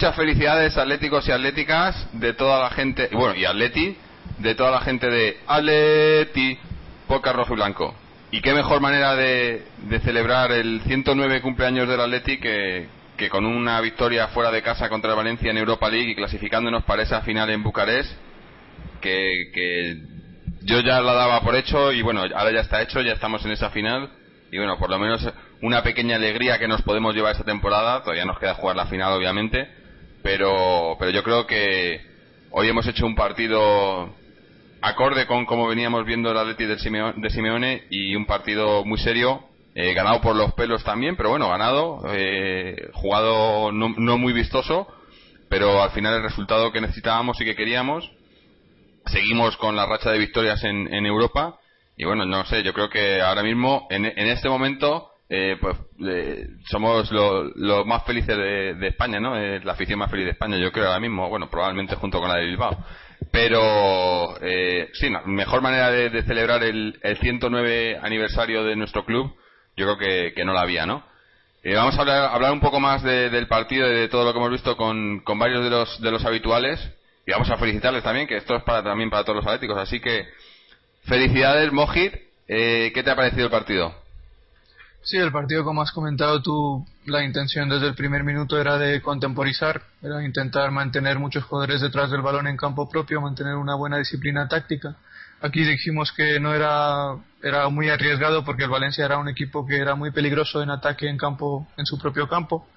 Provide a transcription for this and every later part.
Muchas felicidades atléticos y atléticas de toda la gente, bueno, y atleti, de toda la gente de Atleti, Poca Rojo y Blanco. Y qué mejor manera de, de celebrar el 109 cumpleaños del Atleti que, que con una victoria fuera de casa contra el Valencia en Europa League y clasificándonos para esa final en Bucarest, que, que yo ya la daba por hecho y bueno, ahora ya está hecho, ya estamos en esa final y bueno, por lo menos una pequeña alegría que nos podemos llevar esta temporada, todavía nos queda jugar la final obviamente, pero, pero yo creo que hoy hemos hecho un partido acorde con como veníamos viendo el Atleti del Simeo- de Simeone y un partido muy serio, eh, ganado por los pelos también, pero bueno, ganado, eh, jugado no, no muy vistoso, pero al final el resultado que necesitábamos y que queríamos. Seguimos con la racha de victorias en, en Europa y bueno, no sé, yo creo que ahora mismo, en, en este momento, eh, pues eh, somos los más felices de, España, ¿no? Eh, la afición más feliz de España, yo creo ahora mismo, bueno, probablemente junto con la de Bilbao. Pero, eh, sí, mejor manera de, celebrar el, el 109 aniversario de nuestro club, yo creo que, que no la había, ¿no? Eh, vamos a hablar, hablar un poco más de- del partido y de todo lo que hemos visto con, con varios de los, de los habituales. Y vamos a felicitarles también, que esto es para, también para todos los atléticos. Así que, felicidades, Mojit. Eh, ¿Qué te ha parecido el partido? Sí, el partido, como has comentado tú, la intención desde el primer minuto era de contemporizar, era intentar mantener muchos jugadores detrás del balón en campo propio, mantener una buena disciplina táctica. Aquí dijimos que no era, era muy arriesgado porque el Valencia era un equipo que era muy peligroso en ataque en campo, en su propio campo.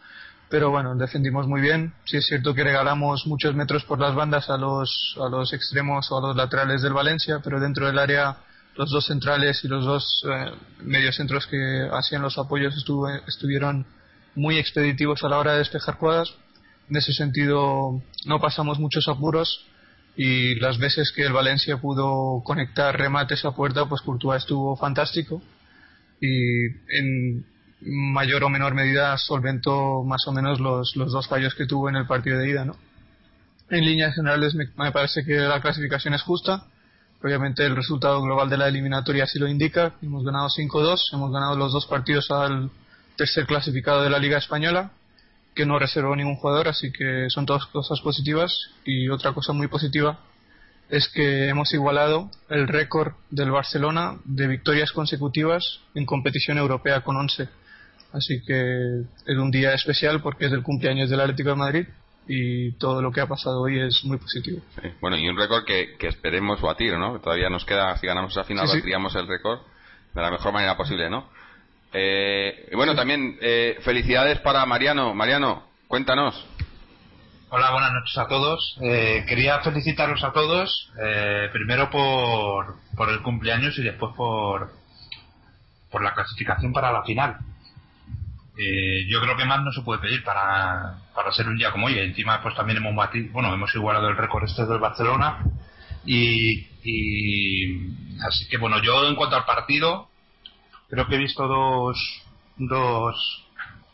Pero bueno, defendimos muy bien. Sí es cierto que regalamos muchos metros por las bandas a los, a los extremos o a los laterales del Valencia, pero dentro del área los dos centrales y los dos eh, mediocentros que hacían los apoyos estuve- estuvieron muy expeditivos a la hora de despejar jugadas. En ese sentido, no pasamos muchos apuros y las veces que el Valencia pudo conectar remates a puerta, pues Courtois estuvo fantástico y en mayor o menor medida solventó más o menos los, los dos fallos que tuvo en el partido de ida, ¿no? En líneas generales me, me parece que la clasificación es justa. Obviamente el resultado global de la eliminatoria así lo indica. Hemos ganado 5-2, hemos ganado los dos partidos al tercer clasificado de la Liga Española, que no reservó ningún jugador, así que son todas cosas positivas. Y otra cosa muy positiva es que hemos igualado el récord del Barcelona de victorias consecutivas en competición europea con 11. Así que es un día especial porque es el cumpleaños del Atlético de Madrid y todo lo que ha pasado hoy es muy positivo. Sí, Bueno, y un récord que, que esperemos batir, ¿no? Todavía nos queda, si ganamos esa final, Sí, sí. bateríamos el récord de la mejor manera posible, ¿no? Eh, y bueno, también eh, felicidades para Mariano. Mariano, cuéntanos. Hola, buenas noches a todos. Eh, quería felicitaros a todos, eh, primero por, por el cumpleaños y después por, por la clasificación para la final. Eh, yo creo que más no se puede pedir para, para ser un día como hoy. Encima, pues también hemos batido, bueno, hemos igualado el récord este del Barcelona. Y, y así que bueno, yo en cuanto al partido, creo que he visto dos, dos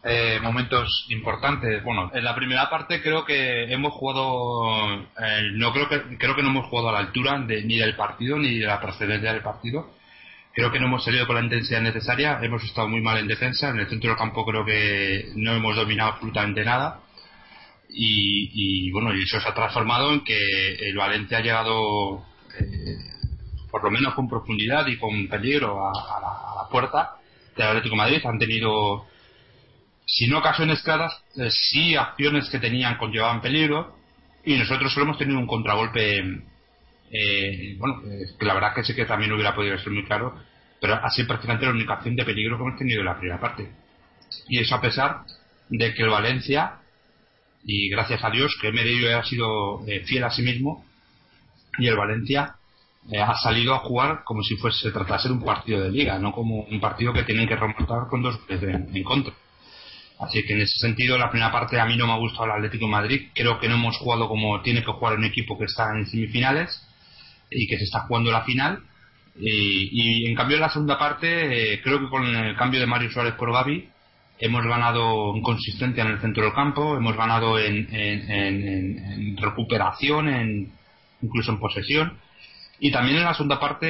eh, momentos importantes. Bueno, en la primera parte creo que hemos jugado, eh, no creo que creo que no hemos jugado a la altura de- ni del partido ni de la trascendencia del partido. Creo que no hemos salido con la intensidad necesaria. Hemos estado muy mal en defensa. En el centro del campo creo que no hemos dominado absolutamente nada. Y, bueno, y eso se ha transformado en que el Valencia ha llegado, eh, por lo menos con profundidad y con peligro a, la, puerta del Atlético Madrid. Han tenido, si no ocasiones claras, eh, sí acciones que tenían conllevaban peligro. Y nosotros solo hemos tenido un contragolpe eh, bueno, eh, que la verdad que sé que también hubiera podido ser muy claro, pero ha sido prácticamente la única acción de peligro que hemos tenido en la primera parte. Y eso a pesar de que el Valencia, y gracias a Dios, que Merillo ha sido eh, fiel a sí mismo, y el Valencia eh, ha salido a jugar como si fuese se tratase de un partido de liga, no como un partido que tienen que remontar con dos goles en, en contra. Así que en ese sentido, la primera parte a mí no me ha gustado el Atlético de Madrid. Creo que no hemos jugado como tiene que jugar un equipo que está en semifinales y que se está jugando la final. Y, y en cambio, en la segunda parte, eh, creo que con el cambio de Mario Suárez por Gaby, hemos ganado en consistencia en el centro del campo, hemos ganado en, en- en- recuperación, en, incluso en posesión. Y también en la segunda parte,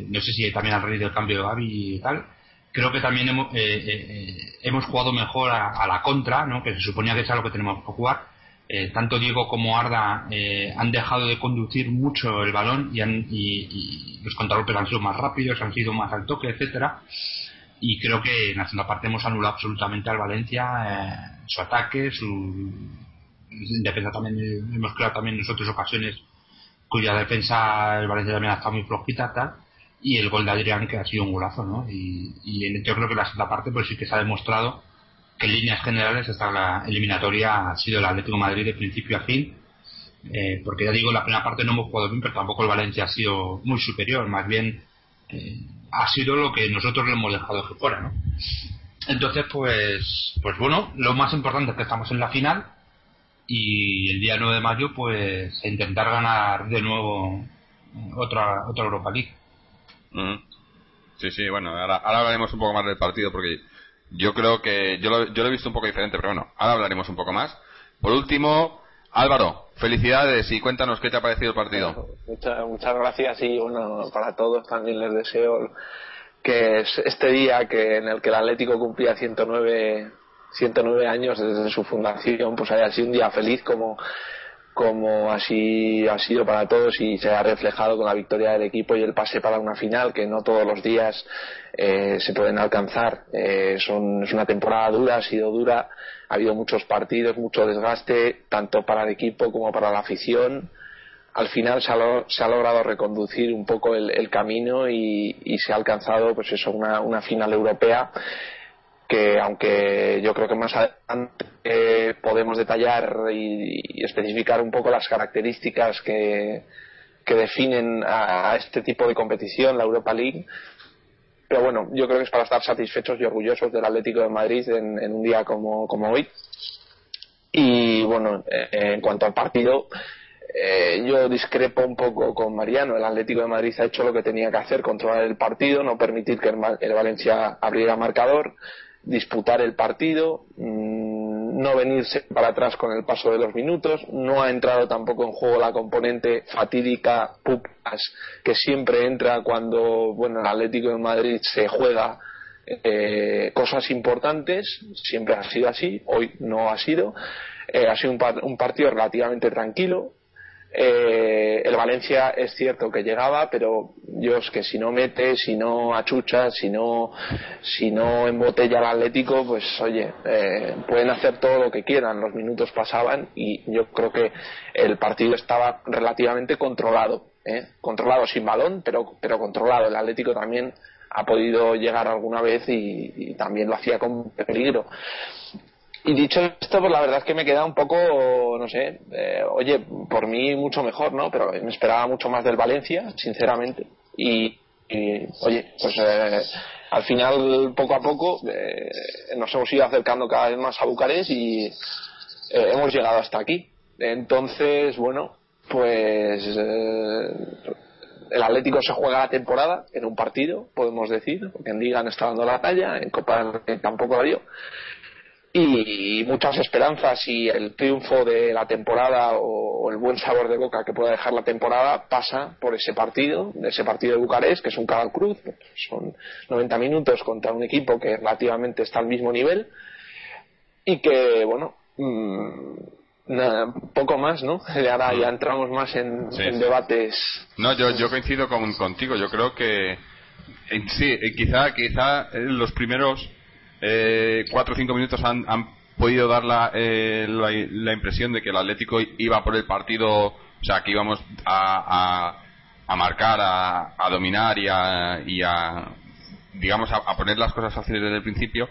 eh, no sé si también a raíz del cambio de Gaby y tal, creo que también hemos, eh, eh, eh, hemos jugado mejor a, la contra, ¿no? que se suponía que es a lo que tenemos que jugar. Eh, tanto Diego como Arda eh, han dejado de conducir mucho el balón y, han, y, y los contragolpes han sido más rápidos, han sido más al toque, etcétera y creo que en la segunda parte hemos anulado absolutamente al Valencia eh, su ataque, su en defensa también hemos creado también en otras ocasiones cuya defensa el Valencia también ha estado muy flojita tal y el gol de Adrián que ha sido un golazo ¿no? y, yo creo que la segunda parte pues sí que se ha demostrado en líneas generales esta la eliminatoria ha sido el Atlético de Madrid de principio a fin eh, porque ya digo la primera parte no hemos jugado bien pero tampoco el Valencia ha sido muy superior más bien eh, ha sido lo que nosotros le hemos dejado que fuera, ¿no? Entonces, pues, pues bueno, lo más importante es que estamos en la final y el día 9 de mayo, pues, intentar ganar de nuevo otra, otra Europa League. Sí, sí, bueno, ahora, ahora hablaremos un poco más del partido porque yo creo que yo lo, yo lo he visto un poco diferente, pero bueno, ahora hablaremos un poco más. Por último, Álvaro, felicidades y cuéntanos qué te ha parecido el partido. Muchas, muchas gracias y bueno, para todos también les deseo que es este día que en el que el Atlético cumplía 109, 109 años desde su fundación, pues haya sido un día feliz como, como así ha sido para todos y se ha reflejado con la victoria del equipo y el pase para una final que no todos los días eh, se pueden alcanzar. Eh, son, es una temporada dura, ha sido dura, ha habido muchos partidos, mucho desgaste, tanto para el equipo como para la afición al final se ha, lo- se ha logrado reconducir un poco el, camino y, se ha alcanzado pues eso una, final europea que aunque yo creo que más adelante eh, podemos detallar y, y especificar un poco las características que, que definen a, a este tipo de competición, la Europa League, pero bueno, yo creo que es para estar satisfechos y orgullosos del Atlético de Madrid en, un día como, hoy. Y bueno, eh, en cuanto al partido, eh, yo discrepo un poco con Mariano. El Atlético de Madrid ha hecho lo que tenía que hacer, controlar el partido, no permitir que el, el Valencia abriera marcador, disputar el partido, mm, no venirse para atrás con el paso de los minutos. No ha entrado tampoco en juego la componente fatídica Pupas que siempre entra cuando bueno el Atlético de Madrid se juega eh, cosas importantes, siempre ha sido así, hoy no ha sido. Eh, ha sido un, par- un partido relativamente tranquilo. Eh, el Valencia es cierto que llegaba, pero es que si no mete, si no achucha, si no, si no embotella al Atlético, pues oye, eh, pueden hacer todo lo que quieran. Los minutos pasaban y yo creo que el partido estaba relativamente controlado, ¿eh? controlado sin balón, pero, pero controlado. El Atlético también ha podido llegar alguna vez y también lo hacía con peligro. Y dicho esto, pues la verdad es que me queda un poco, no sé, eh, oye, por mí mucho mejor, ¿no? Pero me esperaba mucho más del Valencia, sinceramente. Y, oye, pues eh, al final, poco a poco, eh, nos hemos ido acercando cada vez más a Bucarest y eh, hemos llegado hasta aquí. Entonces, bueno, pues eh, el Atlético se juega la temporada en un partido, podemos decir, porque en Liga está dando la talla, en Copa tampoco la dio y muchas esperanzas y el triunfo de la temporada o, el buen sabor de boca que pueda dejar la temporada pasa por ese partido, ese partido de Bucarest, que es un Canal Cruz, son 90 minutos contra un equipo que relativamente está al mismo nivel y que, bueno, mm, nada, poco más, ¿no? Y ahora ya entramos más en, Sí, en sí. debates. No, yo, yo coincido con, contigo. Yo creo que en sí, eh, quizá, quizá eh, los primeros eh, cuatro o cinco minutos han, han podido dar la, eh, la, la impresión de que el Atlético iba por el partido O sea, que íbamos a, a, a marcar, a, a dominar y a, y digamos, a, poner las cosas fáciles desde el principio.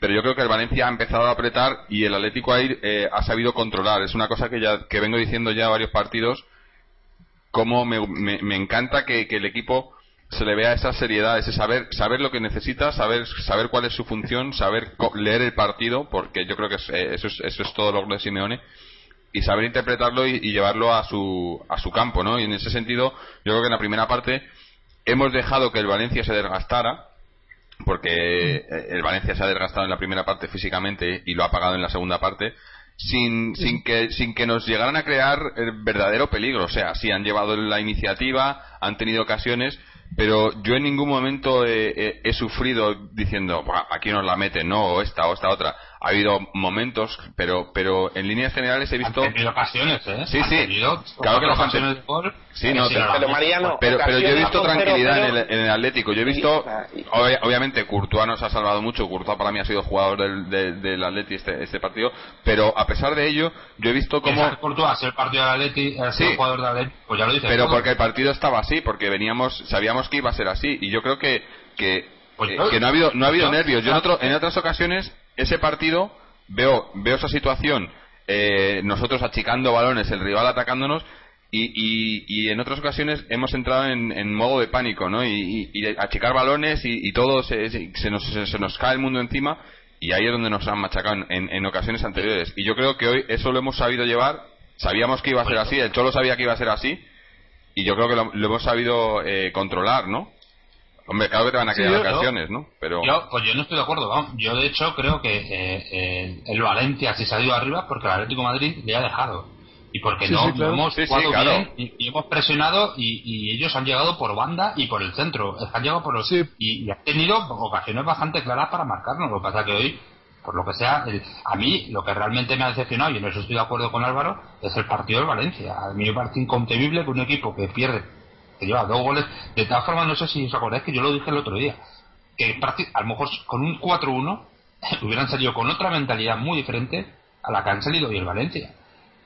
Pero yo creo que el Valencia ha empezado a apretar y el Atlético ahí eh, ha sabido controlar. Es una cosa que ya que vengo diciendo ya varios partidos. Como me, me, me encanta que el equipo se le vea esa seriedad, ese saber, saber lo que necesita, saber, saber cuál es su función, saber leer el partido, porque yo creo que eh, eso, es, eso es todo lo de Simeone, y saber interpretarlo y, y llevarlo a su, a su campo, ¿no? Y en ese sentido, yo creo que en la primera parte hemos dejado que el Valencia se desgastara, porque eh, el Valencia se ha desgastado en la primera parte físicamente y lo ha pagado en la segunda parte sin, sin que sin que nos llegaran a crear el verdadero peligro o sea sí han llevado la iniciativa han tenido ocasiones pero yo en ningún momento he, sufrido diciendo "Buah, aquí nos la meten no o esta o esta otra ha habido momentos pero pero en líneas generales he visto Han tenido ocasiones, ¿eh? Sí, sí. tenido Claro que las han ocasiones de gol. Sí, no, pero- Mariano, pero, pero yo he visto tranquilidad en 0-0. el, en el Atlético. Yo he visto, Sí, obviamente, Courtois nos ha salvado mucho. Courtois para mí ha sido jugador del, del, del Atleti este, este partido. Pero a pesar de ello, yo he visto Como cómo. Courtois, si el partido del Atleti, ha sido Sí. jugador del Atleti, pues ya lo dice. Pero todo. porque el partido estaba así, porque veníamos, sabíamos que iba a ser así. Y yo creo que, que, Pues eh, que no ha habido, no ha habido nervios. Yo en, otro, en otras ocasiones, ese partido, veo, veo esa situación, eh, nosotros achicando balones, el rival atacándonos. Y, y, y en otras ocasiones hemos entrado en, modo de pánico, ¿no? Y, y- achicar balones y, todo se, se- nos, se, nos cae el mundo encima y ahí es donde nos han machacado en, en- en ocasiones anteriores. Y yo creo que hoy eso lo hemos sabido llevar, sabíamos que iba a ser así, el Cholo sabía que iba a ser así y yo creo que lo, lo hemos sabido eh, controlar, ¿no? Hombre, claro que te van a Sí, quedar yo- yo- ocasiones, ¿no? Pero Yo, pues yo no estoy de acuerdo, vamos. Yo de hecho creo que eh, eh, el Valencia si se ha ido arriba porque el Atlético de Madrid le ha dejado. Y porque Sí, no, sí, claro. no hemos Sí, sí, jugado claro. bien y, y hemos presionado y, y ellos han llegado por banda y por el centro. Han llegado por los, Sí. y, y han tenido ocasiones bastante claras para marcarnos. Lo que pasa que hoy, por lo que sea, el- a mí lo que realmente me ha decepcionado, y en eso estoy de acuerdo con Álvaro, es el partido del Valencia. A mí me parece inconcebible que un equipo que pierde, que lleva dos goles, de todas formas no sé si os acordáis que yo lo dije el otro día, que a lo mejor con un 4-1 hubieran salido con otra mentalidad muy diferente a la que han salido hoy el Valencia.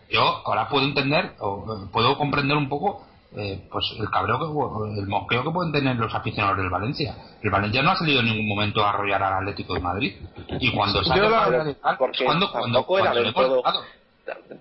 Yo ahora puedo entender, o eh, puedo comprender un poco eh, pues el cabreo, que, el mosqueo que pueden tener los aficionados del Valencia. El Valencia no ha salido en ningún momento a arrollar al Atlético de Madrid. Y cuando para tal, porque cuando, cuando, tampoco era cuando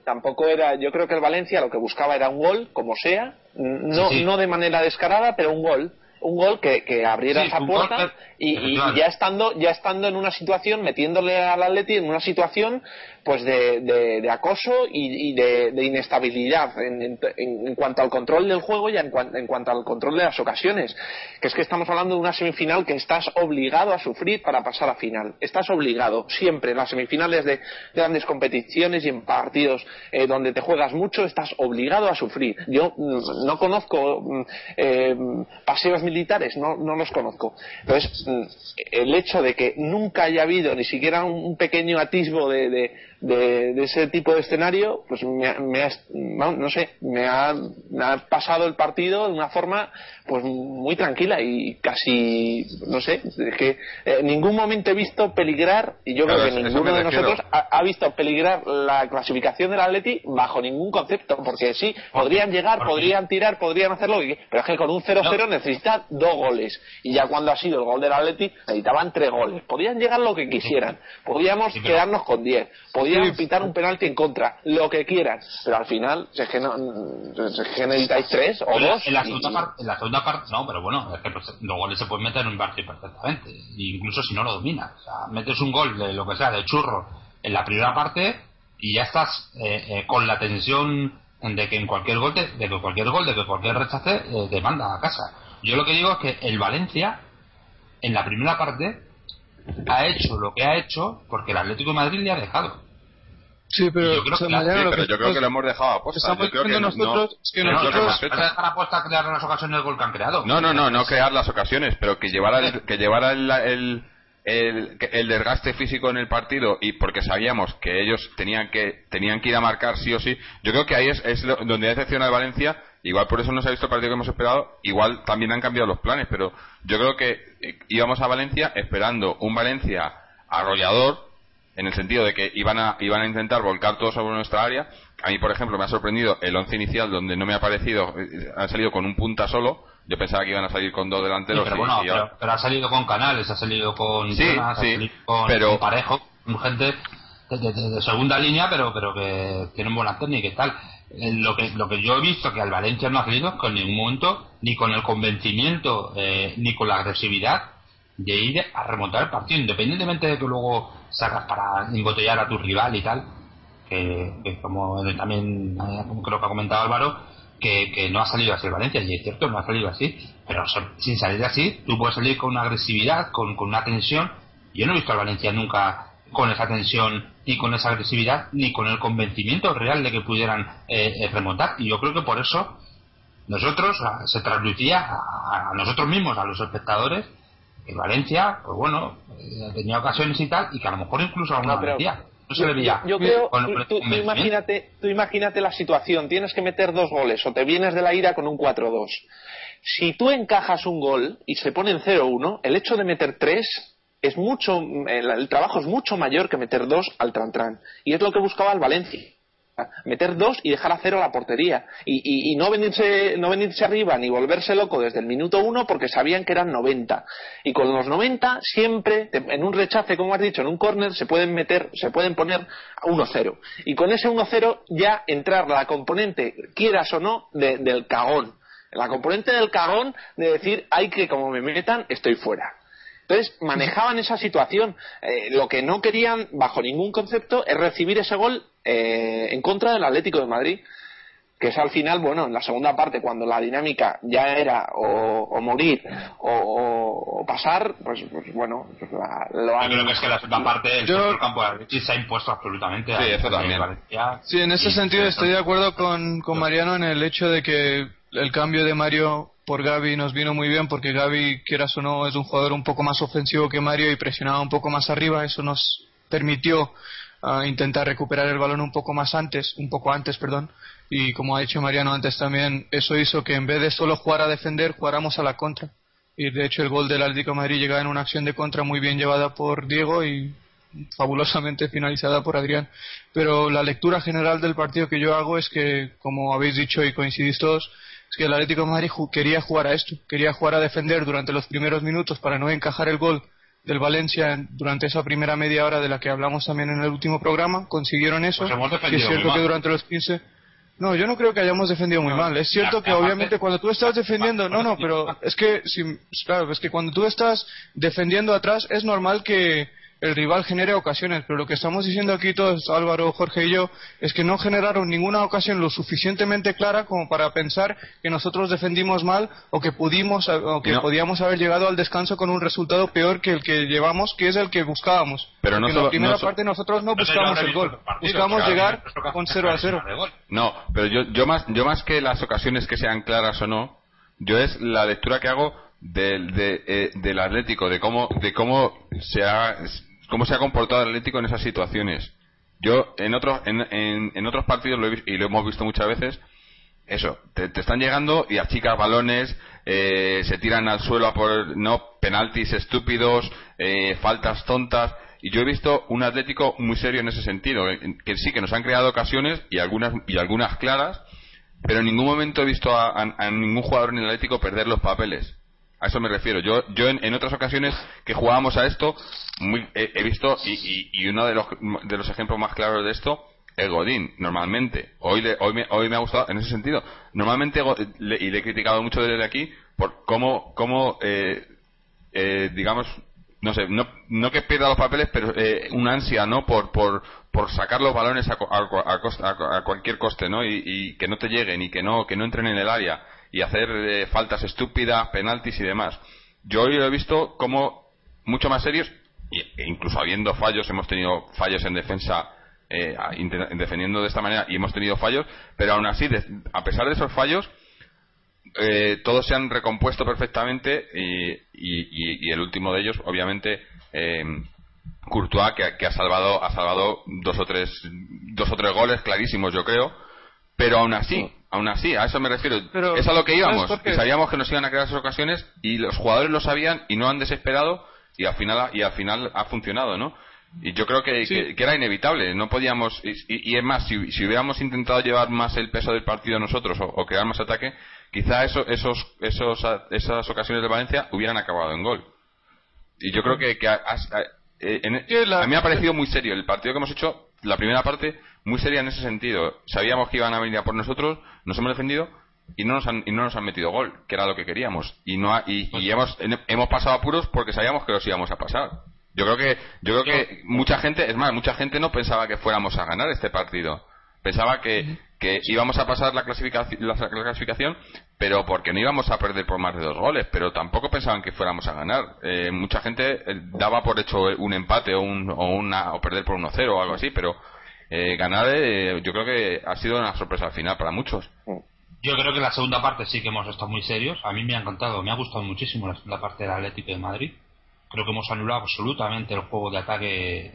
tampoco era yo creo que el Valencia lo que buscaba era un gol como sea no Sí, sí. no de manera descarada pero un gol un gol que, que abriera Sí, esa gol puerta y ya estando ya estando en una situación metiéndole al Atleti en una situación pues de, acoso y, de, inestabilidad en, en- en cuanto al control del juego y en, en cuanto al control de las ocasiones. Que es que estamos hablando de una semifinal que estás obligado a sufrir para pasar a final. Estás obligado siempre. En las semifinales de grandes competiciones y en partidos eh, donde te juegas mucho estás obligado a sufrir. Yo mm, no conozco mm, eh, paseos militares no, no los conozco. Entonces mm, el hecho de que nunca haya habido ni siquiera un pequeño atisbo de, de- de ese tipo de escenario pues me, ha- me ha, no sé me ha, me ha pasado el partido de una forma pues muy tranquila y casi no sé es que eh, en ningún momento he visto peligrar y yo Claro, creo que ninguno de nosotros ha, ha visto peligrar la clasificación del Atleti bajo ningún concepto porque sí podrían llegar podrían tirar podrían hacerlo pero es que con un 0-0 No. necesitan dos goles y ya cuando ha sido el gol del Atleti necesitaban tres goles podían llegar lo que quisieran podíamos quedarnos con 10 podían pitar un penalti en contra lo que quieran pero al final si es que no si es que necesitáis tres o En la- dos en la y- segunda parte, en la segunda parte, no, pero bueno, es que pues, los goles se pueden meter en un partido perfectamente, e incluso si no lo dominas. O sea, metes un gol de lo que sea, de churro, en la primera parte y ya estás eh, eh, con la tensión de que en cualquier gol, te- de que cualquier gol, de que cualquier rechace, eh, te manda a casa. Yo lo que digo es que el Valencia, en la primera parte, ha hecho lo que ha hecho porque el Atlético de Madrid le ha dejado. Sí, pero, Yo creo o sea, que la- Sí, pero que yo creo que lo hemos dejado a posta. estamos Yo creo que no- nosotros es que nosotros vas a dejar apuesta crear las ocasiones del gol que han creado. No, no, no, no crear las ocasiones, pero que llevara el, que llevara el, el, el, el desgaste físico en el partido y porque sabíamos que ellos tenían que tenían que ir a marcar sí o sí. Yo creo que ahí es, es lo- donde decepciona el Valencia. Igual por eso no se ha visto el partido que hemos esperado. Igual también han cambiado los planes, pero yo creo que eh, íbamos a Valencia esperando un Valencia arrollador en el sentido de que iban a, iban a intentar volcar todo sobre nuestra área. A mí, por ejemplo, me ha sorprendido el once inicial donde no me ha parecido, eh, han salido con un punta solo. Yo pensaba que iban a salir con dos Sí, delanteros. pero y- bueno, y pero, ha salido con Canales, ha salido con Sí, Jonas, sí, ha salido con, pero- con Parejo, con gente de, de- de- de segunda línea, pero pero que tienen buena técnica y tal. Eh, Lo que, lo que yo he visto que al Valencia no ha salido con ningún momento, ni con el convencimiento, eh, ni con la agresividad de ir a remontar el partido, independientemente de que luego sacas para embotellar a tu rival y tal, que, como también eh, creo que ha comentado Álvaro, que, que no ha salido así el Valencia, y es cierto, no ha salido así, pero sin salir así, tú puedes salir con una agresividad, con, con una tensión. Yo no he visto al Valencia nunca con esa tensión, ni con esa agresividad, ni con el convencimiento real de que pudieran eh, eh, remontar. Y yo creo que por eso nosotros se transmitía a, a nosotros mismos, a los espectadores, que Valencia, pues bueno, eh, tenía ocasiones y tal, y que a lo mejor incluso alguna No, metía. No se le veía. Yo creo, con- tú, imagínate, tú imagínate la situación, tienes que meter dos goles o te vienes de la ira con un 4-2. Si tú encajas un gol y se pone en 0-1, el hecho de meter tres es mucho, el, el trabajo es mucho mayor que meter dos al tran-tran. Y es lo que buscaba el Valencia. Meter dos y dejar a cero la portería. Y, no, venirse, no venirse arriba ni volverse loco desde el minuto uno porque sabían que eran 90. Y con los 90 siempre, en un rechace, como has dicho, en un córner, se pueden meter, se pueden poner a 1-0. Y con ese 1-0 ya entrar la componente, quieras o no, de- del cagón. La componente del cagón de decir, hay que, como me metan, estoy fuera. Entonces manejaban esa situación. Eh, lo que no querían, bajo ningún concepto, es recibir ese gol eh, en contra del Atlético de Madrid. Que es al final, bueno, en la segunda parte, cuando la dinámica ya era o, o morir o, o- o pasar, pues, pues bueno, pues la- lo Yo creo que es que la segunda parte el Yo- campo de se ha impuesto absolutamente. Sí, eso también. Valencia. Sí, en ese sentido estoy de acuerdo con, con Mariano en el hecho de que el cambio de Mario por Gaby nos vino muy bien porque Gaby, quieras o no, es un jugador un poco más ofensivo que Mario y presionaba un poco más arriba. Eso nos permitió ah, intentar recuperar el balón un poco más antes, un poco antes, perdón. Y como ha dicho Mariano antes también, eso hizo que en vez de solo jugar a defender, jugáramos a la contra. Y de hecho el gol del Atlético Madrid llega en una acción de contra muy bien llevada por Diego y fabulosamente finalizada por Adrián. Pero la lectura general del partido que yo hago es que, como habéis dicho y coincidís todos, es que el Atlético de Madrid quería jugar a esto, quería jugar a defender durante los primeros minutos para no encajar el gol del Valencia en- durante esa primera media hora de la que hablamos también en el último programa. Consiguieron eso. Pues hemos y es defendido cierto que durante los 15 no, yo no creo que hayamos defendido muy No, mal. Es cierto que obviamente cuando tú estás defendiendo, no, no, pero es que, si, claro, es que cuando tú estás defendiendo atrás es normal que el rival genere ocasiones, pero lo que estamos diciendo aquí todos, Álvaro, Jorge y yo, es que no generaron ninguna ocasión lo suficientemente clara como para pensar que nosotros defendimos mal o que pudimos o que No. podíamos haber llegado al descanso con un resultado peor que el que llevamos, que es el que buscábamos. Pero no en solo- la primera no so- parte nosotros no buscamos el gol, buscamos claro, llegar con 0 a 0. de gol. No, pero yo, yo más yo más que las ocasiones que sean claras o no, yo es la lectura que hago del, de, eh, del Atlético, de cómo de cómo se ha cómo se ha comportado el Atlético en esas situaciones. Yo en otros en, en, otros partidos lo he y lo hemos visto muchas veces. Eso, te, están llegando y achicas balones, eh, se tiran al suelo a por no penaltis estúpidos, eh, faltas tontas. Y yo he visto un Atlético muy serio en ese sentido, en- que sí que nos han creado ocasiones y algunas y algunas claras, pero en ningún momento he visto a, a- a ningún jugador en el Atlético perder los papeles. A eso me refiero. Yo, yo en, otras ocasiones que jugábamos a esto, muy- he, visto, y, y- y uno de los, de los ejemplos más claros de esto, el Godín, normalmente. Hoy, le- hoy, me, hoy me ha gustado en ese sentido. Normalmente, le- y le he criticado mucho desde aquí, por cómo, cómo eh, eh, digamos, no sé, no, no que pierda los papeles, pero eh, una ansia, ¿no? Por, por, por sacar los balones a, a, a costa- a cualquier coste, ¿no? Y, y que no te lleguen y que no, que no entren en el área y hacer eh, faltas estúpidas, penaltis y demás. Yo hoy lo he visto como mucho más serios e incluso habiendo fallos, hemos tenido fallos en defensa eh, defendiendo de esta manera y hemos tenido fallos, pero aún así, de- a pesar de esos fallos, eh, todos se han recompuesto perfectamente y, el último de ellos, obviamente, eh, Courtois, que, que ha salvado, ha salvado dos o tres, dos o tres goles clarísimos, yo creo, pero aún así, aún así, a eso me refiero, Pero, es a lo que íbamos, sabíamos que nos iban a crear esas ocasiones y los jugadores lo sabían y no han desesperado y al final, ha- y al final ha funcionado, ¿no? Y yo creo que, Sí. que- que era inevitable, no podíamos. Y, y- y es más, si, si hubiéramos intentado llevar más el peso del partido nosotros o, o crear más ataque, quizá eso, esos, esos, esas ocasiones de Valencia hubieran acabado en gol. Y yo creo que, que ha- eh, en- Que la- a mí me ha parecido muy serio el partido que hemos hecho, la primera parte, muy seria en ese sentido. Sabíamos que iban a venir a por nosotros, nos hemos defendido y no nos han, y no nos han metido gol, que era lo que queríamos. Y, no ha- y, y hemos, hemos pasado apuros porque sabíamos que los íbamos a pasar. Yo creo que, yo creo que mucha gente, es más, mucha gente no pensaba que fuéramos a ganar este partido. Pensaba que, que íbamos a pasar la clasificación, la, la clasificación, pero porque no íbamos a perder por más de dos goles, pero tampoco pensaban que fuéramos a ganar. Eh, mucha gente eh, daba por hecho un empate o, un, o, una, o perder por 1-0 o algo así, pero eh, ganar eh, yo creo que ha sido una sorpresa al final para muchos. Yo creo que la segunda parte sí que hemos estado muy serios. A mí me ha encantado, me ha gustado muchísimo la segunda parte del Atlético de Madrid. Creo que hemos anulado absolutamente el juego de ataque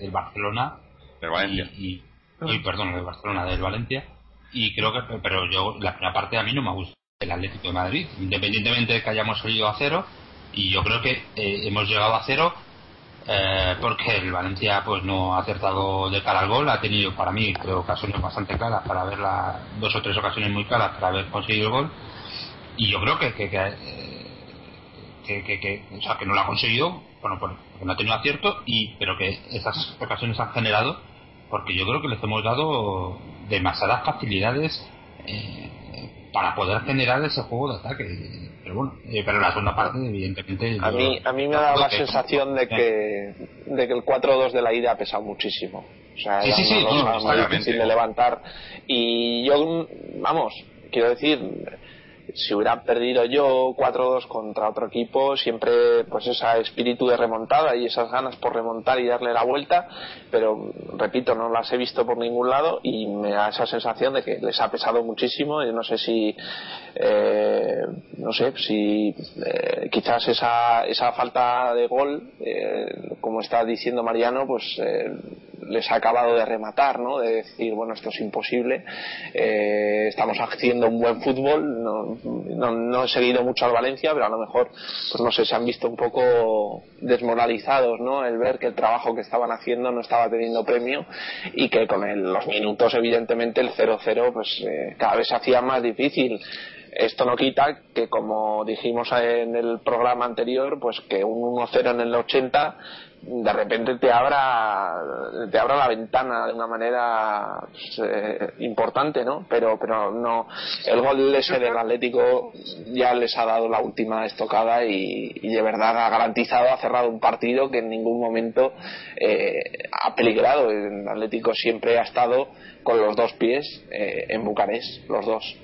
del Barcelona. Del Valencia. Y, y- perdón, del Barcelona, del Valencia. Y creo que, pero yo, la primera parte a mí no me gusta el Atlético de Madrid, independientemente de que hayamos salido a cero. Y yo creo que eh, hemos llegado a cero eh, porque el Valencia pues no ha acertado de cara al gol, ha tenido para mí creo ocasiones bastante claras para verla, dos o tres ocasiones muy claras para haber conseguido el gol. Y yo creo que que, que, eh, que, que- o sea, que no lo ha conseguido, bueno, por- porque no ha tenido acierto y pero que esas ocasiones han generado porque yo creo que les hemos dado demasiadas facilidades eh, para poder generar ese juego de ataque pero bueno, eh, pero la segunda parte evidentemente A mí, a mí me ha dado la sensación de que, de que el 4-2 de la ida ha pesado muchísimo. O sea, Sí, sí, sí, no, muy claramente. difícil de levantar. Y yo, vamos, quiero decir, si hubiera perdido yo 4-2 contra otro equipo, siempre pues ese espíritu de remontada y esas ganas por remontar y darle la vuelta, pero repito, no las he visto por ningún lado y me da esa sensación de que les ha pesado muchísimo. Yo no sé si, eh, no sé, si eh, quizás esa, esa falta de gol, eh, como está diciendo Mariano, pues eh, les ha acabado de rematar, ¿no? De decir, bueno, esto es imposible, eh, estamos haciendo un buen fútbol, no, no, no he seguido mucho al Valencia, pero a lo mejor, pues no sé, se han visto un poco desmoralizados, ¿no? El ver que el trabajo que estaban haciendo no estaba teniendo premio y que con el- los minutos, evidentemente, el 0-0, pues cada vez se hacía más difícil. Esto no quita que, como dijimos en el programa anterior, pues que un 1-0 en el 80 de repente te abra te abra la ventana de una manera pues, eh, importante, ¿no? Pero pero no el gol ese del Atlético ya les ha dado la última estocada y, y de verdad ha garantizado, ha cerrado un partido que en ningún momento eh, ha peligrado. El Atlético siempre ha estado con los dos pies eh, en Bucarest, los dos.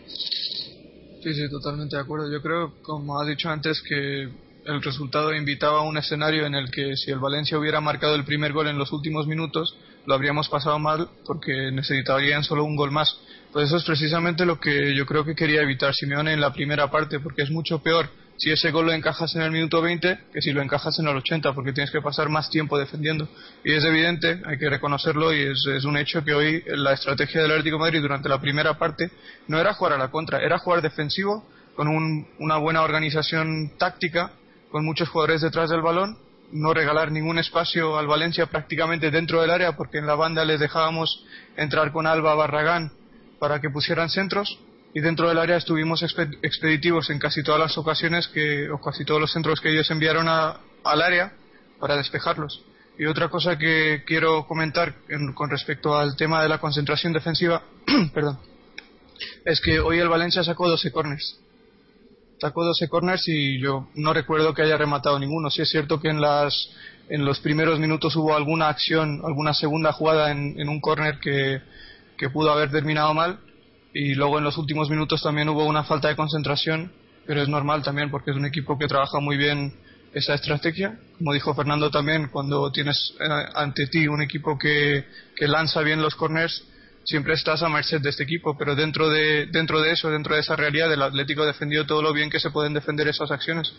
Sí, sí, totalmente de acuerdo. Yo creo, como ha dicho antes, que el resultado invitaba a un escenario en el que si el Valencia hubiera marcado el primer gol en los últimos minutos, lo habríamos pasado mal porque necesitarían solo un gol más. Pues eso es precisamente lo que yo creo que quería evitar Simeone en la primera parte, porque es mucho peor si ese gol lo encajas en el minuto 20 que si lo encajas en el 80, porque tienes que pasar más tiempo defendiendo. Y es evidente, hay que reconocerlo, y es, es un hecho que hoy la estrategia del Atlético de Madrid durante la primera parte no era jugar a la contra, era jugar defensivo con un- una buena organización táctica, con muchos jugadores detrás del balón, no regalar ningún espacio al Valencia prácticamente dentro del área, porque en la banda les dejábamos entrar con Alba Barragán para que pusieran centros y dentro del área estuvimos expe- expeditivos en casi todas las ocasiones que, o casi todos los centros que ellos enviaron a- al área para despejarlos. Y otra cosa que quiero comentar en- con respecto al tema de la concentración defensiva, perdón, es que hoy el Valencia sacó 12 corners. Sacó 12 corners y yo no recuerdo que haya rematado ninguno. Sí es cierto que en las en los primeros minutos hubo alguna acción, alguna segunda jugada en, en un corner que pudo haber terminado mal y luego en los últimos minutos también hubo una falta de concentración, pero es normal también porque es un equipo que trabaja muy bien esa estrategia. Como dijo Fernando también, cuando tienes eh, ante ti un equipo que, lanza bien los corners, siempre estás a merced de este equipo, pero dentro de, dentro de eso, dentro de esa realidad, el Atlético defendió todo lo bien que se pueden defender esas acciones.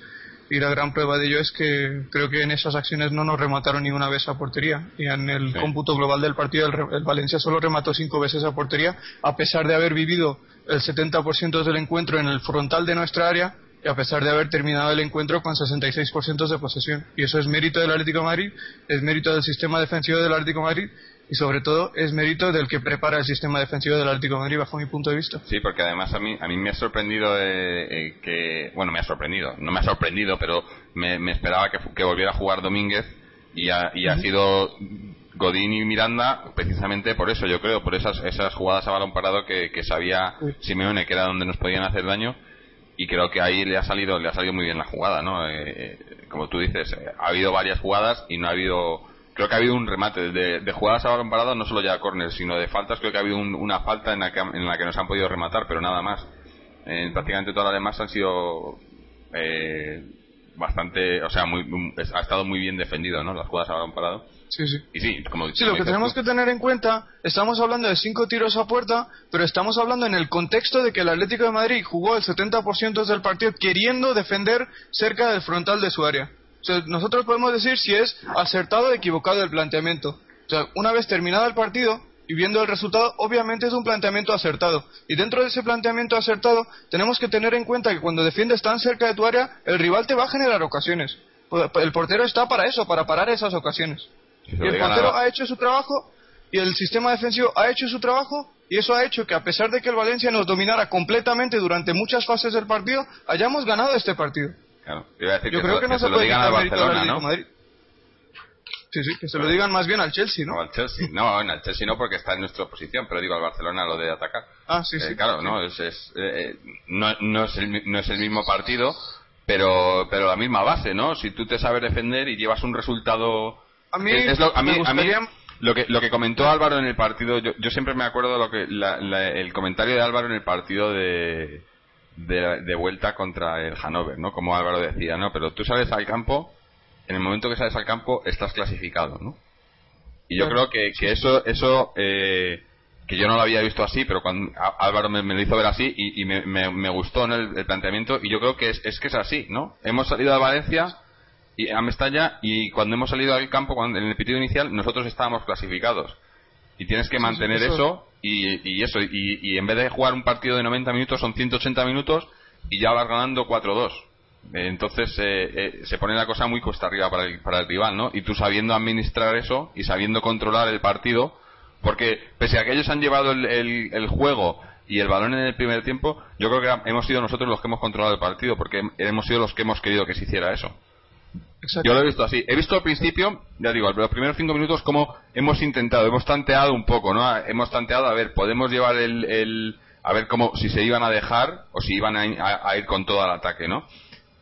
Y la gran prueba de ello es que creo que en esas acciones no nos remataron ni una vez a portería. Y en el Sí. cómputo global del partido, el, el Valencia solo remató cinco veces a portería, a pesar de haber vivido el 70% del encuentro en el frontal de nuestra área y a pesar de haber terminado el encuentro con 66% de posesión. Y eso es mérito del Atlético de Madrid, es mérito del sistema defensivo del Atlético de Madrid y sobre todo es mérito del que prepara el sistema defensivo del Atlético de Madrid bajo mi punto de vista. Sí, porque además a mí, a mí me ha sorprendido eh, eh, que, bueno, me ha sorprendido, no me ha sorprendido, pero me, me esperaba que, que volviera a jugar Domínguez y ha, y ha sido Godín y Miranda precisamente por eso, yo creo, por esas, esas jugadas a balón parado que, que sabía. Simeone que era donde nos podían hacer daño y creo que ahí le ha salido le ha salido muy bien la jugada no Eh, como tú dices eh, ha habido varias jugadas y no ha habido creo que ha habido un remate. De, de jugadas a balón parado no solo ya a córner sino de faltas creo que ha habido un- una falta en la que en la que nos han podido rematar pero nada más. Eh, prácticamente todas las demás han sido eh, bastante o sea muy, muy- ha estado muy bien defendido no las jugadas a balón parado Sí, sí. y sí como Sí, lo que tenemos tú, que tener en cuenta, estamos hablando de cinco tiros a puerta, pero estamos hablando en el contexto de que el Atlético de Madrid jugó el 70% del partido queriendo defender cerca del frontal de su área. O sea, nosotros podemos decir si es acertado o equivocado el planteamiento. O sea, una vez terminado el partido y viendo el resultado, obviamente es un planteamiento acertado. Y dentro de ese planteamiento acertado, tenemos que tener en cuenta que cuando defiendes tan cerca de tu área, el rival te va a generar ocasiones. El portero está para eso, para parar esas ocasiones. Y el portero ha hecho su trabajo y el sistema defensivo ha hecho su trabajo y eso ha hecho que a pesar de que el Valencia nos dominara completamente durante muchas fases del partido, hayamos ganado este partido. Claro, iba a decir Yo que, creo que no se lo digan al al Barcelona no Madrid. Sí, sí, que se lo digan más bien al Chelsea, O ¿no? al Chelsea. No, en el Chelsea no porque está en nuestra posición, pero digo al Barcelona lo de atacar. Ah, sí, Eh, sí. claro, no, es, es, eh, no, no, es el, no es el mismo partido, pero, pero la misma base, ¿no? Si tú te sabes defender y llevas un resultado... A mí, es, es lo, a mí, me a mí gustaría... lo que, lo que comentó Álvaro en el partido, yo, yo siempre me acuerdo lo que la- la- el comentario de Álvaro en el partido de, de, de vuelta contra el Hannover, ¿no? Como Álvaro decía, ¿no? Pero tú sales al campo, en el momento que sales al campo estás clasificado, ¿no? Y yo Claro. creo que, que eso, eso eh, que yo no lo había visto así, pero cuando Álvaro me, me lo hizo ver así y, y me, me- me gustó ¿no? el, el planteamiento y yo creo que es, es que es así, ¿no? Hemos salido a Valencia y a Mestalla y cuando hemos salido al campo cuando, en el pitido inicial nosotros estábamos clasificados y tienes que mantener eso- eso y, y eso y, y en vez de jugar un partido de 90 minutos son 180 minutos y ya vas ganando 4-2 Eh, entonces eh, eh, se pone la cosa muy cuesta arriba para el, para el rival ¿no? y tú sabiendo administrar eso y sabiendo controlar el partido porque pese a que ellos han llevado el, el- el juego y el balón en el primer tiempo yo creo que hemos sido nosotros los que hemos controlado el partido porque hemos sido los que hemos querido que se hiciera eso Exacto. yo lo he visto así. He visto al principio, ya digo, los primeros cinco minutos como hemos intentado, hemos tanteado un poco, ¿no? Hemos tanteado, a ver, podemos llevar el, el- a ver cómo, si se iban a dejar o si iban a, a- a ir con todo al ataque, ¿no?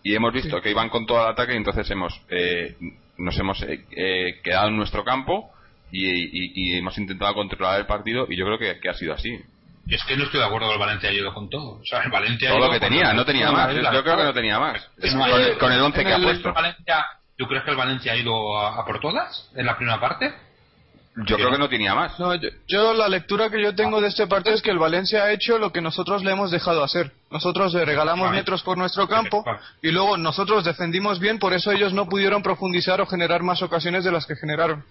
Y hemos visto que iban con todo al ataque y entonces hemos, eh, nos hemos eh, eh, quedado en nuestro campo y, y- y hemos intentado controlar el partido y yo creo que, que ha sido así. Es que no estoy de acuerdo que el Valencia ha ido con todo. O sea, el Valencia Todo lo que tenía, no tenía más. Yo, creo que no tenía más. Con, el, con el once en que ha el puesto. Valencia, ¿Tú crees que el Valencia ha ido a, a por todas en la primera parte? Yo creo que no tenía más. No, yo, yo la lectura que yo tengo de este partido es que el Valencia ha hecho lo que nosotros le hemos dejado hacer. Nosotros le regalamos Vale. metros por nuestro campo Vale. y luego nosotros defendimos bien, por eso ellos no pudieron profundizar o generar más ocasiones de las que generaron.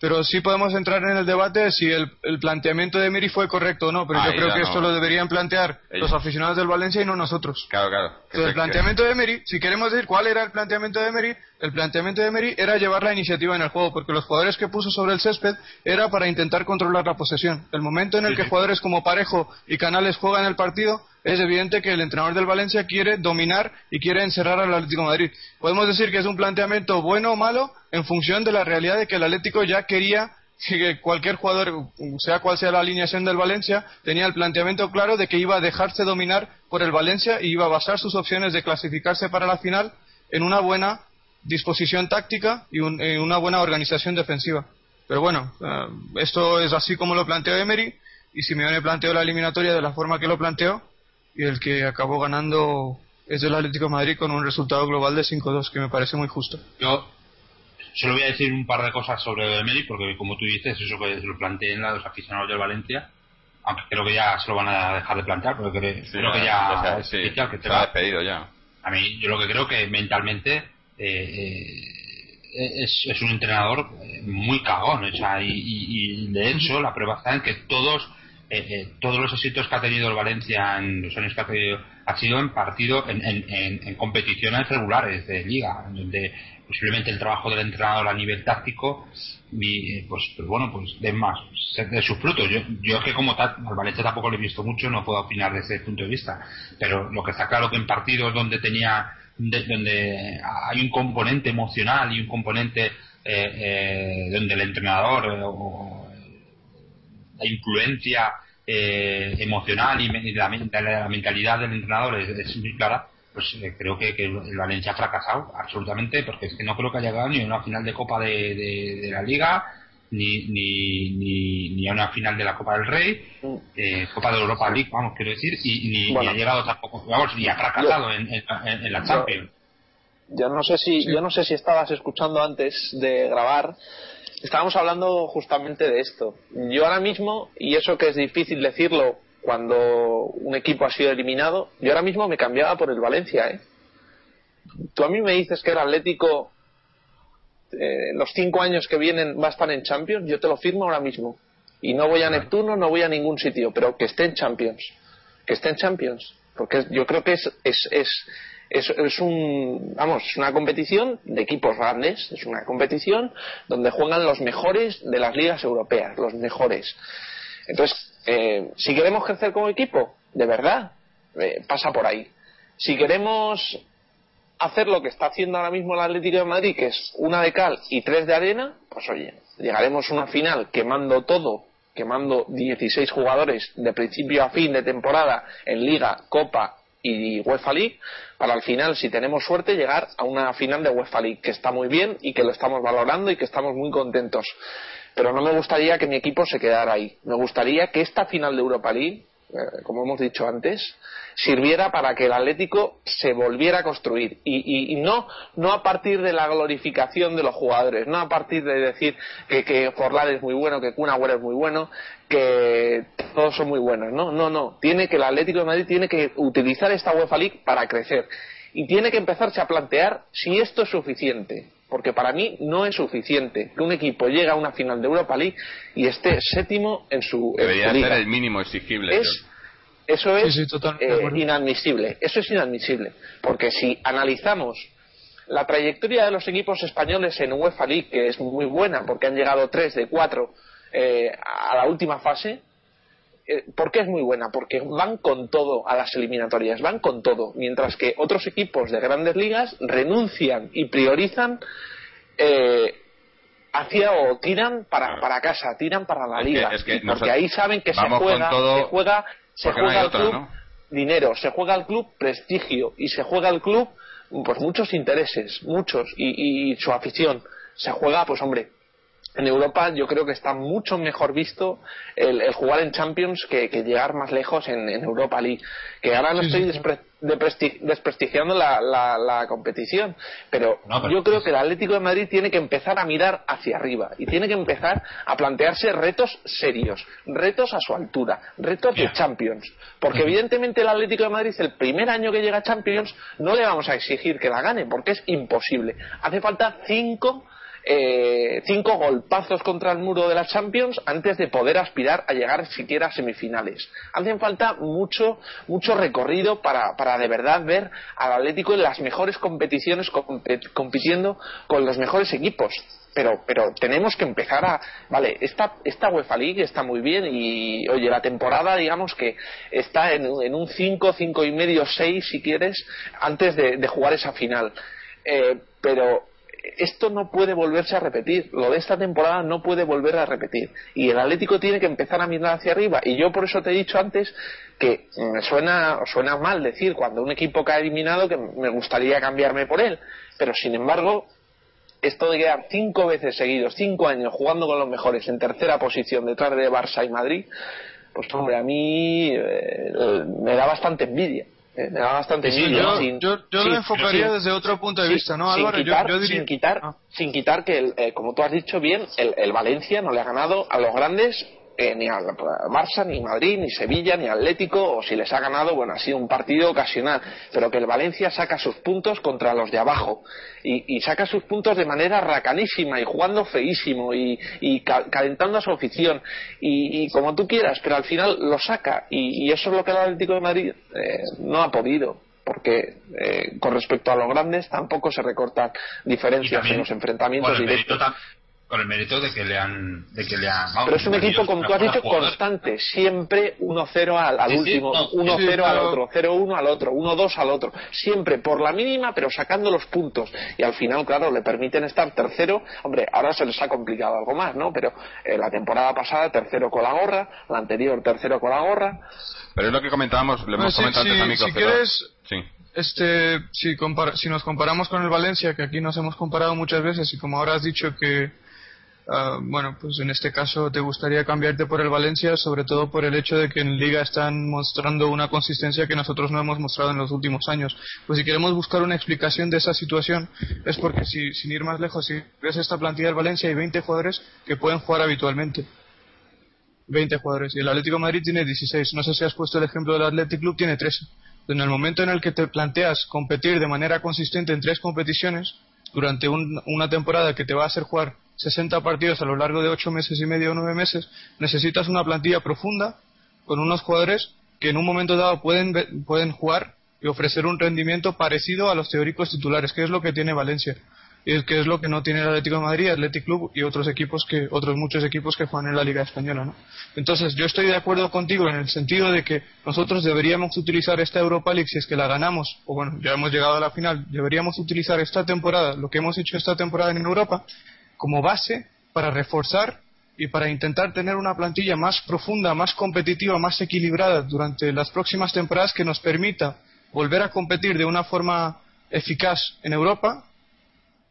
Pero sí podemos entrar en el debate de si el, el planteamiento de Miri fue correcto o no, pero yo creo que no. esto lo deberían plantear Ellos. los aficionados del Valencia y no nosotros. Claro, claro. Entonces, el planteamiento de Emery, si queremos decir cuál era el planteamiento de Emery, el planteamiento de Emery era llevar la iniciativa en el juego, porque los jugadores que puso sobre el césped era para intentar controlar la posesión. El momento en el Sí, que sí. jugadores como Parejo y Canales juegan el partido, es evidente que el entrenador del Valencia quiere dominar y quiere encerrar al Atlético de Madrid. Podemos decir que es un planteamiento bueno o malo en función de la realidad de que el Atlético ya quería que cualquier jugador, sea cual sea la alineación del Valencia, tenía el planteamiento claro de que iba a dejarse dominar por el Valencia y iba a basar sus opciones de clasificarse para la final en una buena disposición táctica y un- en una buena organización defensiva. Pero bueno, eh, esto es así como lo planteó Emery y Simeone planteó la eliminatoria de la forma que lo planteó y el que acabó ganando es el Atlético Madrid con un resultado global de 5-2 que me parece muy justo. Yo solo voy a decir un par de cosas sobre Emery, porque como tú dices, eso que lo planteen los aficionados del Valencia, aunque creo que ya se lo van a dejar de plantear, porque creo, Sí, creo que ya, ya, es sí, oficial que se ha despedido ya. A mí, yo lo que creo que mentalmente eh, eh, es, es un entrenador eh, muy cagón, o sea, y, y- y de hecho la prueba está en que todos eh, eh, todos los éxitos que ha tenido el Valencia en los años que ha tenido ha sido en partido en, en, en- en competiciones regulares de liga donde posiblemente el trabajo del entrenador a nivel táctico y, eh, pues, pues bueno pues de más de sus frutos. Yo, yo es que como tal al Valencia tampoco lo he visto mucho no puedo opinar desde ese punto de vista. Pero lo que está claro que en partidos donde tenía de- donde hay un componente emocional y un componente eh, eh, donde el entrenador eh, la influencia emocional y la, men- la mentalidad del entrenador es muy clara, pues eh, creo que, que el Valencia ha fracasado absolutamente, porque es que no creo que haya llegado ni a una final de Copa de, de- de la Liga, ni, ni, ni, ni a una final de la Copa del Rey, eh, Copa de Europa League, vamos, quiero decir, y, ni, ni ha llegado tampoco, vamos, y ha fracasado en, en- en- en la Champions. Yo no sé si, yo no sé si estabas escuchando antes de grabar. Estábamos hablando justamente de esto. Yo ahora mismo, y eso que es difícil decirlo cuando un equipo ha sido eliminado, yo ahora mismo me cambiaba por el Valencia, ¿eh? Tú a mí me dices que el Atlético eh, los cinco años que vienen va a estar en Champions, yo te lo firmo ahora mismo. Y no voy a Neptuno, no voy a ningún sitio, pero que esté en Champions. Que esté en Champions. Porque yo creo que es, es, es, es, es un, vamos, es una competición de equipos grandes, es una competición donde juegan los mejores de las ligas europeas, los mejores. Entonces, eh, si queremos crecer como equipo, de verdad, eh, pasa por ahí. Si queremos hacer lo que está haciendo ahora mismo el Atlético de Madrid, que es una de cal y tres de arena, pues oye, llegaremos a una final quemando todo, quemando 16 jugadores de principio a fin de temporada en Liga, Copa y UEFA League, para al final, si tenemos suerte, llegar a una final de UEFA League, que está muy bien y que lo estamos valorando y que estamos muy contentos. Pero no me gustaría que mi equipo se quedara ahí. Me gustaría que esta final de Europa League, eh, como hemos dicho antes, sirviera para que el Atlético se volviera a construir y, no no a partir de la glorificación de los jugadores, no a partir de decir que, que Forlán es muy bueno, que Kun Agüero es muy bueno, que todos son muy buenos, no, no, no, tiene que el Atlético de Madrid tiene que utilizar esta UEFA League para crecer y tiene que empezarse a plantear si esto es suficiente. Porque para mí no es suficiente que un equipo llegue a una final de Europa League y esté séptimo en su, en Debería su ser el mínimo exigible. Es, eso es Sí, sí, eh, inadmisible. Eso es inadmisible. Porque si analizamos la trayectoria de los equipos españoles en UEFA League, que es muy buena, porque han llegado tres de cuatro eh, a la última fase, eh, ¿por qué es muy buena? Porque van con todo a las eliminatorias, van con todo, mientras que otros equipos de grandes ligas renuncian y priorizan eh, hacia o tiran para, para casa, tiran para la Es que- liga, es que Y porque nos- ahí saben que se juega, todo se juega, se no juega otra, club ¿no? dinero, se juega al club prestigio y se juega al club pues muchos intereses, muchos y, y su afición. Se juega, pues hombre, en Europa yo creo que está mucho mejor visto el, el jugar en Champions que, que llegar más lejos en, en Europa League. Que ahora no estoy despre- desprestigiando la, la- la competición, pero, No, pero- yo creo que el Atlético de Madrid tiene que empezar a mirar hacia arriba y tiene que empezar a plantearse retos serios, retos a su altura, retos de. Champions. Porque evidentemente el Atlético de Madrid el primer año que llega a Champions no le vamos a exigir que la gane porque es imposible. Hace falta cinco eh, cinco golpazos contra el muro de la Champions antes de poder aspirar a llegar siquiera a semifinales. Hacen falta mucho, mucho recorrido para, para de verdad ver al Atlético en las mejores competiciones compet- compitiendo con los mejores equipos. Pero, pero tenemos que empezar a. Vale, esta, esta UEFA League está muy bien y, oye, la temporada, digamos que está en, en un 5, 5 y medio, 6, si quieres, antes de, de jugar esa final. Eh, pero esto no puede volverse a repetir. Lo de esta temporada no puede volver a repetir. Y el Atlético tiene que empezar a mirar hacia arriba. Y yo por eso te he dicho antes que me suena, suena mal decir cuando un equipo cae eliminado que me gustaría cambiarme por él. Pero sin embargo, esto de quedar cinco veces seguidos, cinco años jugando con los mejores en tercera posición detrás de Barça y Madrid, pues hombre, a mí eh, me da bastante envidia. Eh, me da bastante Sí, envidia. yo, sin- yo, yo sin- lo enfocaría sin- desde otro punto de vista, ¿no, Álvaro? Yo- quitar, yo, diría... sin quitar, Ah. sin quitar que, el, eh, como tú has dicho bien, el, el Valencia no le ha ganado a los grandes eh, ni al Barça, ni Madrid, ni Sevilla, ni Atlético, o si les ha ganado, bueno, ha sido un partido ocasional, pero que el Valencia saca sus puntos contra los de abajo y, y saca sus puntos de manera racanísima y jugando feísimo y, y ca- calentando a su afición y, y como tú quieras, pero al final lo saca y, eso es lo que el Atlético de Madrid eh, no ha podido. Porque eh, con respecto a los grandes tampoco se recortan diferencias también en los enfrentamientos mérito directos. Con el mérito de que le han de que le han vamos, Pero es un equipo, como tú has dicho, constante. Siempre 1-0 al, al Sí, sí, último, no, 1-0 sí, al pero- otro, 0-1 al otro, 1-2 al otro. Siempre por la mínima, pero sacando los puntos. Y al final, claro, le permiten estar tercero. Hombre, ahora se les ha complicado algo más, ¿no? Pero eh, la temporada pasada, tercero con la gorra. La anterior, tercero con la gorra. Pero es lo que comentábamos, le hemos comentado antes a micro si cerrado. quieres- Sí. Este, si, compara- si nos comparamos con el Valencia, que aquí nos hemos comparado muchas veces, y como ahora has dicho que, ah, bueno, pues en este caso te gustaría cambiarte por el Valencia, sobre todo por el hecho de que en Liga están mostrando una consistencia que nosotros no hemos mostrado en los últimos años. Pues si queremos buscar una explicación de esa situación, es porque si, sin ir más lejos, si ves esta plantilla del Valencia, hay 20 jugadores que pueden jugar habitualmente. 20 jugadores. Y el Atlético Madrid tiene 16. No sé si has puesto el ejemplo del Athletic Club, tiene 13. En el momento en el que te planteas competir de manera consistente en tres competiciones, durante un- una temporada que te va a hacer jugar 60 partidos a lo largo de 8 meses y medio o 9 meses, necesitas una plantilla profunda con unos jugadores que en un momento dado pueden, pueden jugar y ofrecer un rendimiento parecido a los teóricos titulares, que es lo que tiene Valencia. Y que es lo que no tiene el Atlético de Madrid, Athletic Club y otros equipos que, otros muchos equipos que juegan en la Liga Española, ¿no? Entonces, yo estoy de acuerdo contigo en el sentido de que nosotros deberíamos utilizar esta Europa League si es que la ganamos, o bueno, ya hemos llegado a la final, deberíamos utilizar esta temporada, lo que hemos hecho esta temporada en Europa, como base para reforzar y para intentar tener una plantilla más profunda, más competitiva, más equilibrada durante las próximas temporadas que nos permita volver a competir de una forma eficaz en Europa,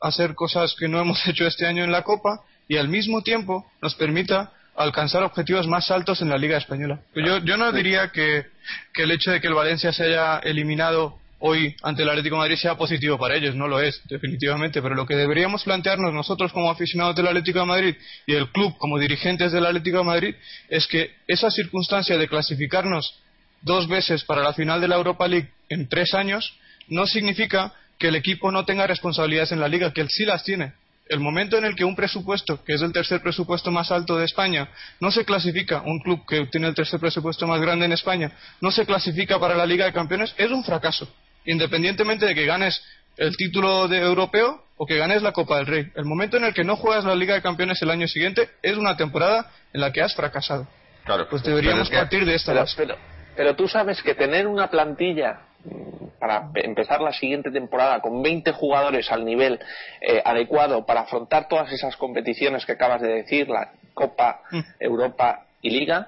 hacer cosas que no hemos hecho este año en la Copa y al mismo tiempo nos permita alcanzar objetivos más altos en la Liga Española. Yo, yo no diría que, que el hecho de que el Valencia se haya eliminado hoy ante el Atlético Madrid sea positivo para ellos, no lo es, definitivamente, pero lo que deberíamos plantearnos nosotros como aficionados del Atlético de Madrid y el club como dirigentes del Atlético de Madrid es que esa circunstancia de clasificarnos dos veces para la final de la Europa League en tres años no significa que el equipo no tenga responsabilidades en la liga, que él sí las tiene. El momento en el que un presupuesto, que es el tercer presupuesto más alto de España, no se clasifica, un club que tiene el tercer presupuesto más grande en España, no se clasifica para la Liga de Campeones, es un fracaso. Independientemente de que ganes el título de europeo o que ganes la Copa del Rey. El momento en el que no juegas la Liga de Campeones el año siguiente es una temporada en la que has fracasado. Claro. Pues Pero deberíamos es que- partir de esta Pero, base. pero, pero tú sabes que tener una plantilla mm, para pe- empezar la siguiente temporada con 20 jugadores al nivel eh, adecuado para afrontar todas esas competiciones que acabas de decir, la Copa, Mm. Europa y Liga,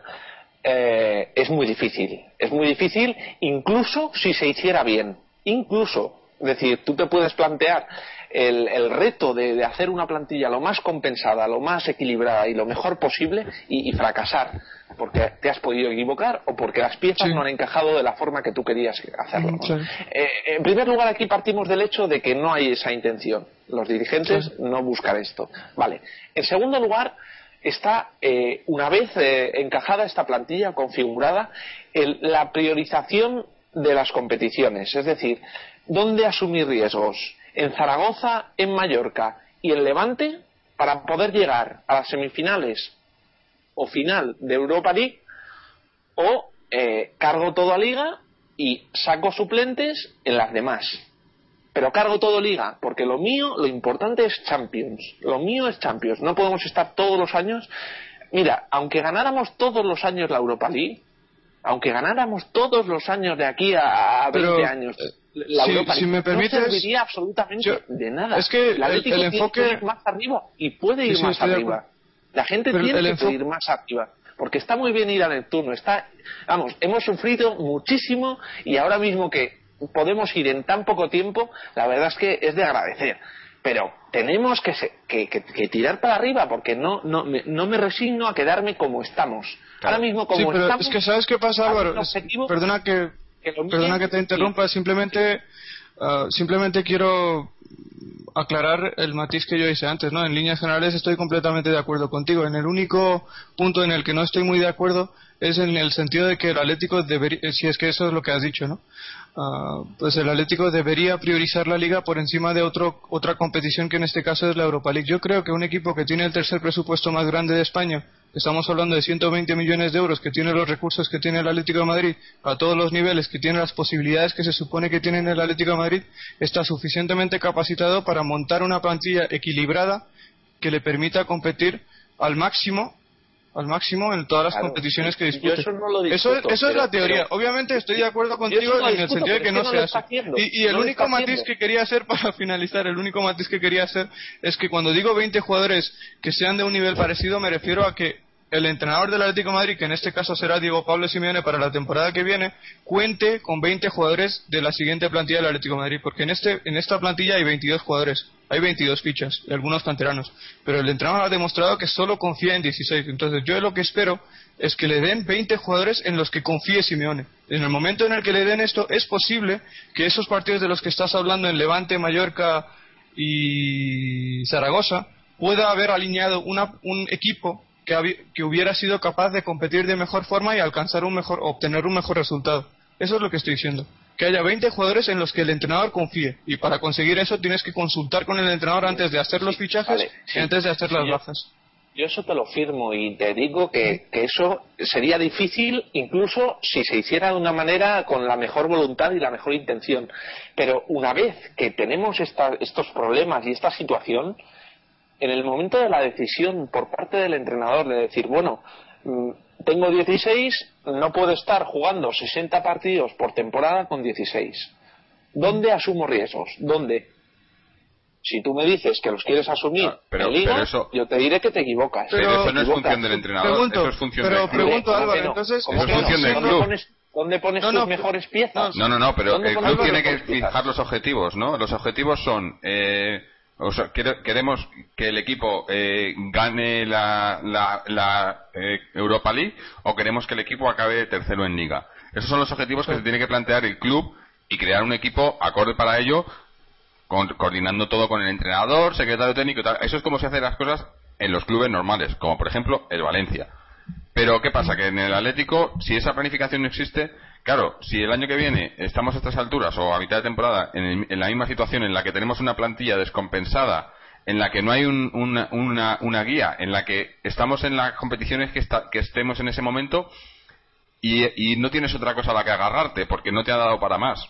eh, es muy difícil. Es muy difícil incluso si se hiciera bien. Incluso. Es decir, tú te puedes plantear el, el reto de, de hacer una plantilla lo más compensada, lo más equilibrada y lo mejor posible y, y fracasar. Porque te has podido equivocar o porque las piezas Sí. no han encajado de la forma que tú querías hacerlo. ¿no? Sí. Eh, en primer lugar, aquí partimos del hecho de que no hay esa intención. Los dirigentes Sí. no buscan esto. Vale. En segundo lugar, está, eh, una vez eh, encajada esta plantilla configurada, el- la priorización de las competiciones. Es decir, ¿dónde asumir riesgos? ¿En Zaragoza, en Mallorca y en Levante? Para poder llegar a las semifinales o final de Europa League o eh, cargo todo a liga y saco suplentes en las demás. Pero cargo todo liga, porque lo mío, lo importante es Champions. Lo mío es Champions. No podemos estar todos los años. Mira, aunque ganáramos todos los años la Europa League, aunque ganáramos todos los años de aquí a, a 20 Pero, años la si- Europa si League, me permites, no serviría absolutamente yo- de nada. es que el- el tiene enfoque- que ir más arriba y puede ir sí, más arriba. La gente Pero tiene el que ir más arriba. Porque está muy bien ir a Neptuno. Está, vamos, hemos sufrido muchísimo y ahora mismo que podemos ir en tan poco tiempo, la verdad es que es de agradecer. Pero tenemos que, se- que, que- que tirar para arriba porque no, no, me, no me resigno a quedarme como estamos. Ahora mismo como Sí, pero estamos... es que ¿sabes qué pasa, Álvaro? perdona que, perdona que te interrumpa, simplemente, ah, simplemente quiero aclarar el matiz que yo hice antes, ¿no? En líneas generales estoy completamente de acuerdo contigo. En el único punto en el que no estoy muy de acuerdo es en el sentido de que el Atlético debería, si es que eso es lo que has dicho, ¿no? Ah, pues el Atlético debería priorizar la liga por encima de otro, otra competición que en este caso es la Europa League. Yo creo que un equipo que tiene el tercer presupuesto más grande de España, estamos hablando de 120 millones de euros, que tiene los recursos que tiene el Atlético de Madrid a todos los niveles, que tiene las posibilidades que se supone que tiene el Atlético de Madrid, está suficientemente capacitado para montar una plantilla equilibrada que le permita competir al máximo al máximo en todas las Claro, competiciones que dispute. eso no lo Eso, discuto, eso es pero- la teoría. pero- Obviamente estoy de acuerdo contigo en el sentido de que no no se lo hace. está haciendo, Y, y el único matiz haciendo. que quería hacer para finalizar, el único matiz que quería hacer es que cuando digo 20 jugadores que sean de un nivel parecido, me refiero a que el entrenador del Atlético de Madrid, que en este caso será Diego Pablo Simeone para la temporada que viene, cuente con 20 jugadores de la siguiente plantilla del Atlético de Madrid, porque en este en esta plantilla hay 22 jugadores, hay 22 fichas, algunos canteranos, pero el entrenador ha demostrado que solo confía en 16, entonces yo lo que espero es que le den 20 jugadores en los que confíe Simeone. En el momento en el que le den esto, es posible que esos partidos de los que estás hablando en Levante, Mallorca y Zaragoza pueda haber alineado un equipo que, que hubiera sido capaz de competir de mejor forma y alcanzar un mejor, obtener un mejor resultado. Eso es lo que estoy diciendo. Que haya 20 jugadores en los que el entrenador confíe. Y para conseguir eso tienes que consultar con el entrenador antes de hacer los fichajes vale, y antes de hacer las bajas. Yo eso te lo firmo y te digo que, que eso sería difícil incluso si se hiciera de una manera con la mejor voluntad y la mejor intención. Pero una vez que tenemos esta- estos problemas y esta situación, en el momento de la decisión por parte del entrenador de decir, bueno, tengo 16, no puedo estar jugando 60 partidos por temporada con 16. ¿Dónde asumo riesgos? ¿Dónde? Si tú me dices que los quieres asumir Ah, pero- en liga, pero eso- yo te diré que te equivocas. Pero, Pero- eso no es función del entrenador, Pregunto, eso es función pero del club. pregunto, ¿Cómo Álvaro, no? entonces- ¿Dónde club. pones, dónde pones No, no, tus mejores piezas? No, no, no, pero ¿Dónde el club tiene que fijar los objetivos, ¿no? Los objetivos son, eh, o sea, quere- queremos que el equipo eh, gane la, la, la, eh, Europa League o queremos que el equipo acabe tercero en liga. Esos son los objetivos que se tiene que plantear el club y crear un equipo acorde para ello, con- coordinando todo con el entrenador, secretario técnico y tal. Eso es como se hacen las cosas en los clubes normales, como por ejemplo el Valencia. Pero ¿qué pasa? Que en el Atlético, si esa planificación no existe, claro, si el año que viene estamos a estas alturas o a mitad de temporada en, el- en la misma situación en la que tenemos una plantilla descompensada, en la que no hay un- una, una- una guía, en la que estamos en las competiciones que, está- que estemos en ese momento y, y no tienes otra cosa a la que agarrarte porque no te ha dado para más.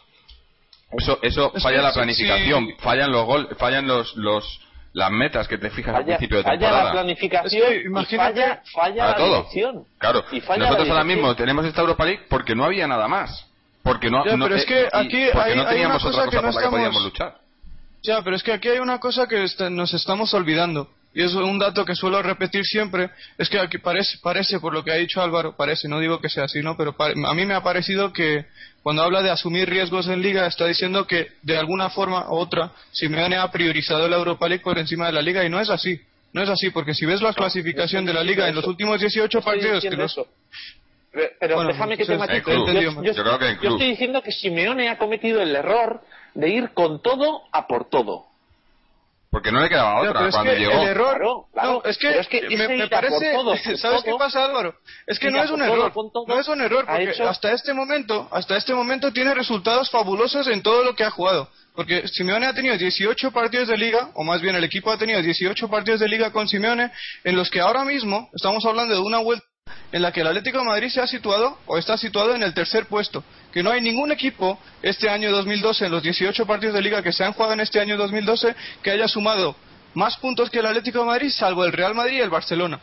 Eso, eso Es falla la planificación, fallan los gol, fallan los, los las metas que te fijas al Falla, principio de falla temporada. la planificación Es que y falla, falla la todo. dirección. Claro, Y falla nosotros la ahora mismo tenemos esta Europa League porque no había nada más. Porque no, Ya, no- pero es eh, que aquí hay- no hay teníamos una otra cosa cosa que no por la que estamos- podíamos luchar. Ya, pero es que aquí hay una cosa que est- nos estamos olvidando. Y es un dato que suelo repetir siempre. Es que aquí parece, parece, por lo que ha dicho Álvaro, parece, no digo que sea así, ¿no? Pero pare- a mí me ha parecido que cuando habla de asumir riesgos en Liga, está diciendo que de alguna forma u otra Simeone ha priorizado la Europa League por encima de la Liga y no es así. No es así, porque si ves la clasificación de la Liga en los últimos 18 Estoy partidos, que. Pero, Bueno, déjame que te matice. Yo, yo yo club. estoy diciendo que Simeone ha cometido el error de ir con todo a por todo. Porque no le quedaba otra pero es cuando que llegó. el error, Claro, claro. no, es que, es que me, me parece, todo, ¿sabes qué todo, pasa Álvaro? Es que no es un error, todo, no es un error porque hecho- hasta este momento, hasta este momento tiene resultados fabulosos en todo lo que ha jugado. Porque Simeone ha tenido 18 partidos de liga, o más bien el equipo ha tenido 18 partidos de liga con Simeone, en los que ahora mismo estamos hablando de una vuelta en la que el Atlético de Madrid se ha situado o está situado en el tercer puesto. Que no hay ningún equipo este año 2012, en los 18 partidos de liga que se han jugado en este año 2012, que haya sumado más puntos que el Atlético de Madrid, salvo el Real Madrid y el Barcelona.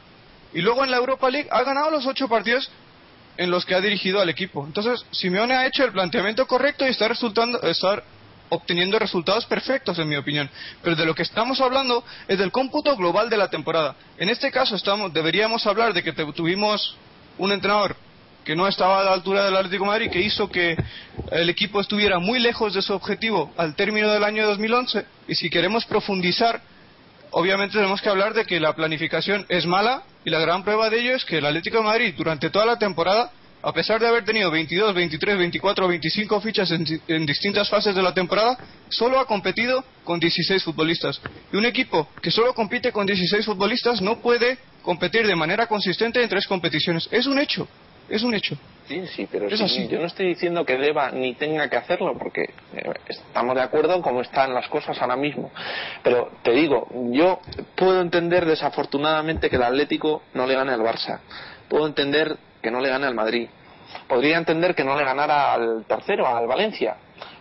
Y luego en la Europa League ha ganado los 8 partidos en los que ha dirigido al equipo. Entonces, Simeone ha hecho el planteamiento correcto y está resultando, está obteniendo resultados perfectos, en mi opinión. Pero de lo que estamos hablando es del cómputo global de la temporada. En este caso, estamos, deberíamos hablar de que tuvimos un entrenador que no estaba a la altura del Atlético de Madrid, que hizo que el equipo estuviera muy lejos de su objetivo al término del año 2011. Y si queremos profundizar, obviamente tenemos que hablar de que la planificación es mala y la gran prueba de ello es que el Atlético Madrid durante toda la temporada a pesar de haber tenido 22, 23, 24, 25 fichas en, en distintas fases de la temporada, solo ha competido con 16 futbolistas. Y un equipo que solo compite con 16 futbolistas no puede competir de manera consistente en tres competiciones. Es un hecho, es un hecho. Sí, sí, pero Es sí, así. yo no estoy diciendo que deba ni tenga que hacerlo, porque eh, estamos de acuerdo en cómo están las cosas ahora mismo. Pero te digo, yo puedo entender desafortunadamente que el Atlético no le gane al Barça. Puedo entender que no le gane al Madrid. Podría entender que no le ganara al tercero, al Valencia.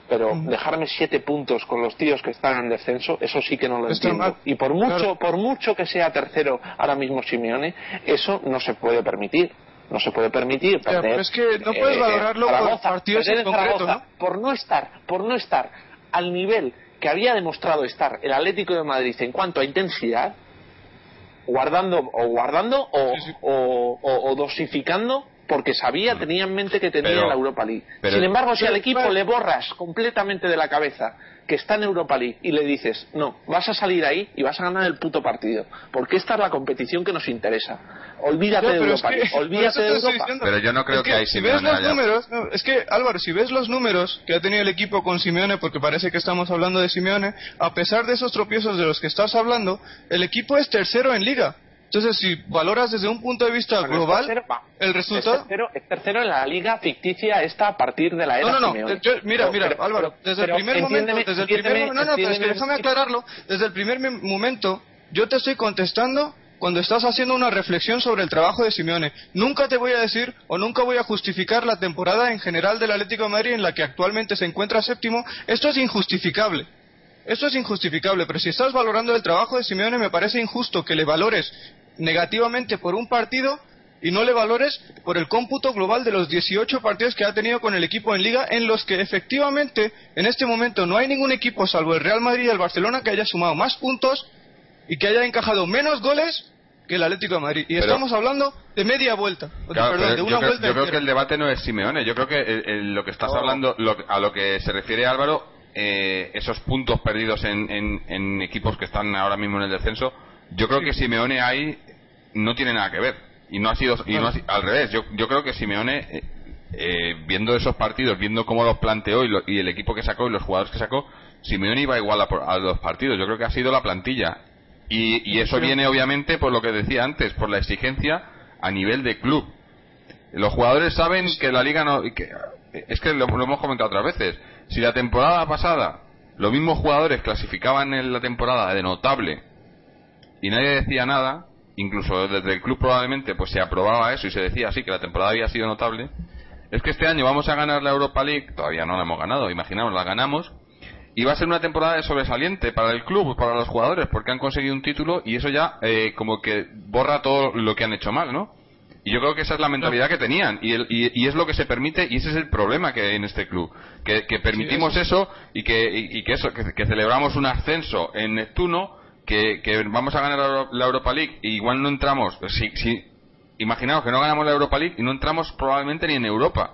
Pero dejarme siete puntos con los tíos que están en descenso, eso sí que no lo Está entiendo. mal. Y por mucho, Claro. por mucho que sea tercero ahora mismo Simeone, eso no se puede permitir. No se puede permitir. Perder, pero es que no puedes eh, valorarlo por partidos en en concreto, Zaragoza, Por no estar, por no estar al nivel que había demostrado estar el Atlético de Madrid en cuanto a intensidad, guardando o guardando o, Sí, sí. o- o- o dosificando porque sabía, tenía en mente que tenía Pero- la Europa League. pero- Sin embargo, si al equipo pero- le borras completamente de la cabeza que está en Europa League y le dices, no, vas a salir ahí y vas a ganar el puto partido, porque esta es la competición que nos interesa. Olvídate No, de Europa que- League, olvídate de Europa. diciendo. Pero yo no creo Es que ahí si ves los haya- números, no, es que Álvaro, si ves los números que ha tenido el equipo con Simeone, porque parece que estamos hablando de Simeone, a pesar de esos tropiezos de los que estás hablando, el equipo es tercero en liga. Entonces, si valoras desde un punto de vista Bueno, es global, tercero, el Es resultado... tercero, es tercero en la liga ficticia esta a partir de la era No, no, no. Yo- mira, Pero- mira, pero- Álvaro, pero- desde el primer momento, desde el primer no, no, pero es que déjame aclararlo. Desde el primer momento, yo te estoy contestando cuando estás haciendo una reflexión sobre el trabajo de Simeone. Nunca te voy a decir o nunca voy a justificar la temporada en general del Atlético de Madrid en la que actualmente se encuentra séptimo. Esto es injustificable. Esto es injustificable, pero si estás valorando el trabajo de Simeone, me parece injusto que le valores negativamente por un partido y no le valores por el cómputo global de los 18 partidos que ha tenido con el equipo en liga, en los que efectivamente en este momento no hay ningún equipo, salvo el Real Madrid y el Barcelona, que haya sumado más puntos y que haya encajado menos goles que el Atlético de Madrid. Y Pero- estamos hablando de media vuelta, Claro, perdón, de una yo, creo, vuelta yo creo que el debate no es Simeone. Yo creo que el- el- lo que estás hablando, lo- a lo que se refiere Álvaro, eh, esos puntos perdidos en, en- en equipos que están ahora mismo en el descenso, yo creo que Simeone ahí no tiene nada que ver. Y no ha sido, y no ha al revés. Yo, yo creo que Simeone, eh, eh, viendo esos partidos, viendo cómo los planteó y, lo- y el equipo que sacó y los jugadores que sacó, Simeone iba igual a, a los partidos. Yo creo que ha sido la plantilla. Y, y eso viene obviamente por lo que decía antes, por la exigencia a nivel de club. Los jugadores saben que la liga no. que- es que lo, lo hemos comentado otras veces. Si la temporada pasada los mismos jugadores clasificaban en la temporada de notable y nadie decía nada, incluso desde el club probablemente pues se aprobaba eso y se decía así que la temporada había sido notable, es que este año vamos a ganar la Europa League, todavía no la hemos ganado, imaginamos, la ganamos, y va a ser una temporada de sobresaliente para el club, para los jugadores, porque han conseguido un título y eso ya eh, como que borra todo lo que han hecho mal, ¿no? Y yo creo que esa es la mentalidad que tenían y, el- y, y es lo que se permite y ese es el problema que hay en este club. Que, que permitimos eso y que, y, y que eso, que, que celebramos un ascenso en Neptuno, que, que vamos a ganar la, Euro- la Europa League y igual no entramos, si, si, imaginaos que no ganamos la Europa League y no entramos probablemente ni en Europa.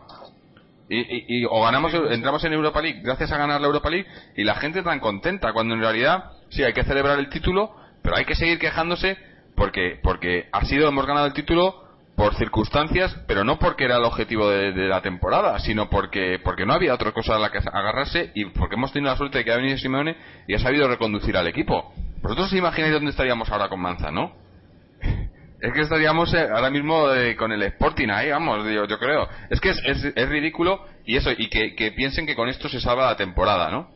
Y, y- y- o ganamos entramos en Europa League gracias a ganar la Europa League y la gente tan contenta cuando en realidad sí hay que celebrar el título pero hay que seguir quejándose porque porque ha sido hemos ganado el título por circunstancias pero no porque era el objetivo de, la temporada sino porque porque no había otra cosa a la que agarrarse y porque hemos tenido la suerte de que ha venido Simeone y ha sabido reconducir al equipo vosotros os imagináis dónde estaríamos ahora con Manzano es que estaríamos eh, ahora mismo eh, con el Sporting ahí, vamos, yo, yo creo. Es que es, es, es ridículo y eso, y que, que piensen que con esto se salva la temporada, ¿no?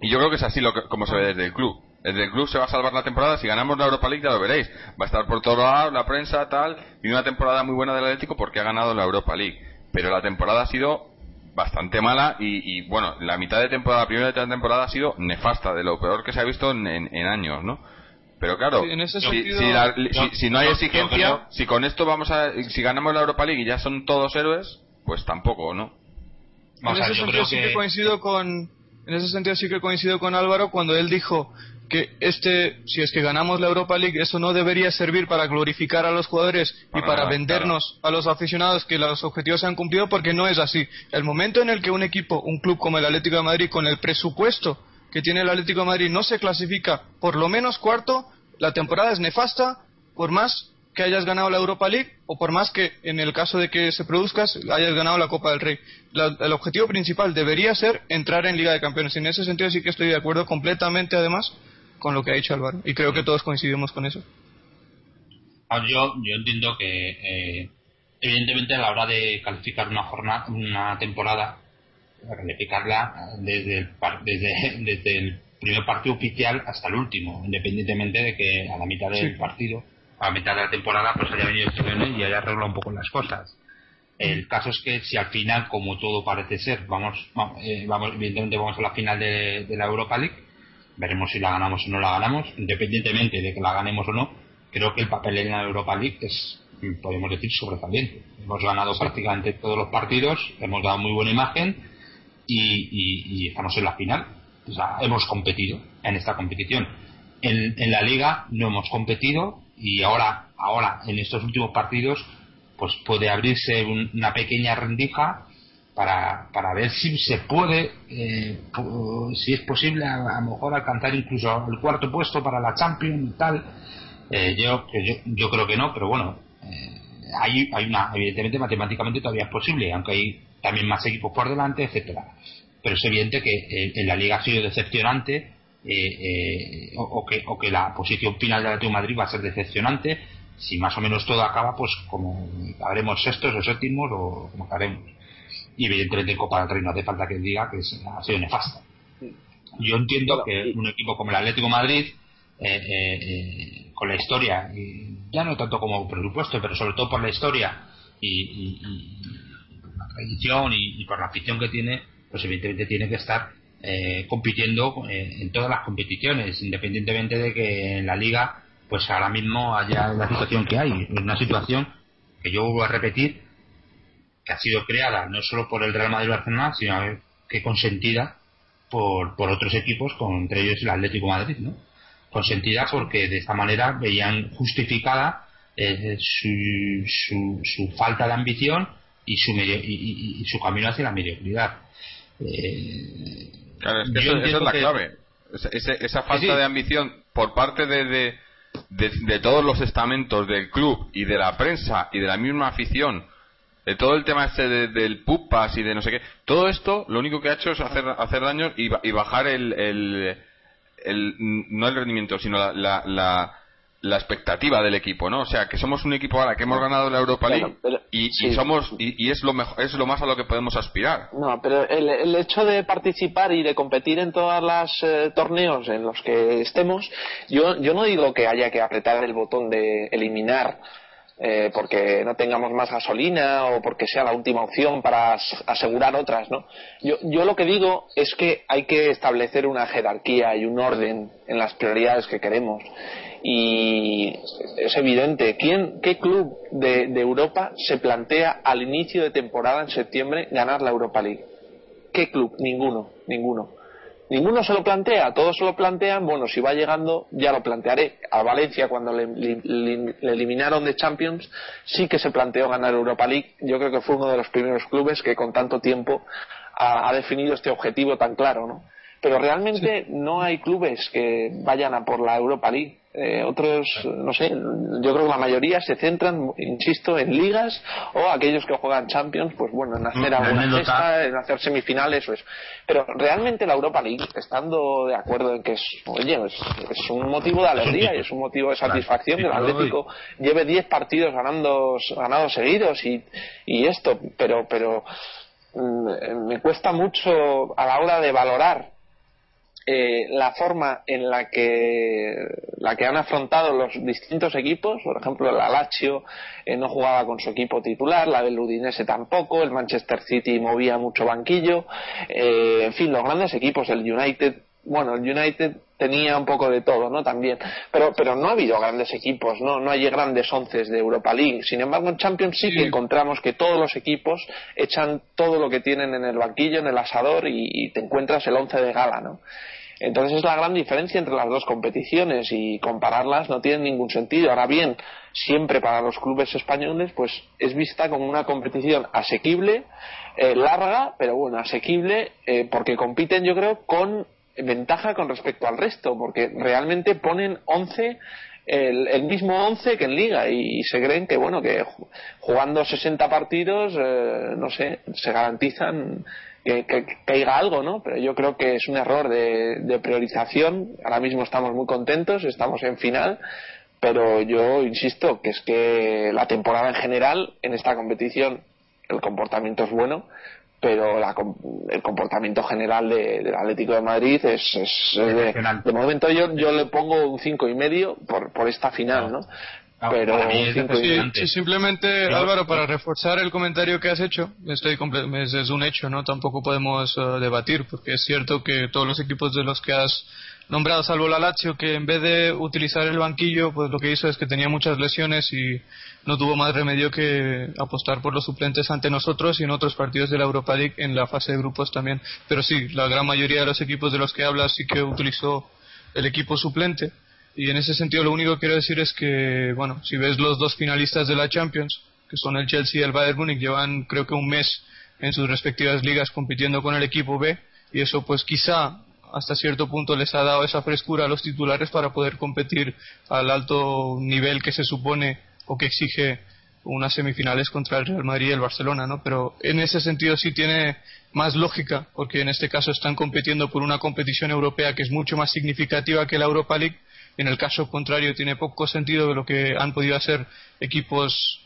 Y yo creo que es así lo que- como se ve desde el club. Desde el club se va a salvar la temporada. Si ganamos la Europa League, ya lo veréis. Va a estar por todos lados la prensa, tal. Y una temporada muy buena del Atlético porque ha ganado la Europa League. Pero la temporada ha sido bastante mala y, y, bueno, la mitad de temporada, la primera mitad de temporada ha sido nefasta, de lo peor que se ha visto en, en- en años, ¿no? Pero claro, Sí, en ese si, sentido- si la- yo- si- si no hay yo- exigencia, si con esto vamos a, si ganamos la Europa League y ya son todos héroes, pues tampoco, ¿no? En ese sentido sí que- que coincido con en ese sentido sí que coincido con Álvaro cuando él dijo que este si es que ganamos la Europa League eso no debería servir para glorificar a los jugadores y Para vendernos a los aficionados que los objetivos se han cumplido porque no es así el momento en el que un equipo un club como el Atlético de Madrid con el presupuesto que tiene el Atlético de Madrid no se clasifica por lo menos cuarto la temporada es nefasta por más que hayas ganado la Europa League o por más que en el caso de que se produzcas hayas ganado la Copa del Rey. La- el objetivo principal debería ser entrar en Liga de Campeones. En ese sentido sí que estoy de acuerdo completamente además con lo que ha dicho Álvaro y creo que todos coincidimos con eso. Ah, Yo, yo entiendo que, eh, evidentemente, a la hora de calificar una jornada, una temporada, calificarla desde el, desde, desde el primer partido oficial hasta el último, independientemente de que a la mitad del Sí. partido, a la mitad de la temporada, pues haya venido Simeone y haya arreglado un poco las cosas. El caso es que si al final, como todo parece ser, vamos, vamos, eh, vamos evidentemente vamos a la final de, de la Europa League, veremos si la ganamos o no la ganamos, independientemente de que la ganemos o no, creo que el papel en la Europa League es, podemos decir, sobresaliente. Hemos ganado prácticamente todos los partidos, hemos dado muy buena imagen y, y- y estamos en la final. O sea, hemos competido en esta competición. En, en la liga no hemos competido y ahora, ahora en estos últimos partidos, pues puede abrirse un- una pequeña rendija para, para ver si se puede, eh, si es posible a, a lo mejor alcanzar incluso el cuarto puesto para la Champions y tal. Eh, yo, yo, yo creo que no, pero bueno, eh, hay, hay una, evidentemente matemáticamente todavía es posible, aunque hay también más equipos por delante, etcétera. Pero es evidente que eh, en la liga ha sido decepcionante eh, o, o que, o que la posición final del Atlético de Madrid va a ser decepcionante. Si más o menos todo acaba, pues como acabaremos sextos o séptimos o como acabaremos. Y evidentemente en Copa del Rey no hace falta que diga que es- ha sido nefasta. Yo entiendo que un equipo como el Atlético de Madrid, eh, eh, eh, con la historia, y ya no tanto como presupuesto, pero sobre todo por la historia y, y- y- y por la tradición y, y por la afición que tiene, pues evidentemente tiene que estar eh, compitiendo eh, en todas las competiciones, independientemente de que en la liga, pues ahora mismo haya la situación que hay. Una situación que yo vuelvo a repetir, que ha sido creada no solo por el Real Madrid Barcelona, sino que consentida por, por otros equipos, con, entre ellos el Atlético Madrid, ¿no? Consentida porque de esta manera veían justificada eh, su, su, su falta de ambición y su, medio- y, y- y su camino hacia la mediocridad. Eh, Claro, es que yo eso, esa es la que- clave. Esa, falta Sí, sí. de ambición por parte de, de, de- de todos los estamentos del club y de la prensa y de la misma afición, de todo el tema este de- del pupas y de no sé qué, todo esto lo único que ha hecho es hacer, hacer daño y, ba- y bajar el, el, el- no el rendimiento, sino la, la, la, la expectativa del equipo, ¿no? O sea, que somos un equipo ahora que hemos ganado la Europa League pero- y, y somos y, y es lo mejor, es lo más a lo que podemos aspirar. No, pero el, el hecho de participar y de competir en todos los torneos en los que estemos, yo, yo no digo que haya que apretar el botón de eliminar eh, porque no tengamos más gasolina o porque sea la última opción para as- asegurar otras, ¿no? Yo, yo lo que digo es que hay que establecer una jerarquía y un orden en las prioridades que queremos. Y es evidente, ¿quién, ¿qué club de, de Europa se plantea al inicio de temporada en septiembre ganar la Europa League? ¿Qué club? Ninguno, ninguno. Ninguno se lo plantea, todos se lo plantean, bueno, si va llegando ya lo plantearé. A Valencia cuando le, le- le- le eliminaron de Champions sí que se planteó ganar Europa League. Yo creo que fue uno de los primeros clubes que con tanto tiempo ha, ha definido este objetivo tan claro, ¿no? Pero realmente no hay clubes que vayan a por la Europa League. Eh, otros, no sé, yo creo que la mayoría se centran, insisto, en ligas o aquellos que juegan Champions, pues bueno, en hacer La alguna gesta, en hacer semifinales o eso. Pero realmente la Europa League, estando de acuerdo en que es, oye, es, es un motivo de alegría y es un motivo de satisfacción que el Claro, Atlético lleve 10 partidos ganando, ganados seguidos y, y esto, pero, pero mm, me cuesta mucho a la hora de valorar eh, la forma en la que la que han afrontado los distintos equipos, por ejemplo el Lazio eh, no jugaba con su equipo titular, la del Udinese tampoco, el Manchester City movía mucho banquillo, eh, en fin los grandes equipos, el United, bueno el United tenía un poco de todo, ¿no? También, pero pero no ha habido grandes equipos, no no hay grandes once de Europa League. Sin embargo en Champions sí, Sí. que encontramos que todos los equipos echan todo lo que tienen en el banquillo, en el asador y, y te encuentras el once de gala, ¿no? Entonces es la gran diferencia entre las dos competiciones y compararlas no tiene ningún sentido. Ahora bien, siempre para los clubes españoles pues es vista como una competición asequible, eh, larga, pero bueno, asequible eh, porque compiten yo creo con ventaja con respecto al resto, porque realmente ponen 11 el, el mismo 11 que en Liga y, se creen que, bueno, que ju- jugando 60 partidos, eh, no sé, se garantizan que, que- caiga algo, ¿no? Pero yo creo que es un error de, de priorización. Ahora mismo estamos muy contentos, estamos en final, pero yo insisto que es que la temporada en general en esta competición el comportamiento es bueno pero la el comportamiento general de- del Atlético de Madrid es, es- es de, de momento yo, yo le pongo un cinco y medio por, por esta final no, Ah, pero para mí un es cinco y Sí, simplemente, Álvaro, para reforzar el comentario que has hecho, estoy comple- es, es un hecho, ¿no? Tampoco podemos eh, debatir, porque es cierto que todos los equipos de los que has nombrado, salvo la Lazio, que en vez de utilizar el banquillo, pues lo que hizo es que tenía muchas lesiones y no tuvo más remedio que apostar por los suplentes ante nosotros y en otros partidos de la Europa League en la fase de grupos también. Pero sí, la gran mayoría de los equipos de los que hablas sí que utilizó el equipo suplente. Y en ese sentido lo único que quiero decir es que, bueno, si ves los dos finalistas de la Champions, que son el Chelsea y el Bayern Múnich, llevan creo que un mes en sus respectivas ligas compitiendo con el equipo B y eso pues quizá hasta cierto punto les ha dado esa frescura a los titulares para poder competir al alto nivel que se supone o que exige unas semifinales contra el Real Madrid y el Barcelona, ¿no? Pero en ese sentido sí tiene más lógica, porque en este caso están compitiendo por una competición europea que es mucho más significativa que la Europa League. En el caso contrario tiene poco sentido lo que han podido hacer equipos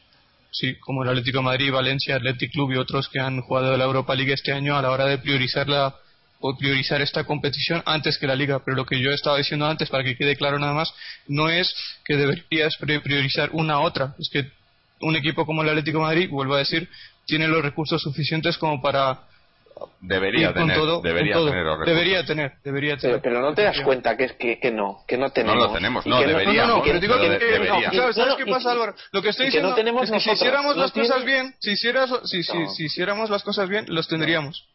sí, como el Atlético de Madrid, Valencia, Athletic Club y otros que han jugado la Europa League este año a la hora de priorizar la o priorizar esta competición antes que la liga, pero lo que yo estaba diciendo antes para que quede claro nada más, no es que deberías priorizar una a otra, es que un equipo como el Atlético de Madrid, vuelvo a decir, tiene los recursos suficientes como para Debería tener, todo, debería con todo. tener los recursos. debería tener, debería pero, tener. pero no te das cuenta que es que, que no que no tenemos lo tenemos, no, que deberíamos, No, no, pero digo pero que, de- que- debería. ¿sabes, No, sabes no, qué pasa, Álvaro? Lo que estoy que no diciendo tenemos es que si hiciéramos no las cosas bien, si, hicieras, si, si, No. si hiciéramos las cosas bien, los tendríamos.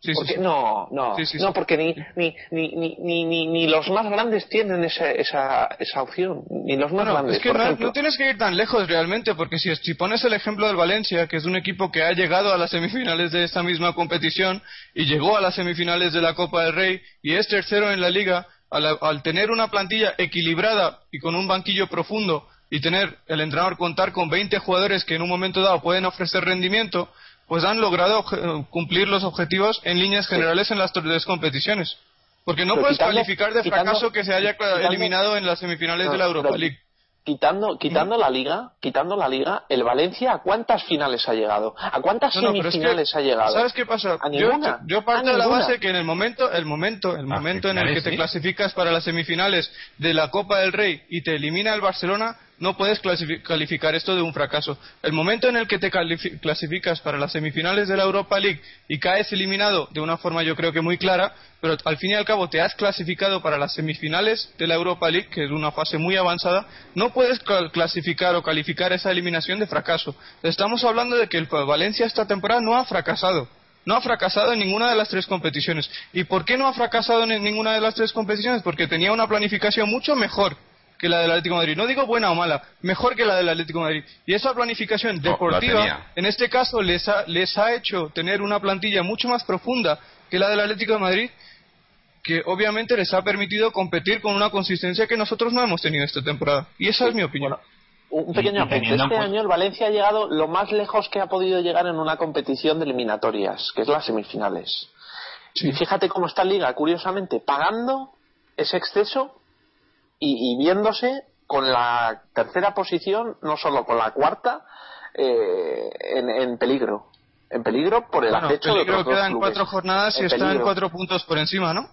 Sí, sí, Porque- sí. No, no, no, porque ni, ni, ni, ni, ni, ni, ni los más grandes tienen esa, esa, esa opción, ni los más Bueno, grandes. es que por no, no tienes que ir tan lejos realmente, porque si, si pones el ejemplo del Valencia, que es un equipo que ha llegado a las semifinales de esta misma competición y llegó a las semifinales de la Copa del Rey y es tercero en la liga, al, al tener una plantilla equilibrada y con un banquillo profundo y tener el entrenador contar con 20 jugadores que en un momento dado pueden ofrecer rendimiento, pues han logrado obje- cumplir los objetivos en líneas generales en las tres competiciones. Porque no Pero puedes quitando- calificar de quitando- fracaso que se haya quitando- eliminado en las semifinales No, de la Europa pero- League. Quitando, quitando la liga, quitando la liga, el Valencia a cuántas finales ha llegado, a cuántas No, no, pero es que, semifinales ha llegado. ¿Sabes qué pasa? A Yo, yo parto A de la base que en el momento, el momento, el Ah, momento en el que te sí. clasificas para las semifinales de la Copa del Rey y te elimina el Barcelona, no puedes calificar esto de un fracaso. El momento en el que te clasificas para las semifinales de la Europa League y caes eliminado de una forma yo creo que muy clara, pero al fin y al cabo te has clasificado para las semifinales de la Europa League, que es una fase muy avanzada, no puedes cl- clasificar o calificar esa eliminación de fracaso. Estamos hablando de que el Valencia esta temporada no ha fracasado. No ha fracasado en ninguna de las tres competiciones. ¿Y por qué no ha fracasado en ninguna de las tres competiciones? Porque tenía una planificación mucho mejor que la del Atlético de Madrid. No digo buena o mala, mejor que la del Atlético de Madrid. Y esa planificación deportiva, en este caso, les ha, les ha hecho tener una plantilla mucho más profunda que la del Atlético de Madrid, que obviamente les ha permitido competir con una consistencia que nosotros no hemos tenido esta temporada. Y esa es mi opinión. Un pequeño apunte. en Este año el Valencia ha llegado lo más lejos que ha podido llegar en una competición de eliminatorias, que es las semifinales. Y fíjate cómo está la liga, curiosamente, pagando ese exceso y, y viéndose con la tercera posición, no solo con la cuarta, eh, en, en peligro. En peligro por el Bueno, acecho de peligro otros dos quedan clubes. cuatro jornadas y En están peligro. cuatro puntos por encima, ¿no?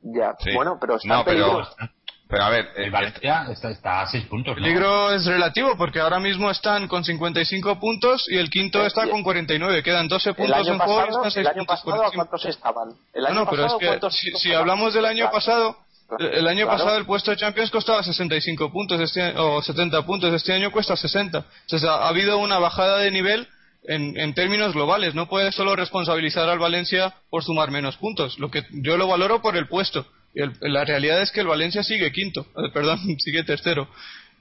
Ya, Sí. bueno, pero está No, en peligro. pero, pero a ver, El Valencia está, está a 6 puntos. ¿no? Peligro es relativo porque ahora mismo están con 55 puntos y el quinto está con 49. Quedan 12 El puntos en juego y están 6 el año puntos por pasado ¿a encima. cuántos estaban? El No, año no, pero es que ¿cuántos si, si hablamos del año pasado, Claro. El año Claro. pasado el puesto de Champions costaba 65 puntos este año- o 70 puntos, este año cuesta 60. Entonces ha, ha habido una bajada de nivel en, en términos globales. No puedes solo responsabilizar al Valencia por sumar menos puntos. Lo que yo lo valoro por el puesto. El- la realidad es que el Valencia sigue quinto, eh, perdón, sigue tercero.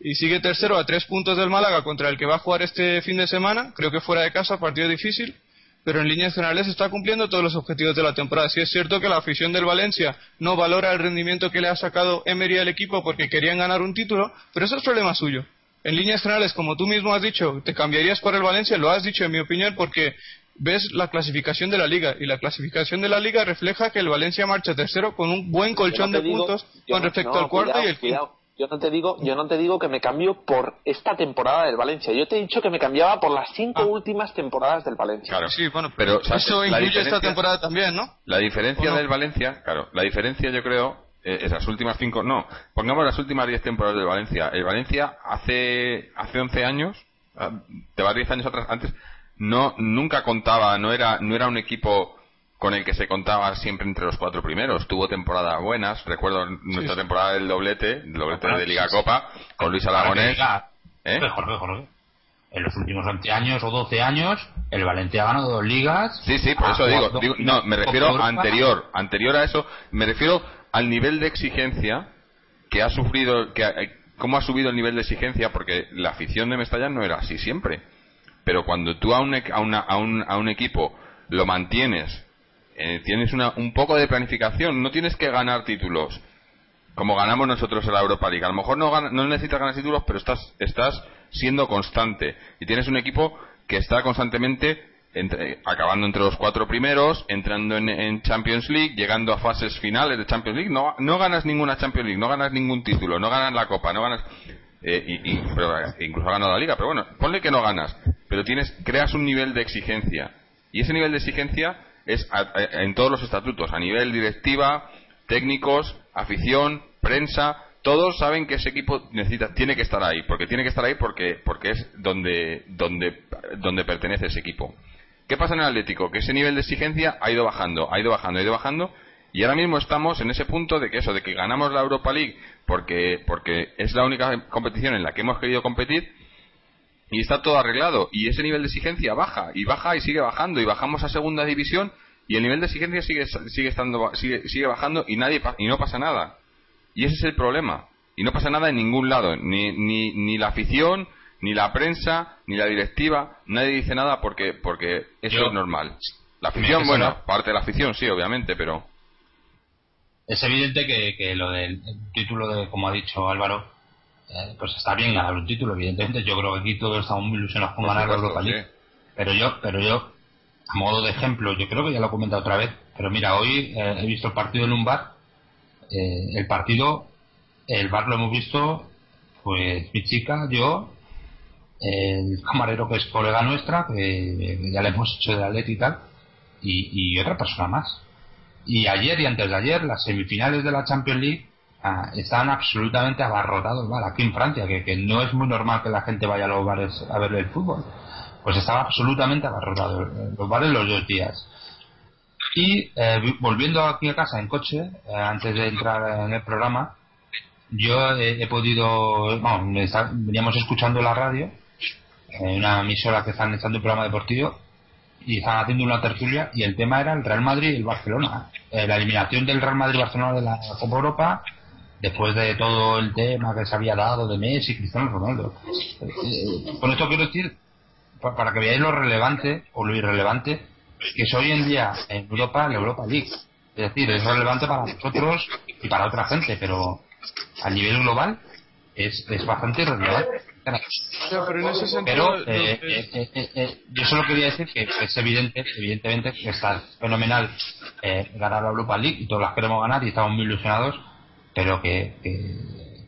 Y sigue tercero a tres puntos del Málaga contra el que va a jugar este fin de semana, creo que fuera de casa, partido difícil. Pero en líneas generales está cumpliendo todos los objetivos de la temporada. Sí es cierto que la afición del Valencia no valora el rendimiento que le ha sacado Emery al equipo porque querían ganar un título, pero eso es problema suyo. En líneas generales, como tú mismo has dicho, te cambiarías por el Valencia, lo has dicho en mi opinión porque ves la clasificación de la liga y la clasificación de la liga refleja que el Valencia marcha tercero con un buen colchón no de digo- puntos con no- respecto no, al cuarto cuidado, y el quinto. Yo no te digo, yo no te digo que me cambio por esta temporada del Valencia. Yo te he dicho que me cambiaba por las cinco Ah. últimas temporadas del Valencia. Claro. Sí, bueno, pero ¿sabes? eso incluye esta temporada también, ¿no? La diferencia del Valencia, claro, la diferencia yo creo eh, es las últimas cinco, no, pongamos las últimas 10 temporadas del Valencia. El Valencia hace hace 11 años, ah, te vas 10 años atrás, antes no nunca contaba, no era no era un equipo con el que se contaba siempre entre los cuatro primeros. Tuvo temporadas buenas, recuerdo nuestra temporada del doblete, el doblete de Liga. Copa con Luis Aragonés. ¿eh? Jorge, Jorge, En los últimos 20 años o 12 años, el Valencia ha ganado dos ligas. Sí, sí, por eso digo, digo- no, me refiero anterior, anterior a eso, me refiero al nivel de exigencia que ha sufrido, que ha- eh, cómo ha subido el nivel de exigencia, porque la afición de Mestalla no era así siempre. Pero cuando tú a un, a una- a un, a un equipo lo mantienes, eh, tienes una, un poco de planificación, no tienes que ganar títulos como ganamos nosotros en la Europa League. A lo mejor no, no necesitas ganar títulos, pero estás, estás siendo constante. Y tienes un equipo que está constantemente entre- acabando entre los cuatro primeros, entrando en, en Champions League, llegando a fases finales de Champions League. No, ganas ninguna Champions League, no ganas ningún título, no ganas la Copa, no ganas. eh, y- pero, eh, incluso ha ganado la Liga, pero bueno, ponle que no ganas, pero tienes, creas un nivel de exigencia. Y ese nivel de exigencia es a- en todos los estatutos, a nivel directiva, técnicos, afición, prensa, todos saben que ese equipo necesita, tiene que estar ahí, porque tiene que estar ahí porque, porque es donde, donde, donde pertenece ese equipo. ¿Qué pasa en el Atlético? Que ese nivel de exigencia ha ido bajando, ha ido bajando, ha ido bajando, y ahora mismo estamos en ese punto de que eso, de que ganamos la Europa League porque, porque es la única competición en la que hemos querido competir, y está todo arreglado, y ese nivel de exigencia baja, y baja y sigue bajando, y bajamos a segunda división, y el nivel de exigencia sigue, sigue estando, sigue, sigue bajando y nadie, y no pasa nada. Y ese es el problema. Y no pasa nada en ningún lado. Ni, ni, ni la afición, ni la prensa, ni la directiva. Nadie dice nada porque, porque eso Yo- es normal. La afición, bueno, parte de la afición, sí, obviamente, pero. Es evidente que, que lo del título de, como ha dicho Álvaro, eh, pues está bien ganar un título, evidentemente. Yo creo que aquí todos estamos muy ilusionados con por ganar la Europa League. sí. Pero yo, pero yo, a modo de ejemplo, yo creo que ya lo he comentado otra vez, pero mira, hoy eh, he visto el partido en un bar. eh, el partido, el bar lo hemos visto, pues mi chica, yo, el camarero que es colega nuestra, que, que ya le hemos hecho de atleta y tal, y, y otra persona más. Y ayer y antes de ayer, las semifinales de la Champions League ah, estaban absolutamente abarrotados. Aquí en Francia, que, que no es muy normal que la gente vaya a los bares a ver el fútbol. Pues estaba absolutamente abarrotado eh, los bares los dos días. Y eh, vi- volviendo aquí a casa en coche, eh, antes de entrar en el programa, yo he, podido, está- veníamos escuchando la radio, en una emisora que están echando un programa deportivo, y estaban haciendo una tertulia y el tema era el Real Madrid y el Barcelona. Eh, la eliminación del Real Madrid y Barcelona de la Copa Europa después de todo el tema que se había dado de Messi Cristiano Ronaldo. Eh, con esto quiero decir, pa- para que veáis lo relevante o lo irrelevante que es hoy en día en Europa la Europa League. Es decir, es relevante para nosotros y para otra gente, pero a nivel global es, es bastante irrelevante. Pero en ese sentido, Pero lo eh, eh, eh, eh, eh, yo solo quería decir que es evidente, evidentemente, que está fenomenal eh, ganar la Europa League y todos las queremos ganar y estamos muy ilusionados, pero que, que,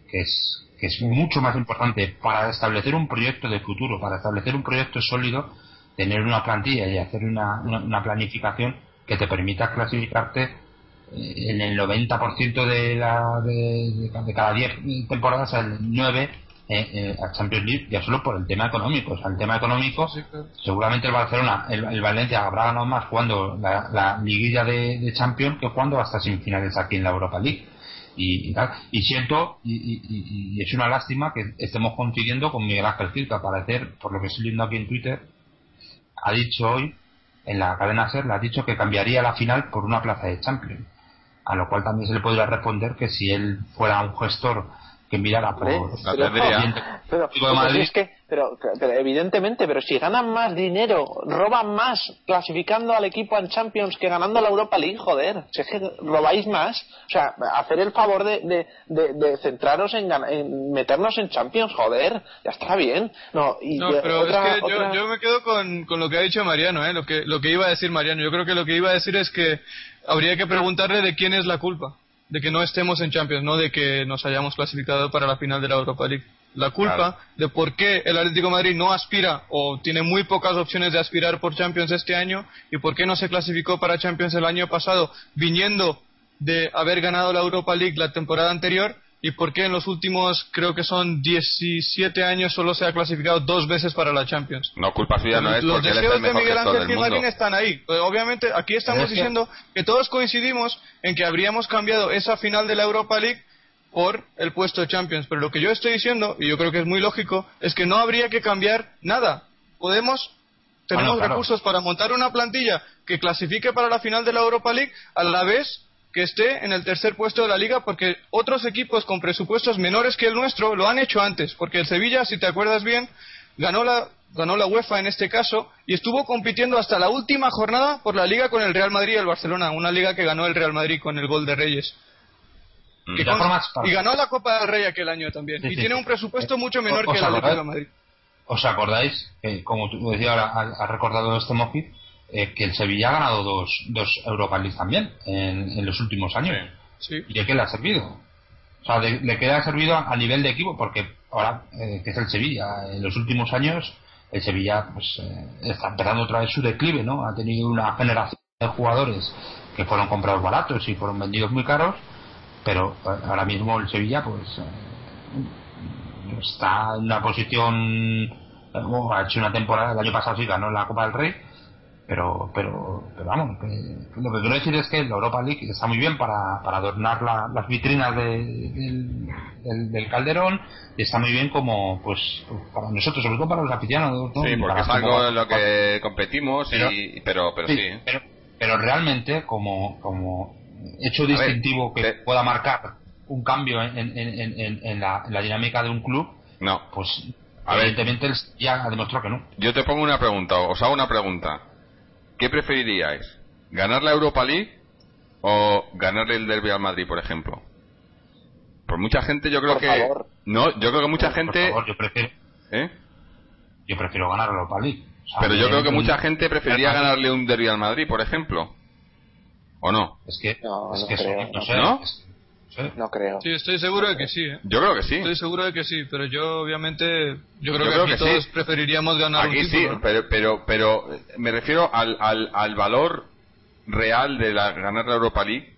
que es, que es mucho más importante para establecer un proyecto de futuro, para establecer un proyecto sólido, tener una plantilla y hacer una, una, una planificación que te permita clasificarte eh, en el 90% de, la, de, cada 10 temporadas, el 9 eh, eh, a Champions League, ya solo por el tema económico. O sea, el tema económico, Sí, claro. seguramente el Barcelona, el, el Valencia habrá ganado más jugando la, la liguilla de, de Champions que jugando hasta semifinales aquí en la Europa League. Y, y tal. Y siento, y, y- y- es una lástima que estemos consiguiendo con Miguel Ángel Gil, que al por lo que estoy viendo aquí en Twitter, ha dicho hoy, en la cadena SER, le ha dicho que cambiaría la final por una plaza de Champions. A lo cual también se le podría responder que si él fuera un gestor que mirara por Hombre, La pero, tendría. pero, pero es que, pero, pero evidentemente, pero si ganan más dinero, roban más clasificando al equipo en Champions que ganando la Europa League, joder, si es que robáis más, o sea, hacer el favor de, de, de, de centraros en, en meternos en Champions, joder, ya está bien. No, y No, pero otra- es que yo, otra- yo me quedo con, con lo que ha dicho Mariano, ¿eh? lo, que, lo que iba a decir Mariano. Yo creo que lo que iba a decir es que habría que preguntarle de quién es la culpa, de que no estemos en Champions, no de que nos hayamos clasificado para la final de la Europa League. La culpa Claro. de por qué el Atlético de Madrid no aspira o tiene muy pocas opciones de aspirar por Champions este año y por qué no se clasificó para Champions el año pasado, viniendo de haber ganado la Europa League la temporada anterior y por qué en los últimos creo que son 17 años solo se ha clasificado dos veces para la Champions. No, culpa suya no es los porque él es deseos de Miguel Ángel están ahí. Eh, Obviamente aquí estamos diciendo que todos coincidimos en que habríamos cambiado esa final de la Europa League por el puesto de Champions. Pero lo que yo estoy diciendo, y yo creo que es muy lógico, es que no habría que cambiar nada. Podemos, tenemos Bueno, claro. recursos para montar una plantilla que clasifique para la final de la Europa League a la vez que esté en el tercer puesto de la liga porque otros equipos con presupuestos menores que el nuestro lo han hecho antes porque el Sevilla si te acuerdas bien ganó la ganó la UEFA en este caso y estuvo compitiendo hasta la última jornada por la liga con el Real Madrid y el Barcelona una liga que ganó el Real Madrid con el gol de Reyes Mm. Que con- y ganó la Copa del Rey aquel año también Sí, y sí, tiene sí. un presupuesto mucho menor ¿Os que el de Madrid ¿Os acordáis, que, como tú decías ahora, ha, ha recordado este Mofi, eh, que el Sevilla ha ganado dos, dos Europa League también en, en los últimos años? sí ¿Y de qué le ha servido? O sea, de, de qué le ha servido a, a nivel de equipo, porque ahora, eh, que es el Sevilla, en los últimos años, el Sevilla pues eh, está empezando otra vez su declive, ¿no? Ha tenido una generación de jugadores que fueron comprados baratos y fueron vendidos muy caros, pero eh, ahora mismo el Sevilla, pues, eh, está en una posición, bueno, ha hecho una temporada, el año pasado sí ganó la Copa del Rey, pero pero pero vamos que- lo que quiero decir es que la Europa League está muy bien para, para adornar la- las vitrinas de- del, del- del Calderón y está muy bien como pues para nosotros sobre todo para los aficionados ¿no? Sí, porque es algo en lo que competimos, Pero- y, pero, pero Sí, sí. pero, pero realmente como como hecho ver, distintivo que te- pueda marcar un cambio en, en- en- en- en la, en la dinámica de un club No. pues A ver. evidentemente el ya ha demostrado que no Yo te pongo una pregunta, os hago una pregunta. ¿Qué preferiríais? ¿Ganar la Europa League o ganarle el Derby al Madrid, por ejemplo? Por mucha gente yo creo Por que... favor. No, yo creo que mucha Por gente... favor, yo prefiero ¿eh? yo prefiero ganar la Europa League O sea, Pero yo creo que un- mucha gente preferiría ganarle un Derby al Madrid, por ejemplo. ¿O no? Es que, No, es no que eso- creo, no no sé, creo. es- no creo. sí estoy seguro de que sí ¿eh? Yo creo que sí. estoy seguro de que sí pero yo obviamente yo creo Yo que creo aquí que todos sí. preferiríamos ganar Aquí un sí, pero, pero, pero me refiero al, al, al valor real de la, ganar la Europa League.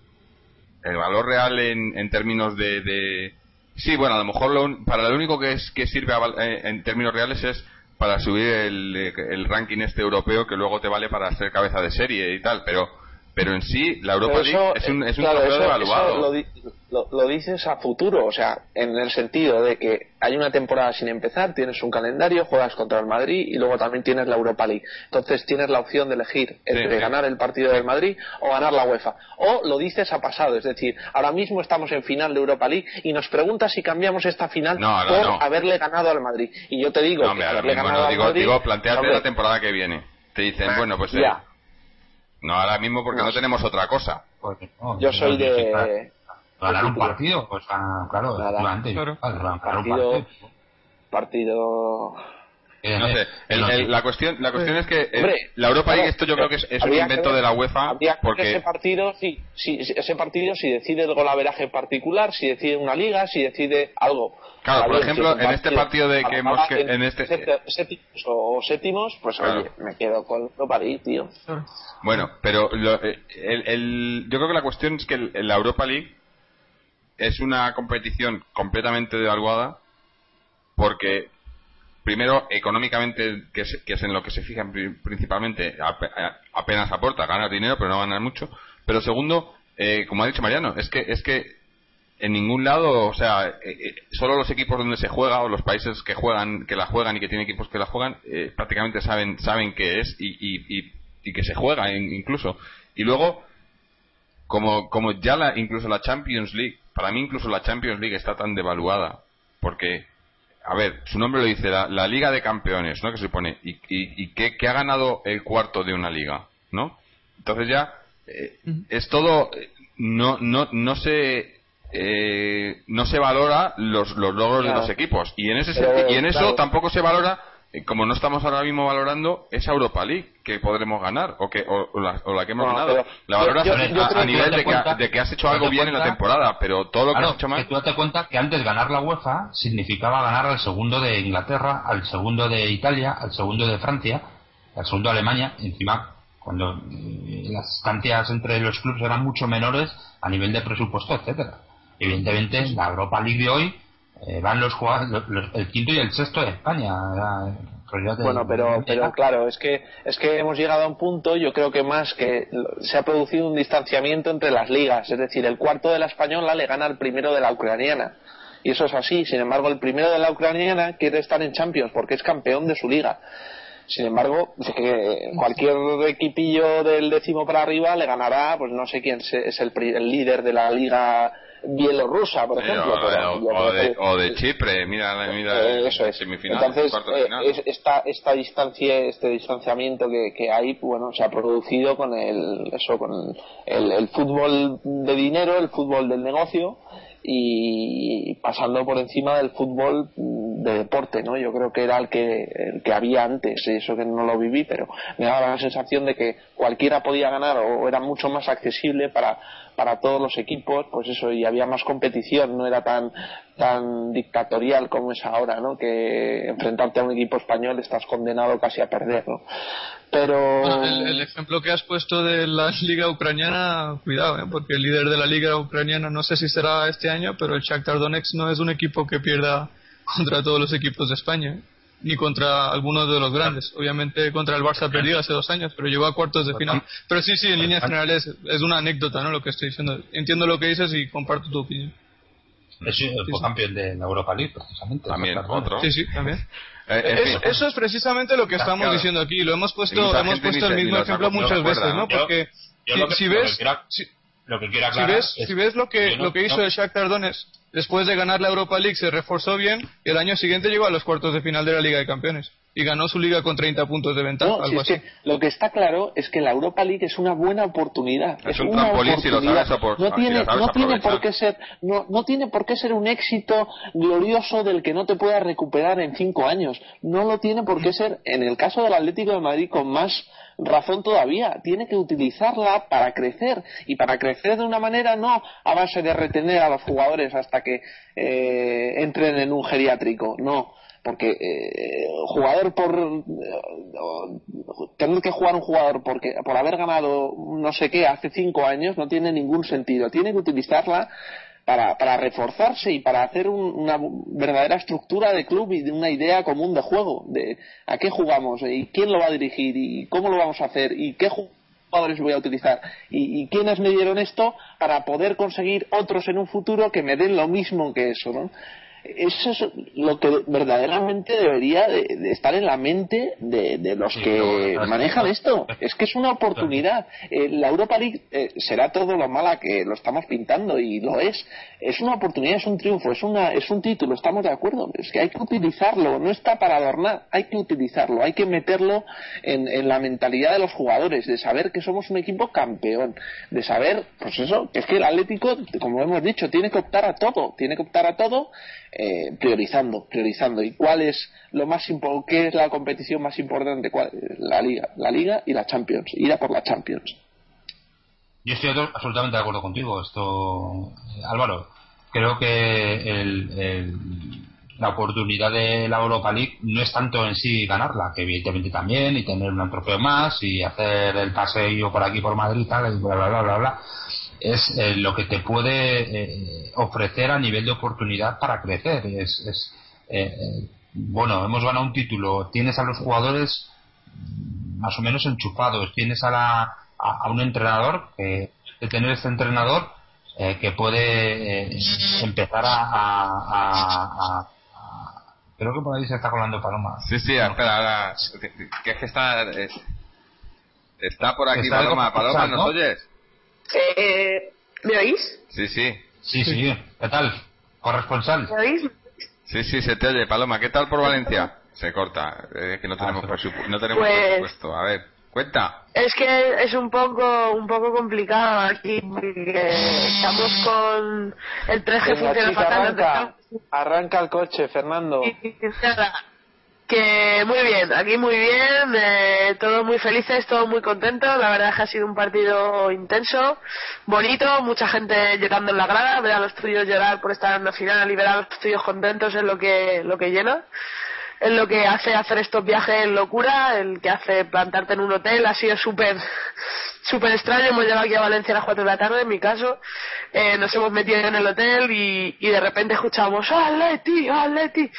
El valor real en, en términos de, de- Sí, bueno, a lo mejor lo un- para lo único que, es, que sirve a val- eh, en términos reales es para subir el, el ranking este europeo que luego te vale para ser cabeza de serie y tal, pero pero en sí la Europa Pero League eso, es un, es un claro, eso- devaluado. eso lo, di- lo- lo dices a futuro, o sea, en el sentido de que hay una temporada sin empezar, tienes un calendario, juegas contra el Madrid y luego también tienes la Europa League. Entonces tienes la opción de elegir entre sí. ganar el partido del Madrid o ganar la UEFA. O lo dices a pasado, es decir, ahora mismo estamos en final de Europa League y nos preguntas si cambiamos esta final No, no, por no. haberle ganado al Madrid. Y yo te digo que hombre, haberle ganado no, al digo, Madrid, digo hombre, la temporada que viene. Te dicen, bueno, pues eh, ya. No ahora mismo porque no, No. tenemos otra cosa. Porque, no, Yo soy de ganar un partido pues claro Nada. efectivamente Claro. Ganar un partido, partido No sé, eh, el- no el- sé. la cuestión, la cuestión es que eh, Hombre, la Europa League, esto yo creo que es, es un invento que- de la UEFA, que porque ese partido si, si ese partido si decide el golaveraje particular si decide una liga si decide algo Claro, por ejemplo, si en este partido de que hemos que- en este- séptimos o séptimos pues Claro. oye me quedo con Europa League tío bueno, pero lo- eh, el, el- yo creo que la cuestión es que el- la Europa League es una competición completamente devaluada porque primero económicamente que es, que es en lo que se fijan pri- principalmente a- apenas aporta ganar dinero pero no ganar mucho pero segundo eh, como ha dicho Mariano es que es que en ningún lado, o sea, eh, eh, solo los equipos donde se juega o los países que juegan, que la juegan y que tienen equipos que la juegan, eh, prácticamente saben saben qué es y, y, y, que se juega in- incluso. Y luego, como como ya la incluso la Champions League, para mí incluso la Champions League está tan devaluada porque, a ver, su nombre lo dice, la, la Liga de Campeones, ¿no? Que se pone, y, y, y que, que ha ganado el cuarto de una liga, ¿no? Entonces ya, eh, es todo, no, no, no se, eh, no se valora los, los logros Claro. de los equipos. Y en ese Pero, y en eso claro. tampoco se valora, como no estamos ahora mismo valorando, esa Europa League que podremos ganar, o, que, o, o la, o la que hemos ganado. La valoras yo- a, yo a- creo a que nivel de que, de que has hecho algo bien en la temporada, pero todo lo que Claro, has hecho que mal. tú date cuenta que antes ganar la UEFA significaba ganar al segundo de Inglaterra, al segundo de Italia, al segundo de Francia, al segundo de Alemania, encima cuando eh, las distancias entre los clubes eran mucho menores a nivel de presupuesto, etcétera. Evidentemente, la Europa League de hoy eh, van los, jugad- los- los- el quinto y el sexto de España. Bueno, pero, pero claro, es que, es que hemos llegado a un punto, yo creo que más que se ha producido un distanciamiento entre las ligas. Es decir, el cuarto de la española le gana al primero de la ucraniana. Y eso es así. Sin embargo, el primero de la ucraniana quiere estar en Champions porque es campeón de su liga. Sin embargo, eh, cualquier equipillo del décimo para arriba le ganará, pues no sé quién es el, el líder de la liga bielorrusa, por Eh, ejemplo. o, pero o- o de, que- o de Chipre, mira, mira eh, eso es. semifinal, Entonces, eh, esta, esta distancia, este distanciamiento que, que hay, bueno, se ha producido con el, eso, con el, el fútbol de dinero, el fútbol del negocio y pasando por encima del fútbol mm, de deporte, ¿no? Yo creo que era el que, el que había antes, eso que no lo viví, pero me daba la sensación de que cualquiera podía ganar o era mucho más accesible para, para todos los equipos, pues eso, y había más competición, no era tan, tan dictatorial como es ahora, ¿no? Que enfrentarte a un equipo español estás condenado casi a perder, ¿no? Pero... El ejemplo que has puesto de la liga ucraniana, cuidado, ¿eh? porque el líder de la liga ucraniana no sé si será este año, pero el Shakhtar Donetsk no es un equipo que pierda contra todos los equipos de España, ni contra algunos de los grandes. Obviamente contra el Barça perdió hace dos años, pero llegó a cuartos de final. Pero sí, sí, en líneas generales es una anécdota, ¿no? Lo que estoy diciendo. Entiendo lo que dices y comparto tu opinión. Es, sí. campeón de la Europa League, precisamente. También, otro. Sí, sí, también. Eh, Es- fin. eso es precisamente lo que estamos Claro. diciendo aquí. Lo hemos puesto, hemos puesto el mismo lo ejemplo muchas veces, ¿no? Porque yo si, lo que- si lo que ves, si, Lo que quiero si aclarar ves, es- si ves lo que no- lo que hizo no- el Shakhtar Donetsk después de ganar la Europa League se reforzó bien y el año siguiente llegó a los cuartos de final de la Liga de Campeones y ganó su liga con 30 puntos de ventaja, No, si algo es así. que lo que está claro es que la Europa League es una buena oportunidad. Es un una trampolín si lo oportunidad. sabes no tiene, no por qué ser, no, no tiene por qué ser un éxito glorioso del que no te puedas recuperar en cinco años. No lo tiene por qué ser, en el caso del Atlético de Madrid, con más razón todavía. Tiene que utilizarla para crecer y para crecer de una manera no a base de retener a los jugadores hasta que eh, entren en un geriátrico. No porque eh, jugador por eh, tener que jugar un jugador porque por haber ganado no sé qué hace cinco años no tiene ningún sentido tiene que utilizarla para, para reforzarse y para hacer un- una verdadera estructura de club y de una idea común de juego de a qué jugamos y quién lo va a dirigir y cómo lo vamos a hacer y qué ju- jugadores voy a utilizar y, y quiénes me dieron esto para poder conseguir otros en un futuro que me den lo mismo que eso ¿no? Eso es lo que verdaderamente debería de, de estar en la mente de, de los Sí, que no, manejan no. esto. Es que es una oportunidad. Eh, la Europa League eh, será todo lo mala que lo estamos pintando y lo es. Es una oportunidad es un triunfo es una es un título estamos de acuerdo. Es que hay que utilizarlo no está para adornar hay que utilizarlo hay que meterlo en, en la mentalidad de los jugadores de saber que somos un equipo campeón de saber pues eso que es que el Atlético como hemos dicho tiene que optar a todo tiene que optar a todo eh, priorizando priorizando y cuál es lo más qué es la competición más importante ¿Cuál? la liga la liga y la Champions ir a por la Champions Yo estoy to- absolutamente de acuerdo contigo. Esto, eh, Álvaro, creo que el- la oportunidad de la Europa League no es tanto en sí ganarla, que evidentemente también, y tener un trofeo más, y hacer el paseo por aquí por Madrid, tal, y bla, bla, bla, bla, bla. Es eh, lo que te puede eh, ofrecer a nivel de oportunidad para crecer. Es, es, eh, eh, bueno, hemos ganado un título, tienes a los jugadores más o menos enchufados. Tienes a, la, a, a un entrenador, que de tener este entrenador eh, que puede eh, empezar a, Creo que por ahí se está colando Paloma. Sí, sí, espera, ahora. Que, que es que está. eh, está por aquí Está Paloma. Paloma, ¿nos ¿no? oyes? Eh, ¿Me oís? Sí, sí. Sí, sí. ¿Qué tal? Corresponsal. ¿Me oís? Sí, sí, se te oye, Paloma. ¿Qué tal por Valencia? Se corta. Es que no tenemos, se presupu- no tenemos Pues- presupuesto. A ver, cuenta. Es que es un poco un poco complicado aquí porque estamos con el 3G Venga, funciona chica, fatal. arranca, arranca el coche, Fernando. Y- y nada, Que muy bien, aquí muy bien, eh, todos muy felices, todos muy contentos. La verdad es que ha sido un partido intenso, bonito, mucha gente llorando en la grada. Ver a los tuyos llorar por estar en la final y ver a los tuyos contentos es lo que, lo que llena. Es lo que hace hacer estos viajes locura, el que hace plantarte en un hotel. Ha sido súper súper extraño. Hemos llegado aquí a Valencia a las 4 de la tarde, en mi caso. Eh, nos hemos metido en el hotel y, y de repente escuchamos ¡Atleti! ¡Atleti!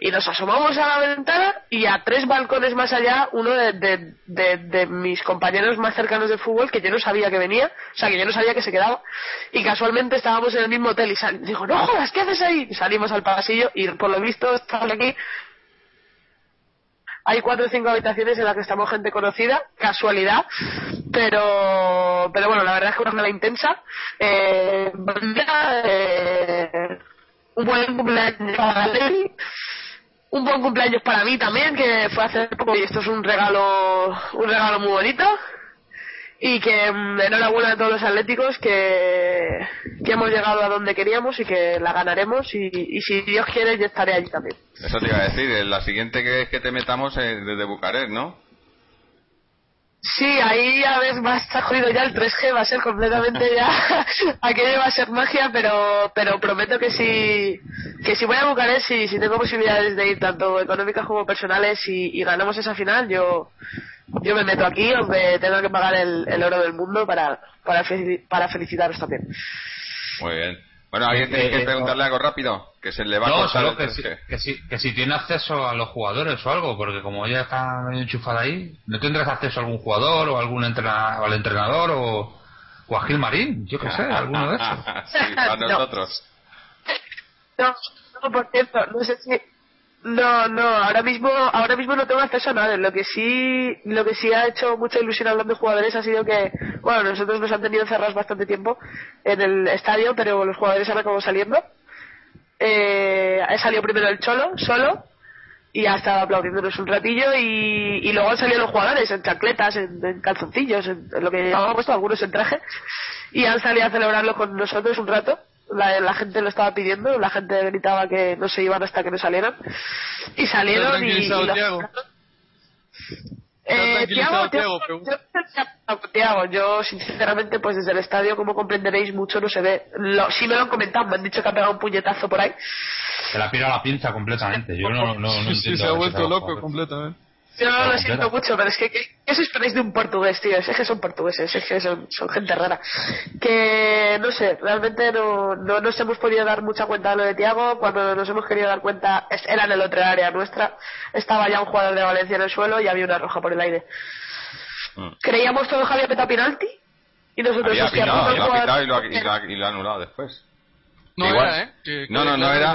Y nos asomamos a la ventana y a tres balcones más allá, uno de, de, de, de mis compañeros más cercanos de fútbol, que yo no sabía que venía, o sea, que yo no sabía que se quedaba. Y casualmente estábamos en el mismo hotel y sal- dijo, no jodas, ¿qué haces ahí? Y salimos al pasillo y por lo visto estamos aquí hay cuatro o cinco habitaciones en las que estamos gente conocida, casualidad, pero pero bueno, la verdad es que una jornada intensa. Eh, eh, un buen cumpleaños para Levi, un buen cumpleaños para mí también, que fue hace poco y esto es un regalo, un regalo muy bonito. Y que mm, enhorabuena a todos los atléticos que, que hemos llegado a donde queríamos y que la ganaremos y, y si Dios quiere yo estaré allí también. Eso te iba a decir. eh, La siguiente que, que te metamos es desde Bucarest, ¿no? Sí, ahí a ver, va a estar jodido ya el 3G, va a ser completamente ya, aquello va a ser magia, pero pero prometo que si que si voy a Bucarest, si, si tengo posibilidades de ir tanto económicas como personales y, y ganamos esa final, yo yo me meto aquí, aunque tenga que pagar el, el oro del mundo para para, felici- para felicitaros también. Muy bien. Bueno, ¿alguien tiene Eh, que eh, preguntarle algo rápido? Que se le va a No, solo que 3G. si, que, si, que si tiene acceso a los jugadores o algo, porque como ella está medio enchufada ahí, ¿no tendrás acceso a algún jugador o algún entrena, o al entrenador o, o a Gil Marín? Yo qué sé, alguno de esos. sí, para No. nosotros. No, no, por cierto, no sé si no, no, ahora mismo, ahora mismo no tengo acceso a nada. Lo que sí, lo que sí ha hecho mucha ilusión hablando de jugadores ha sido que, bueno, nosotros nos han tenido encerrados bastante tiempo en el estadio, pero los jugadores han acabado saliendo. Eh, ha salido primero el Cholo, solo, y ha estado aplaudiéndonos un ratillo y, luego han salido los jugadores en chancletas, en, en calzoncillos, en, lo que llevábamos puesto, algunos en traje, y han salido a celebrarlo con nosotros un rato. La, la gente lo estaba pidiendo, la gente gritaba que no se iban hasta que no salieran. Y salieron y... los-? Eh, Tiago, yo, Tiago, yo sinceramente pues desde el estadio como comprenderéis mucho no se ve. Lo, sí me lo han comentado, me han dicho que ha pegado un puñetazo por ahí. Se la pira la pinza completamente. Yo no, no, no Sí, sí, entiendo se ha vuelto loco completamente. Yo Claro, lo siento mucho, pero es que, ¿qué, os esperáis de un portugués, tío? Es que son portugueses, es que son, son gente rara. Que, no sé, realmente no, no nos hemos podido dar mucha cuenta de lo de Tiago. Cuando nos hemos querido dar cuenta, es- era en el otro área nuestra. Estaba ya un jugador de Valencia en el suelo y había una roja por el aire. Mm. Creíamos todos que había petado penalti. Y nosotros, Había hostia, pitado, y lo, ha, y, lo ha, y lo ha anulado después. No Igual- era, ¿eh? Que- No, que- no, no era,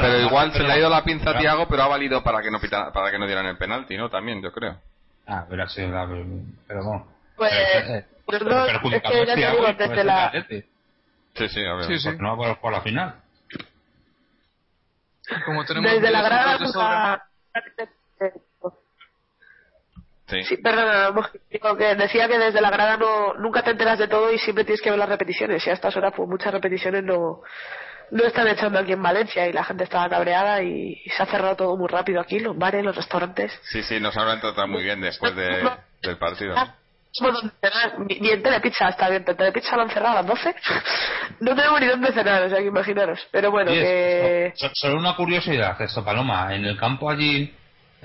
pero, igual pero- se le ha ido la pinza a pero- Tiago, pero ha valido para que no pitara- para que no dieran el penalti, ¿no? También, yo creo. Ah, pero sí, la, pero no. Pues, Eh, eh, pues pero no, es que ya te digo, puede desde la, Sí, sí, a ver. Sí, sí. porque no va por, por la final. Como tenemos desde la grada minutos de sobra. nunca... Sí. Sí, perdona, digo que decía que desde la grada no, nunca te enteras de todo y siempre tienes que ver las repeticiones. Y a estas horas, pues muchas repeticiones no, no están echando aquí en Valencia y la gente estaba cabreada y, y se ha cerrado todo muy rápido aquí, los bares, los restaurantes. Sí, sí, nos habrán tratado muy bien después de, del partido. Ah. Ni, ni en Telepizza está bien, pero Telepizza lo han cerrado a las 12. no tenemos ni dónde cenar, o sea que imaginaros. Pero bueno, que... so- so- Solo una curiosidad, esto, Paloma. En el campo allí,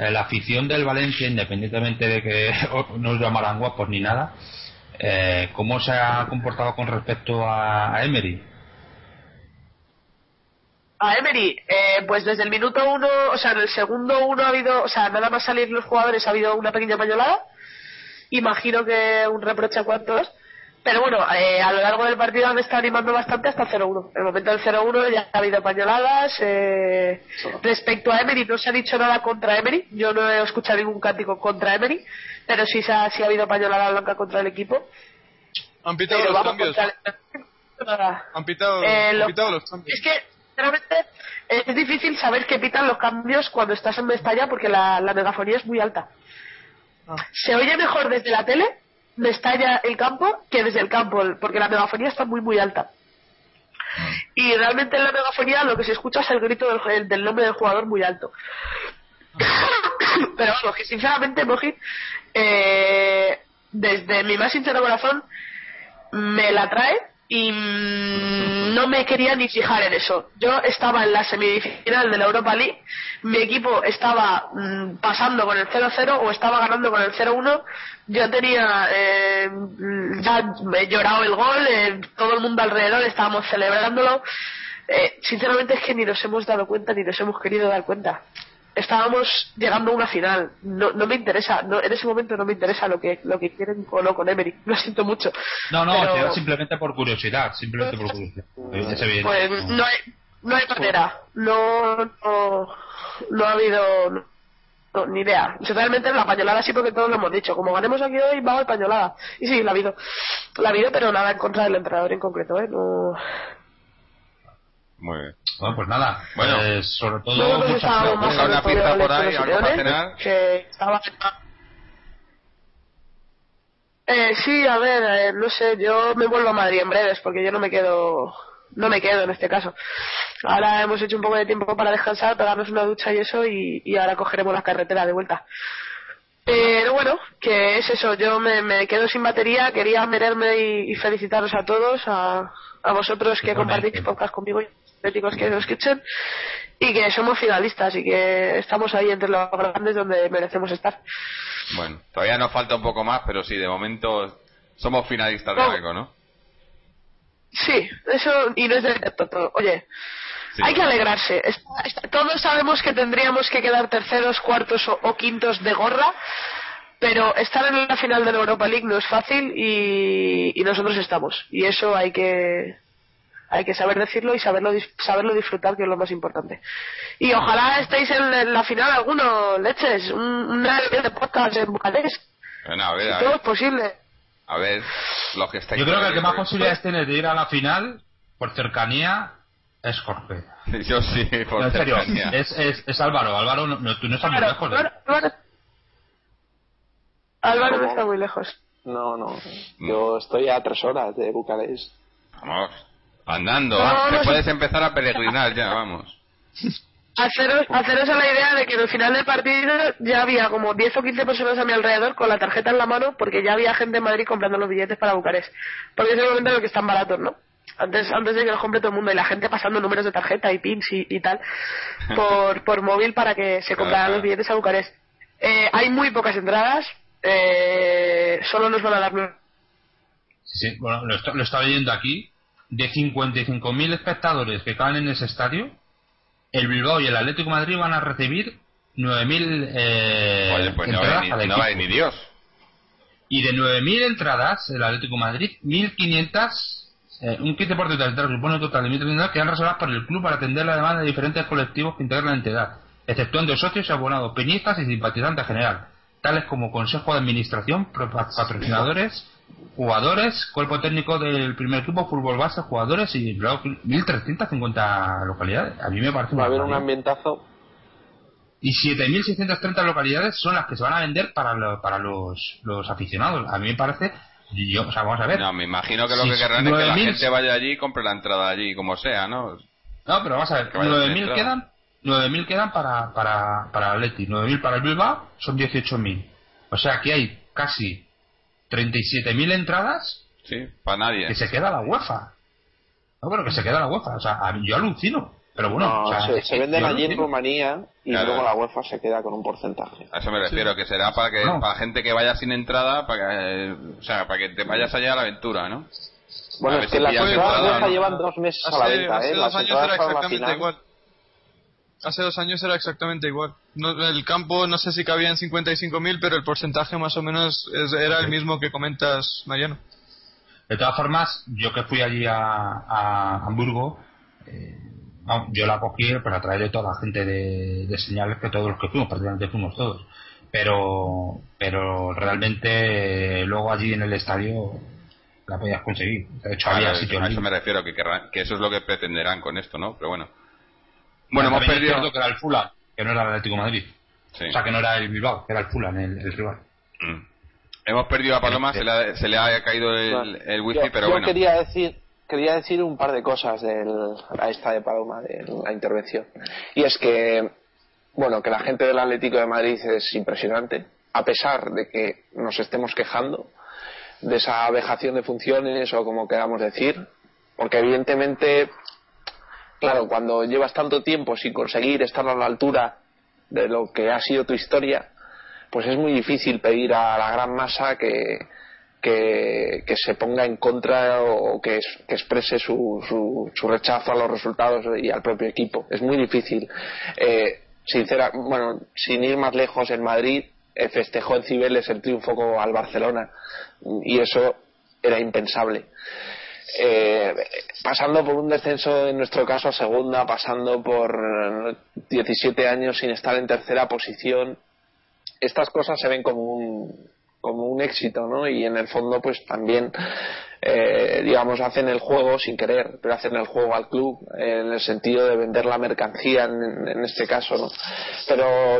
la afición del Valencia, independientemente de que no os llamaran guapos ni nada, eh, ¿cómo se ha comportado con respecto a, a Emery? A Emery, eh, pues desde el minuto uno, o sea, en el segundo uno ha habido, o sea, nada más salir los jugadores ha habido una pequeña pañolada. Imagino que un reproche a cuantos. Pero bueno, eh, a lo largo del partido han estado animando bastante hasta el 0-1. En el momento del 0-1 ya ha habido pañoladas. Eh, respecto a Emery, no se ha dicho nada contra Emery. Yo no he escuchado ningún cántico contra Emery. Pero sí, se ha, sí ha habido pañolada blanca contra el equipo. Han pitado Pero los cambios. el... Han pitado, Eh, han pitado los cambios. Es que sinceramente es difícil saber qué pitan los cambios cuando estás en Mestalla porque la, la megafonía es muy alta. Se oye mejor desde la tele, Mestalla el campo, que desde el campo, porque la megafonía está muy muy alta. Y realmente en la megafonía lo que se escucha es el grito del, del nombre del jugador muy alto. Pero vamos, que sinceramente, Moji, eh, desde mi más sincero corazón, me la trae y mm, no me quería ni fijar en eso. Yo estaba en la semifinal de la Europa League, mi equipo estaba mm, pasando con el 0-0 o estaba ganando con el 0-1. Yo tenía, eh, ya he llorado el gol, eh, todo el mundo alrededor estábamos celebrándolo. Eh, sinceramente es que ni nos hemos dado cuenta ni nos hemos querido dar cuenta. Estábamos llegando a una final. No, no me interesa, no, en ese momento no me interesa lo que lo que quieren o no con Emery. Lo siento mucho. No, no, Pero- te simplemente por curiosidad, simplemente por curiosidad. Pues no hay, no hay manera. No, no, no ha habido no, no, ni idea. Realmente la pañolada sí porque todos lo hemos dicho. Como ganemos aquí hoy, vamos a pañolada. Y sí, la ha habido. La ha habido, pero nada en contra del entrenador en concreto, ¿eh? No... Muy bien. Bueno, pues nada. Bueno. eh, sobre todo, Nosotros mucha estábamos suerte. más Busca una pizza por ahí, algo para cenar. Que estaba... Eh, sí, a ver, eh, no sé, yo me vuelvo a Madrid en breves porque yo no me quedo, no me quedo en este caso. Ahora hemos hecho un poco de tiempo para descansar, pegarnos una ducha y eso y, y ahora cogeremos la carretera de vuelta. Pero bueno, que es eso, yo me, me quedo sin batería, quería meterme y, y felicitaros a todos, a, a vosotros que compartís podcast conmigo atléticos que nos escuchen y que somos finalistas y que estamos ahí entre los grandes donde merecemos estar. Bueno, todavía nos falta un poco más, pero sí, de momento somos finalistas de algo, ¿no? Sí, eso y no es de todo. Oye, Sí. hay que alegrarse. Es- es- todos sabemos que tendríamos que quedar terceros, cuartos o, o quintos de gorra, pero estar en la final de la Europa League no es fácil y, y nosotros estamos. Y eso hay que hay que saber decirlo y saberlo dis- saberlo disfrutar, que es lo más importante. Y ojalá estéis en, en la final alguno, leches, un, una de podcast en Bucarest. Bueno, a ver, Si a todo ver, es posible. a ver, los que estáis Yo creo que el que más ahí, posibilidades tiene de ir a la final, por cercanía, es Jorge. Yo sí, por No, en serio, cercanía. es, es, es Álvaro. Álvaro, no, no- tú no estás muy lejos de Álvaro, Álvaro- Álvaro no está muy lejos. No, no. Yo estoy a tres horas de Bucarest. Vamos, andando, No, ah, no, te sí. puedes empezar a peregrinar ya, vamos. Haceros, haceros a la idea de que en el final del partido ya había como 10 o 15 personas a mi alrededor con la tarjeta en la mano porque ya había gente en Madrid comprando los billetes para Bucarest. Porque es el momento en el que están baratos, ¿no? Antes, antes de que los compre todo el mundo y la gente pasando números de tarjeta y pins y, y tal por, por móvil para que se compraran los billetes a Bucarest. Eh, hay muy pocas entradas, eh, solo nos van a dar sí, bueno, lo, está- lo estaba leyendo aquí. De 55.000 espectadores que caben en ese estadio, el Bilbao y el Atlético de Madrid van a recibir 9.000 eh, Oye, pues no entradas va, ni, cada no equipo. ni Dios. Y de 9.000 entradas, el Atlético de Madrid, 1.500, eh, un 15% de las entradas supone un total de 1.300 que han reservadas por el club para atender la demanda de diferentes colectivos que integran la entidad, exceptuando socios y abonados, peñistas y simpatizantes en general, tales como consejo de administración, patrocinadores, jugadores, cuerpo técnico del primer equipo, fútbol base, jugadores y luego 1.350 localidades. A mí me parece Va a haber un ambientazo. Y 7.630 localidades son las que se van a vender para, lo- para los, los aficionados. A mí me parece. Yo, o sea, vamos a ver. No, me imagino que lo Si que querrán es que la 9.000 gente vaya allí y compre la entrada allí, como sea, ¿no? No, pero vamos a ver. Que vaya sin 9.000 entrada. quedan. 9.000 quedan para, para, para Atleti. 9.000 para el Bilbao son 18.000. O sea que hay casi 37.000 entradas Sí, para nadie. que se queda la UEFA. No, pero que se queda la UEFA. O sea, yo alucino. Pero bueno, No, o sea, se, se venden allí en. Rumanía y Claro. luego la UEFA se queda con un porcentaje. A eso me refiero, que será para que No. para gente que vaya sin entrada, para que, o sea, para que te vayas allá a la aventura, ¿no? Bueno, A es que si las entradas entrada, UEFA ¿no? llevan dos meses a la Hace, venta, hace ¿eh? dos Las años entradas era para la exactamente final. igual. Hace dos años era exactamente igual. No, el campo no sé si cabían 55.000, pero el porcentaje más o menos es- era el mismo que comentas, Mariano. De todas formas, yo que fui allí a, a Hamburgo, eh, yo la cogí pues, a través de toda la gente de, de señales que todos los que fuimos, prácticamente fuimos todos. Pero, pero realmente eh, luego allí en el estadio la podías conseguir. De hecho, Claro, había eso- sitios a eso me refiero, que, querrán- que eso es lo que pretenderán con esto, ¿no? Pero bueno, Bueno, hemos perdido. que era el Fulham, que no era el Atlético de Madrid. Sí. O sea, que no era el Bilbao, que era el Fulham el, el rival. Mm. Hemos perdido a Paloma, se le ha, se le ha caído el, el wifi, yo, pero yo bueno. quería decir quería decir un par de cosas del, a esta de Paloma de la intervención y es que bueno que la gente del Atlético de Madrid es impresionante a pesar de que nos estemos quejando de esa vejación de funciones o como queramos decir porque evidentemente claro cuando llevas tanto tiempo sin conseguir estar a la altura de lo que ha sido tu historia pues es muy difícil pedir a la gran masa que, que, se ponga en contra o que, es- que exprese su, su, su rechazo a los resultados y al propio equipo. Es muy difícil. Eh, sincera, bueno, sin ir más lejos, en Madrid eh, festejó en Cibeles el triunfo al Barcelona y eso era impensable. Eh, pasando por un descenso en nuestro caso a segunda, pasando por eh, 17 años sin estar en tercera posición, estas cosas se ven como un como un éxito, ¿no? Y en el fondo, pues también, eh, digamos, hacen el juego sin querer, pero hacen el juego al club, en el sentido de vender la mercancía en, en este caso, ¿no? Pero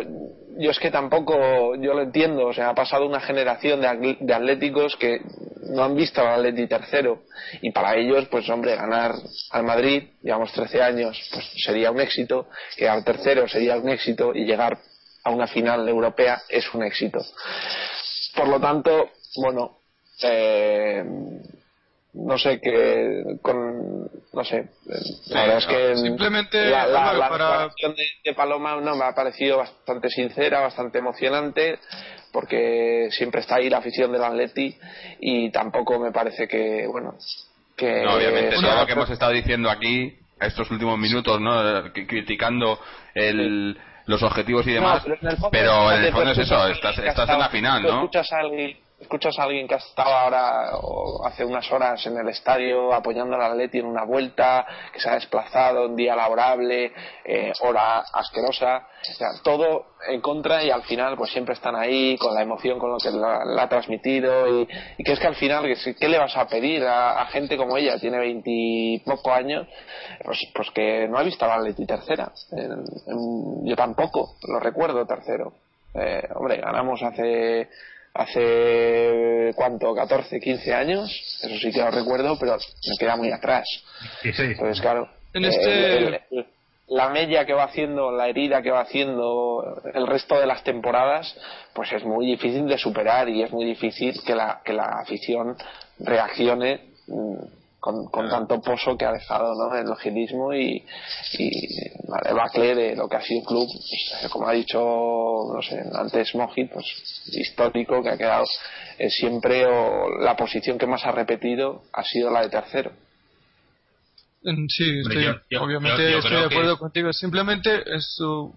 yo es que tampoco, yo lo entiendo, o sea, ha pasado una generación de atléticos que no han visto al Atleti tercero y para ellos, pues hombre, ganar al Madrid, digamos 13 años, pues sería un éxito, que al tercero sería un éxito y llegar a una final europea es un éxito. Por lo tanto, bueno, eh, no sé qué con no sé eh, la verdad es que Simplemente, la, la- para- de, de Paloma no me ha parecido bastante sincera bastante emocionante porque siempre está ahí la afición del Atleti y tampoco me parece que bueno que No, obviamente, todo lo que hemos estado diciendo aquí, estos últimos minutos, ¿no? Eh, cri- Criticando el, los objetivos y demás, No, pero en el fondo, pero en el fíjate, fondo es eso, estás, estás en la final, ¿no? Escuchas a alguien, escuchas a alguien que ha estado ahora o hace unas horas en el estadio apoyando al Atleti en una vuelta, que se ha desplazado un día laborable, eh, hora asquerosa, o sea, todo en contra y al final pues siempre están ahí con la emoción con lo que la, ha transmitido y, y que es que al final ¿qué le vas a pedir a, a gente como ella tiene veintipoco años pues, pues que no ha visto al Atleti tercera. En- en- yo tampoco lo recuerdo tercero. Eh, hombre, ganamos hace hace cuánto, 14, 15 años, eso sí que lo recuerdo, pero me queda muy atrás. Sí, sí. Entonces, claro, En eh, este- el- el- la media que va haciendo, la herida que va haciendo el resto de las temporadas, pues es muy difícil de superar y es muy difícil que la, que la afición reaccione con, con tanto pozo que ha dejado ¿no? el gilismo y, y la debacle de lo que ha sido el club, pues, como ha dicho no sé, antes Mojit, pues histórico que ha quedado eh, siempre o la posición que más ha repetido ha sido la de tercero. Mm, Sí, estoy, yo- yo- obviamente yo- yo estoy de que- acuerdo contigo. Simplemente, esto,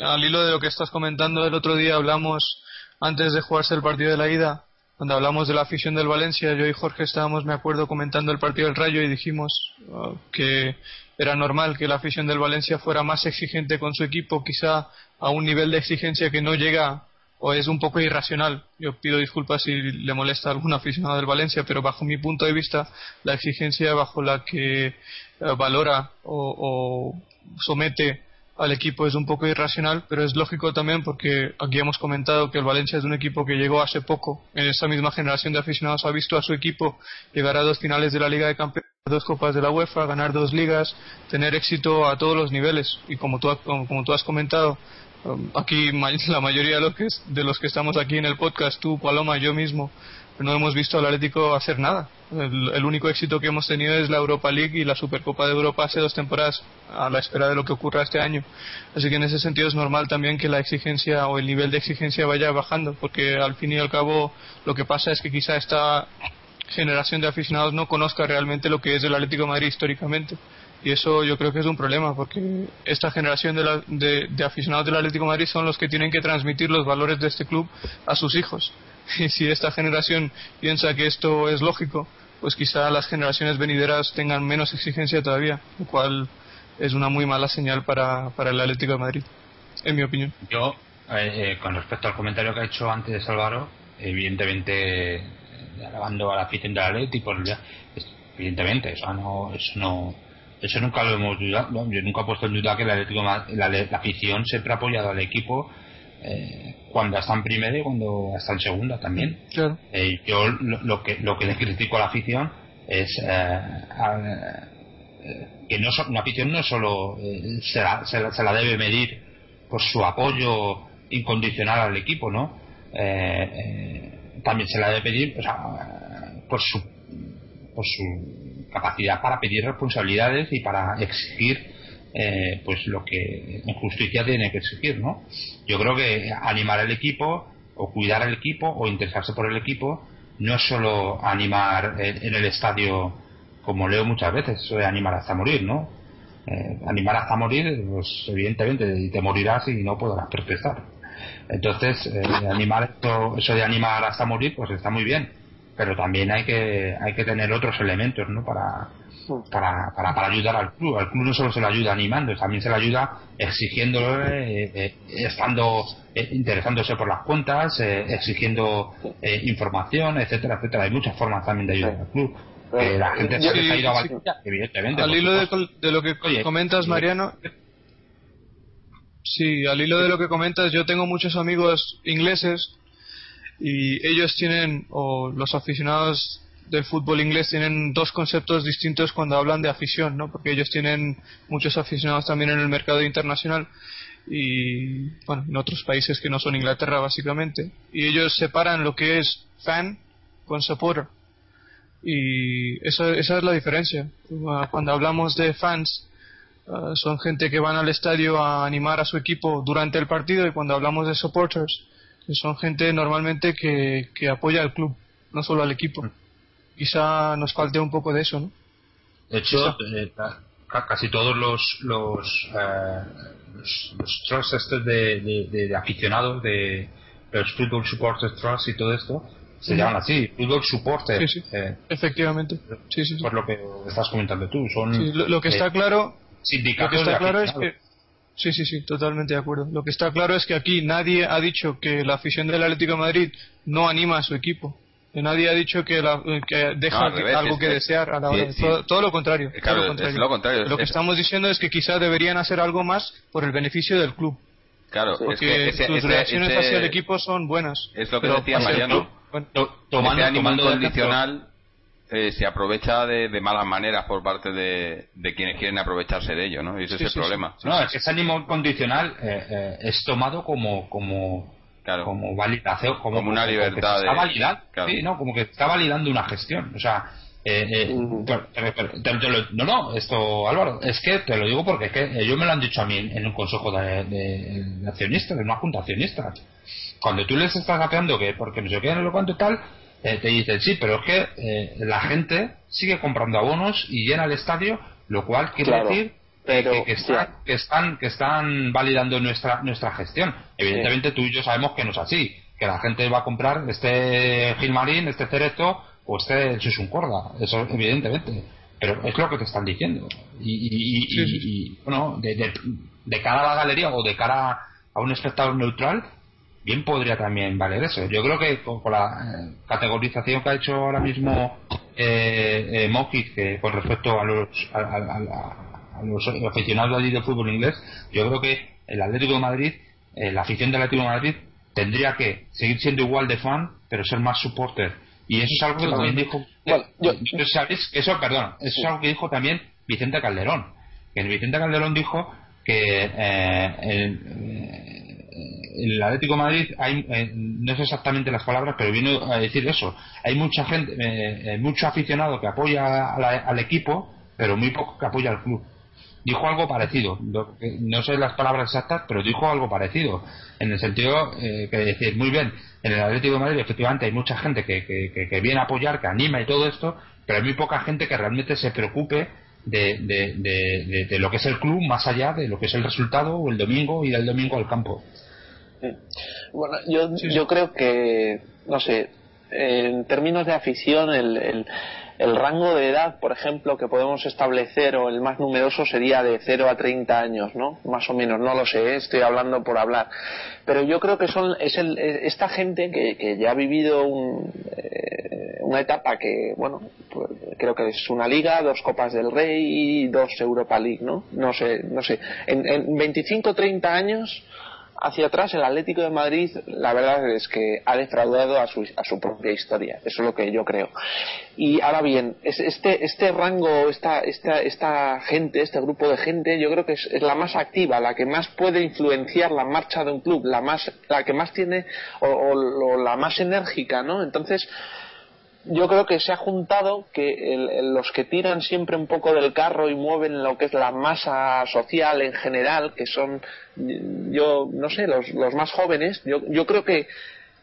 al hilo de lo que estás comentando el otro día, hablamos antes de jugarse el partido de la ida, cuando hablamos de la afición del Valencia, yo y Jorge estábamos, me acuerdo, comentando el partido del Rayo y dijimos uh, que era normal que la afición del Valencia fuera más exigente con su equipo, quizá a un nivel de exigencia que no llega o es un poco irracional. Yo pido disculpas si le molesta a algún aficionado del Valencia, pero bajo mi punto de vista, la exigencia bajo la que eh, valora o, o somete al equipo es un poco irracional, pero es lógico también porque aquí hemos comentado que el Valencia es un equipo que llegó hace poco, en esta misma generación de aficionados ha visto a su equipo llegar a dos finales de la Liga de Campeones, dos copas de la UEFA, ganar dos ligas, tener éxito a todos los niveles y como tú, como, has comentado, um, aquí la mayoría de los, que, de los que estamos aquí en el podcast, tú, Paloma, yo mismo, no hemos visto al Atlético hacer nada. El, el único éxito que hemos tenido es la Europa League y la Supercopa de Europa hace dos temporadas, a la espera de lo que ocurra este año. Así que en ese sentido es normal también que la exigencia o el nivel de exigencia vaya bajando, porque al fin y al cabo lo que pasa es que quizá esta generación de aficionados no conozca realmente lo que es el Atlético de Madrid históricamente. Y eso yo creo que es un problema, porque esta generación de, la- de- aficionados del Atlético de Madrid son los que tienen que transmitir los valores de este club a sus hijos. Y si esta generación piensa que esto es lógico, pues quizá las generaciones venideras tengan menos exigencia todavía, lo cual es una muy mala señal para, para el Atlético de Madrid, en mi opinión. Yo, eh, eh, con respecto al comentario que ha hecho antes Álvaro, evidentemente, eh, alabando a la afición del Atleti, por ya, es- evidentemente, eso no, eso no, eso nunca lo hemos dudado. yo nunca he puesto en duda que el Atlético, de la, la afición siempre ha apoyado al equipo eh, cuando está en primera y cuando está en segunda también. Claro. Eh, yo lo, lo que lo que le critico a la afición es eh, a- eh, que no so- una afición no solo se, la, se la- se la debe medir por su apoyo incondicional al equipo, ¿no? También se la debe pedir o sea, por su por su capacidad para pedir responsabilidades y para exigir eh, pues lo que en justicia tiene que exigir, ¿no? Yo creo que animar al equipo o cuidar al equipo o interesarse por el equipo no es solo animar en, en el estadio como leo muchas veces, eso de animar hasta morir, ¿no? Eh, animar hasta morir, pues evidentemente te morirás y no podrás protestar. Entonces, eh, animar esto, eso de animar hasta morir, pues está muy bien, pero también hay que hay que tener otros elementos, ¿no? Para para, para, para ayudar al club. Al club no solo se le ayuda animando, también se le ayuda exigiéndole, eh, eh, estando eh, interesándose por las cuentas, exigiendo eh, información, etcétera, etcétera. Hay muchas formas también de ayudar al club. Que la gente se ha ido a sí, Valencia, evidentemente. Al hilo de, lo que Oye, comentas. Mariano. Sí, al hilo de lo que comentas, yo tengo muchos amigos ingleses y ellos tienen, o los aficionados del fútbol inglés tienen dos conceptos distintos cuando hablan de afición, ¿no? Porque ellos tienen muchos aficionados también en el mercado internacional y, bueno, en otros países que no son Inglaterra, básicamente. Y ellos separan lo que es fan con supporter. Y esa, esa es la diferencia. Cuando hablamos de fans, Uh, son gente que van al estadio a animar a su equipo durante el partido y cuando hablamos de supporters son gente normalmente que, que apoya al club, no solo al equipo. Quizá nos falte un poco de eso, ¿no? De hecho, eh, ca- casi todos los los, eh, los, los trusts estos de, de, de- de aficionados de los Football Supporters Trust y todo esto se llaman así, Football Supporters. Sí, sí. eh, Efectivamente. Sí, sí, por lo que estás comentando tú, son lo, lo que eh, está claro, lo que está claro es que Sí, sí, sí, totalmente de acuerdo. Lo que está claro es que aquí nadie ha dicho que la afición del Atlético de Madrid no anima a su equipo. Nadie ha dicho que, la- que deja No, al revés, algo es que desear a la sí, hora. sí. Todo, todo lo contrario. Eh, todo lo es contrario. lo contrario, Lo que es- estamos diciendo es que quizá deberían hacer algo más por el beneficio del club. Claro, es Porque que ese, sus ese- reacciones ese- hacia el equipo son buenas. es lo que decía Mariano. club, bueno, To- tomando, incondicional eh, se aprovecha de, de malas maneras por parte de, de quienes quieren aprovecharse de ello, ¿no? Y ese Sí, es el sí, problema. No, es que ese ánimo condicional eh, eh, es tomado como como Claro. como validación, como, Como una libertad se está de- validando, claro. sí, no, como que está validando una gestión, o sea, eh, eh, Mm. pero- pero- pero- te- te lo- no, no, esto Álvaro, es que te lo digo porque es que ellos me lo han dicho a mí en, en un consejo de, de- de accionistas, en una junta de accionistas. Cuando tú les estás apeando que porque no sé qué, no lo cuánto y tal, eh, te dicen sí, pero es que eh, la gente sigue comprando abonos y llena el estadio, lo cual quiere Claro, decir pero, que, que que están que están validando nuestra nuestra gestión. Evidentemente tú y yo sabemos que no es así, que la gente va a comprar este Gilmarín, este Cerezo o este Susun Corda, eso evidentemente. Pero es lo que te están diciendo. Y, y- y- Sí, sí, y- y, bueno, de, de- de cara a la galería o de cara a un espectador neutral, bien podría también valer eso. Yo creo que con, con la eh, categorización que ha hecho ahora mismo eh, eh, que con respecto a los, a, a- a- a los aficionados allí del fútbol inglés, yo creo que el Atlético de Madrid, eh, la afición del Atlético de Madrid, tendría que seguir siendo igual de fan, pero ser más supporter. Y eso es algo que también dijo. Bueno, yo- eh, ¿sabes? Eso, perdón, eso es algo que dijo también Vicente Calderón. Que Vicente Calderón dijo que eh, el, eh, el Atlético de Madrid, hay, eh, no sé exactamente las palabras, pero vino a decir eso. Hay mucha gente, eh, mucho aficionado que apoya la- al equipo, pero muy poco que apoya al club. Dijo algo parecido, no sé las palabras exactas, pero dijo algo parecido, en el sentido eh, que decir, muy bien, en el Atlético de Madrid efectivamente hay mucha gente que, que, viene a apoyar, que anima y todo esto, pero hay muy poca gente que realmente se preocupe de, de, de- de- de lo que es el club más allá de lo que es el resultado o el domingo y del domingo al campo. Bueno, yo, Sí, sí. yo creo que, no sé, en términos de afición, el, el, el rango de edad, por ejemplo, que podemos establecer, o el más numeroso sería de 0 a 30 años, ¿no? Más o menos, no lo sé, ¿eh? estoy hablando por hablar. Pero yo creo que son es el, esta gente que, que ya ha vivido un, eh, una etapa que, bueno, pues, creo que es una liga, dos Copas del Rey y dos Europa League, ¿no? No sé, no sé. En, en 25 30 años hacia atrás, el Atlético de Madrid, la verdad es que ha defraudado a su, a su propia historia. Eso es lo que yo creo. Y ahora bien, es- este, este rango, esta, esta, esta gente, este grupo de gente, yo creo que es, es la más activa, la que más puede influenciar la marcha de un club, la, más, la que más tiene, o la más enérgica, ¿no? Entonces, yo creo que se ha juntado que el- los que tiran siempre un poco del carro y mueven lo que es la masa social en general, que son, yo no sé, los, los más jóvenes, yo, yo creo que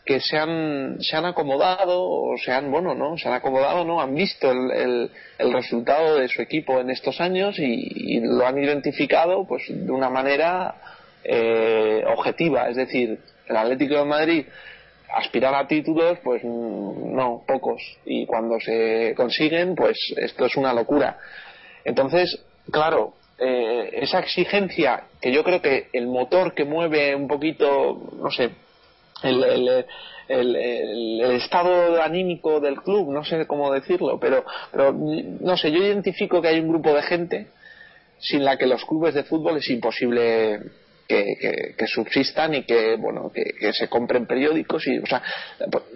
que se han, se han acomodado o se han, bueno, ¿no? Se han acomodado, ¿no? Han visto el, el, el resultado de su equipo en estos años y, y lo han identificado pues de una manera eh, objetiva. Es decir, el Atlético de Madrid aspirar a títulos, pues no, pocos. Y cuando se consiguen, pues esto es una locura. Entonces, claro, eh, esa exigencia que yo creo que el motor que mueve un poquito, no sé, el- el- el estado anímico del club, no sé cómo decirlo, pero, pero no sé, yo identifico que hay un grupo de gente sin la que los clubes de fútbol es imposible que, que- subsistan y que bueno que, que se compren periódicos y o sea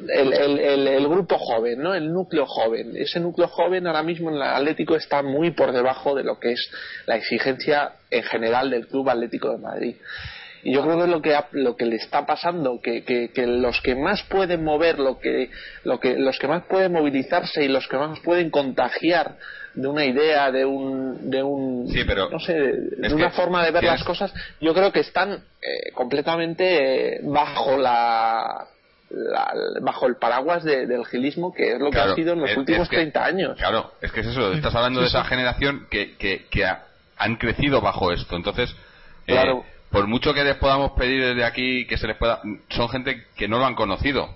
el, el- el- el grupo joven no el núcleo joven. Ese núcleo joven ahora mismo en el Atlético está muy por debajo de lo que es la exigencia en general del club Atlético de Madrid. Y yo creo que lo que lo que le está pasando que, que- que los que más pueden mover lo que lo que los que más pueden movilizarse y los que más pueden contagiar de una idea de un de un Sí, pero no sé de, una forma de ver tienes- las cosas yo creo que están eh, completamente eh, bajo la, la- bajo el paraguas de- del gilismo que es lo que ha sido en los es- últimos es que- 30 años Claro, es que es eso, estás hablando de esa generación que, que, que ha- han crecido bajo esto. Entonces, eh, Claro. por mucho que les podamos pedir desde aquí que se les pueda. Son gente que no lo han conocido.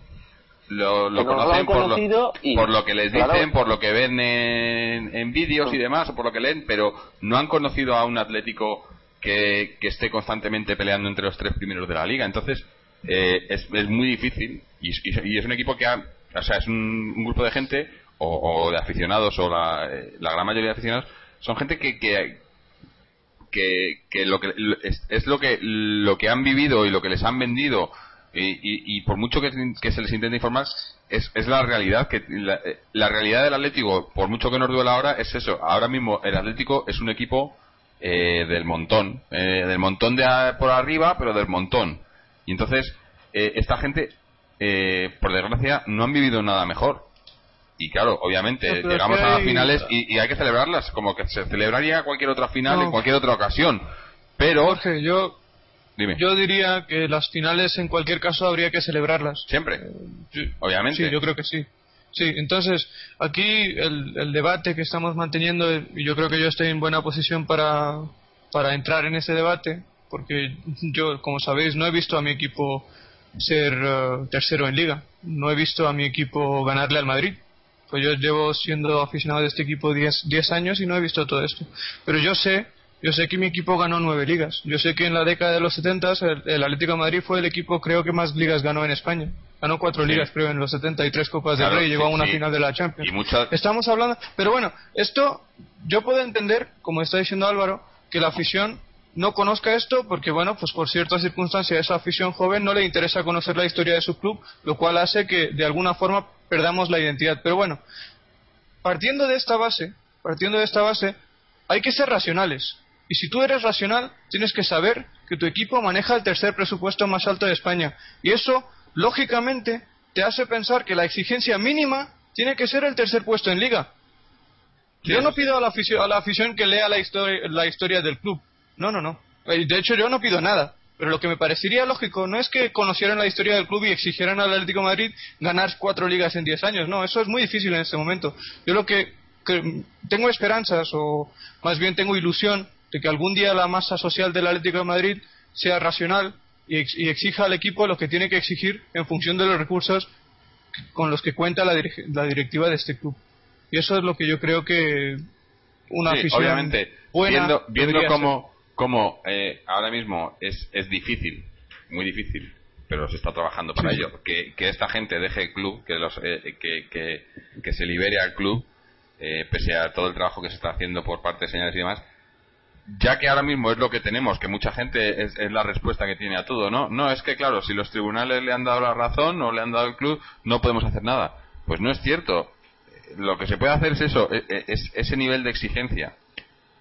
Lo, conocen por, lo, y- por lo que les claro. dicen, por lo que ven en, en vídeos y demás, o por lo que leen, pero no han conocido a un Atlético que, que esté constantemente peleando entre los tres primeros de la liga. Entonces, eh, es, es muy difícil y, y- y es un equipo que ha, o sea, es un, un grupo de gente o, o de aficionados o la, eh, la gran mayoría de aficionados son gente que, que, que, que lo que es, es lo que lo que han vivido y lo que les han vendido y, y- y por mucho que, que se les intente informar es, es la realidad que la, eh, la realidad del Atlético por mucho que nos duela ahora es eso ahora mismo el Atlético es un equipo eh, del montón eh, del montón de a- por arriba pero del montón y entonces eh, esta gente eh, por desgracia no han vivido nada mejor y claro, obviamente, No, llegamos a las hay- finales y, y hay que celebrarlas, como que se celebraría cualquier otra final No. en cualquier otra ocasión. Pero, Jorge, yo, dime, yo diría que las finales en cualquier caso habría que celebrarlas. siempre, Sí, obviamente. Sí, yo creo que sí. Sí, entonces aquí el, el debate que estamos manteniendo, eh, y yo creo que yo estoy en buena posición para, para entrar en ese debate, porque yo, como sabéis, no he visto a mi equipo ser eh, tercero en liga, no he visto a mi equipo ganarle al Madrid. Pues yo llevo siendo aficionado de este equipo 10 10 años y no he visto todo esto. Pero yo sé, yo sé que mi equipo ganó nueve ligas. Yo sé que en la década de los 70 el, el Atlético de Madrid fue el equipo creo que más ligas ganó en España. Ganó cuatro Sí. ligas creo en los 70 y tres Copas Claro, del Rey, llegó sí, a una sí. final de la Champions. Y Estamos hablando, pero bueno, esto yo puedo entender, como está diciendo Álvaro, que la afición no conozca esto porque, bueno, pues por ciertas circunstancias a esa afición joven no le interesa conocer la historia de su club, lo cual hace que de alguna forma perdamos la identidad. Pero bueno, partiendo de esta base, partiendo de esta base, hay que ser racionales. Y si tú eres racional, tienes que saber que tu equipo maneja el tercer presupuesto más alto de España. Y eso, lógicamente, te hace pensar que la exigencia mínima tiene que ser el tercer puesto en liga. Yo no pido a la afición, a la afición que lea la historia, la historia del club. No, no, no. Eh, De hecho, yo no pido nada. Pero lo que me parecería lógico no es que conocieran la historia del club y exigieran al Atlético de Madrid ganar cuatro ligas en diez años. No, eso es muy difícil en este momento. Yo lo que, que tengo esperanzas, o más bien tengo ilusión, de que algún día la masa social del Atlético de Madrid sea racional y, ex- y exija al equipo lo que tiene que exigir en función de los recursos con los que cuenta la, dirige- la directiva de este club. Y eso es lo que yo creo que una Sí, afición obviamente, buena viendo, viendo cómo, cómo eh, ahora mismo es, es difícil, muy difícil, pero se está trabajando para Sí, ello, que, que esta gente deje el club, que, los, eh, que, que, que se libere al club, eh, pese a todo el trabajo que se está haciendo por parte de señales y demás, ya que ahora mismo es lo que tenemos, que mucha gente es, la respuesta que tiene a todo, ¿no? No, es que claro, si los tribunales le han dado la razón o le han dado el club, no podemos hacer nada. Pues no es cierto. Lo que se puede hacer es eso, es, es ese nivel de exigencia.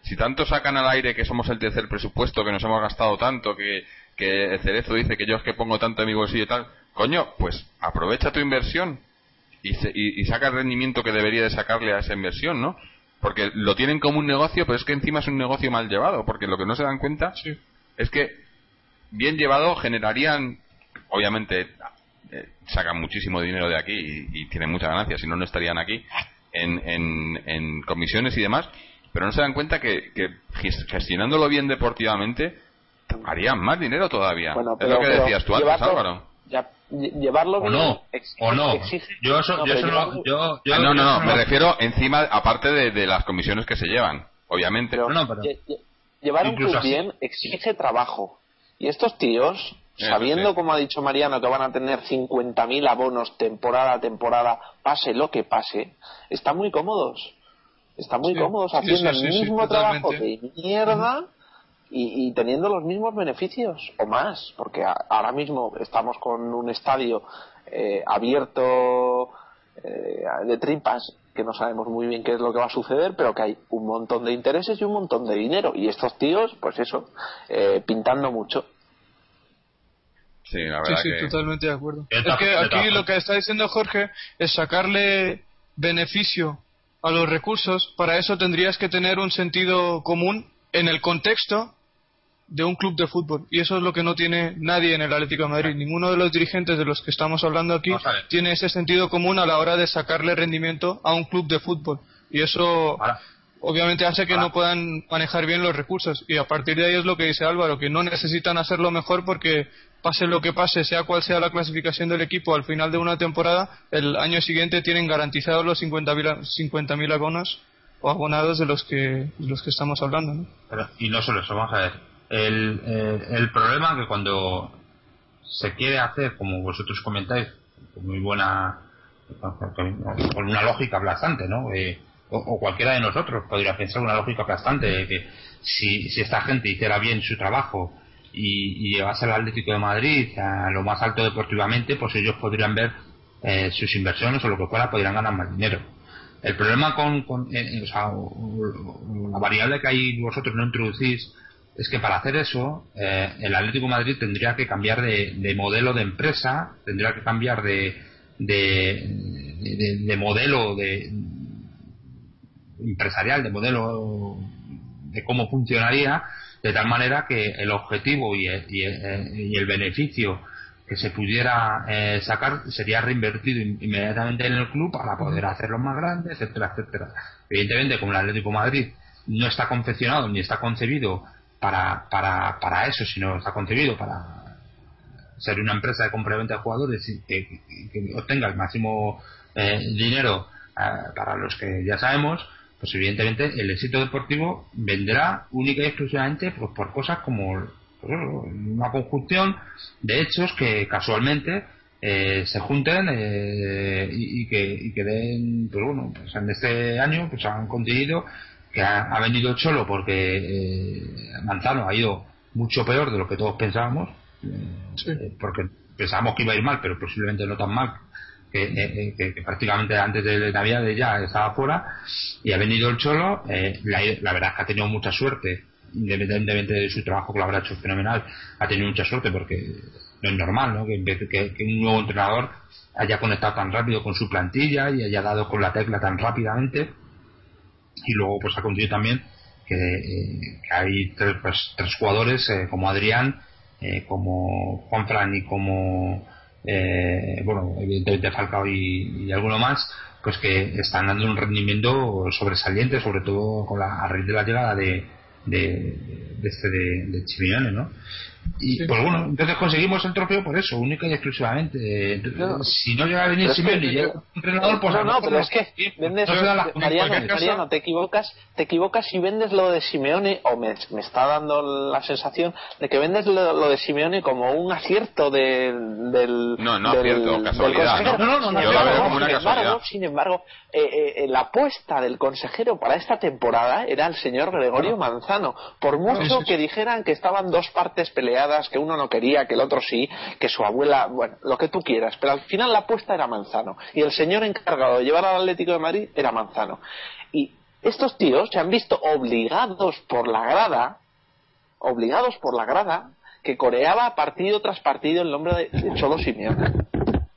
Si tanto sacan al aire que somos el tercer presupuesto, que nos hemos gastado tanto, que, que el cerezo dice que yo es que pongo tanto en mi bolsillo y tal, coño, pues aprovecha tu inversión y, se, y, y saca el rendimiento que debería de sacarle a esa inversión, ¿no? Porque lo tienen como un negocio, pero es que encima es un negocio mal llevado, porque lo que no se dan cuenta Sí. es que bien llevado generarían, obviamente, eh, sacan muchísimo dinero de aquí y, y tienen mucha ganancia, si no, no estarían aquí en, en, en comisiones y demás, pero no se dan cuenta que, que ges- gestionándolo bien deportivamente harían más dinero todavía. Bueno, es lo que pero decías tú antes, Álvaro. Llevarlo O bien no, exige- o no. exige- Yo eso, no, yo eso no, yo, yo- Ah, no, no, yo no, me refiero encima, aparte de, de las comisiones que se llevan, obviamente. pero no, pero- lle- lle- llevar un club así. bien exige trabajo. Y estos tíos, Eso sabiendo, sí. como ha dicho Mariano, que van a tener 50.000 abonos temporada a temporada, pase lo que pase, están muy cómodos. Están muy Sí, cómodos haciendo sí, sí, el sí, mismo trabajo totalmente. de mierda y, y teniendo los mismos beneficios o más, porque a- ahora mismo estamos con un estadio eh, abierto eh, de tripas que no sabemos muy bien qué es lo que va a suceder, pero que hay un montón de intereses y un montón de dinero. Y estos tíos, pues eso, eh, pintando mucho. Sí, la verdad sí, que... totalmente de acuerdo. Es que aquí lo que está diciendo Jorge es sacarle beneficio a los recursos. Para eso tendrías que tener un sentido común en el contexto de un club de fútbol. Y eso es lo que no tiene nadie en el Atlético de Madrid. Ninguno de los dirigentes de los que estamos hablando aquí tiene ese sentido común a la hora de sacarle rendimiento a un club de fútbol. Y eso Ahora, obviamente hace que Ahora- no puedan manejar bien los recursos y a partir de ahí es lo que dice Álvaro que no necesitan hacerlo mejor porque pase lo que pase sea cual sea la clasificación del equipo al final de una temporada el año siguiente tienen garantizados los 50.000 50.000 abonos o abonados de los que de los que estamos hablando ¿no? Pero- y no solo eso, vamos a ver. El, el, el problema que cuando se quiere hacer, como vosotros comentáis, con muy buena, con, una lógica aplastante, ¿no? Eh, o, cualquiera de nosotros podría pensar una lógica aplastante de que si, si esta gente hiciera bien su trabajo y, llevase al Atlético de Madrid a lo más alto deportivamente, pues ellos podrían ver eh, sus inversiones o lo que fuera, podrían ganar más dinero. El problema con, con eh, eh, o sea, la variable que ahí vosotros no introducís es que para hacer eso eh, el Atlético de Madrid tendría que cambiar de, de modelo de empresa, tendría que cambiar de, de, de- de modelo de empresarial, de modelo de cómo funcionaría, de tal manera que el objetivo y el, y el- y el beneficio que se pudiera eh, sacar sería reinvertido in- inmediatamente en el club para poder hacerlo más grande, etcétera, etcétera. Evidentemente, como el Atlético de Madrid no está confeccionado ni está concebido para, para, para eso, sino está concebido para ser una empresa de compra y venta de jugadores y que, obtenga el máximo eh, dinero eh, para los que ya sabemos, pues evidentemente el éxito deportivo vendrá única y exclusivamente pues, por cosas como pues, una conjunción de hechos que casualmente eh, se junten eh, y, y que, y que den, pues bueno, pues en este año pues han conseguido que ha, ha vendido el Cholo porque eh, Manzano ha ido mucho peor de lo que todos pensábamos, eh, eh, porque pensábamos que iba a ir mal, pero posiblemente no tan mal, que, eh, que- que prácticamente antes de Navidad ya estaba fuera, y ha venido el Cholo, eh, la, la verdad es que ha tenido mucha suerte, independientemente de su trabajo que lo habrá hecho fenomenal, ha tenido mucha suerte porque no es normal, ¿no? Que, que- que un nuevo entrenador haya conectado tan rápido con su plantilla y haya dado con la tecla tan rápidamente y luego pues ha conseguido también que, eh, que hay tres, pues, tres jugadores eh, como Adrián eh, como Juan Fran y como bueno evidentemente Falcao y, alguno más pues que están dando un rendimiento sobresaliente sobre todo con la, a raíz de la llegada de de, este de, de ¿no? Y pues bueno, entonces conseguimos el trofeo por eso, única y exclusivamente. Entonces, si no llega a venir Simeone y llega un entrenador, pues no, no, pero es que vendes, no Mariano, Mariano, te equivocas, te equivocas si vendes lo de Simeone, o me, me está dando la sensación de que vendes lo, lo de Simeone como un acierto del, del, No, no del- acierto, casualidad. ¿no? No, no, no, Sin yo la veo embargo, como una sin embargo, sin embargo, eh, eh, la apuesta del consejero para esta temporada era el señor Gregorio Manzano. Por mucho que dijeran que estaban dos partes peleadas, que uno no quería, que el otro sí, que su abuela, bueno, lo que tú quieras, pero al final la apuesta era Manzano. Y el señor encargado de llevar al Atlético de Madrid era Manzano. Y estos tíos se han visto obligados por la grada, obligados por la grada, que coreaba partido tras partido el nombre de, Cholo Simeone.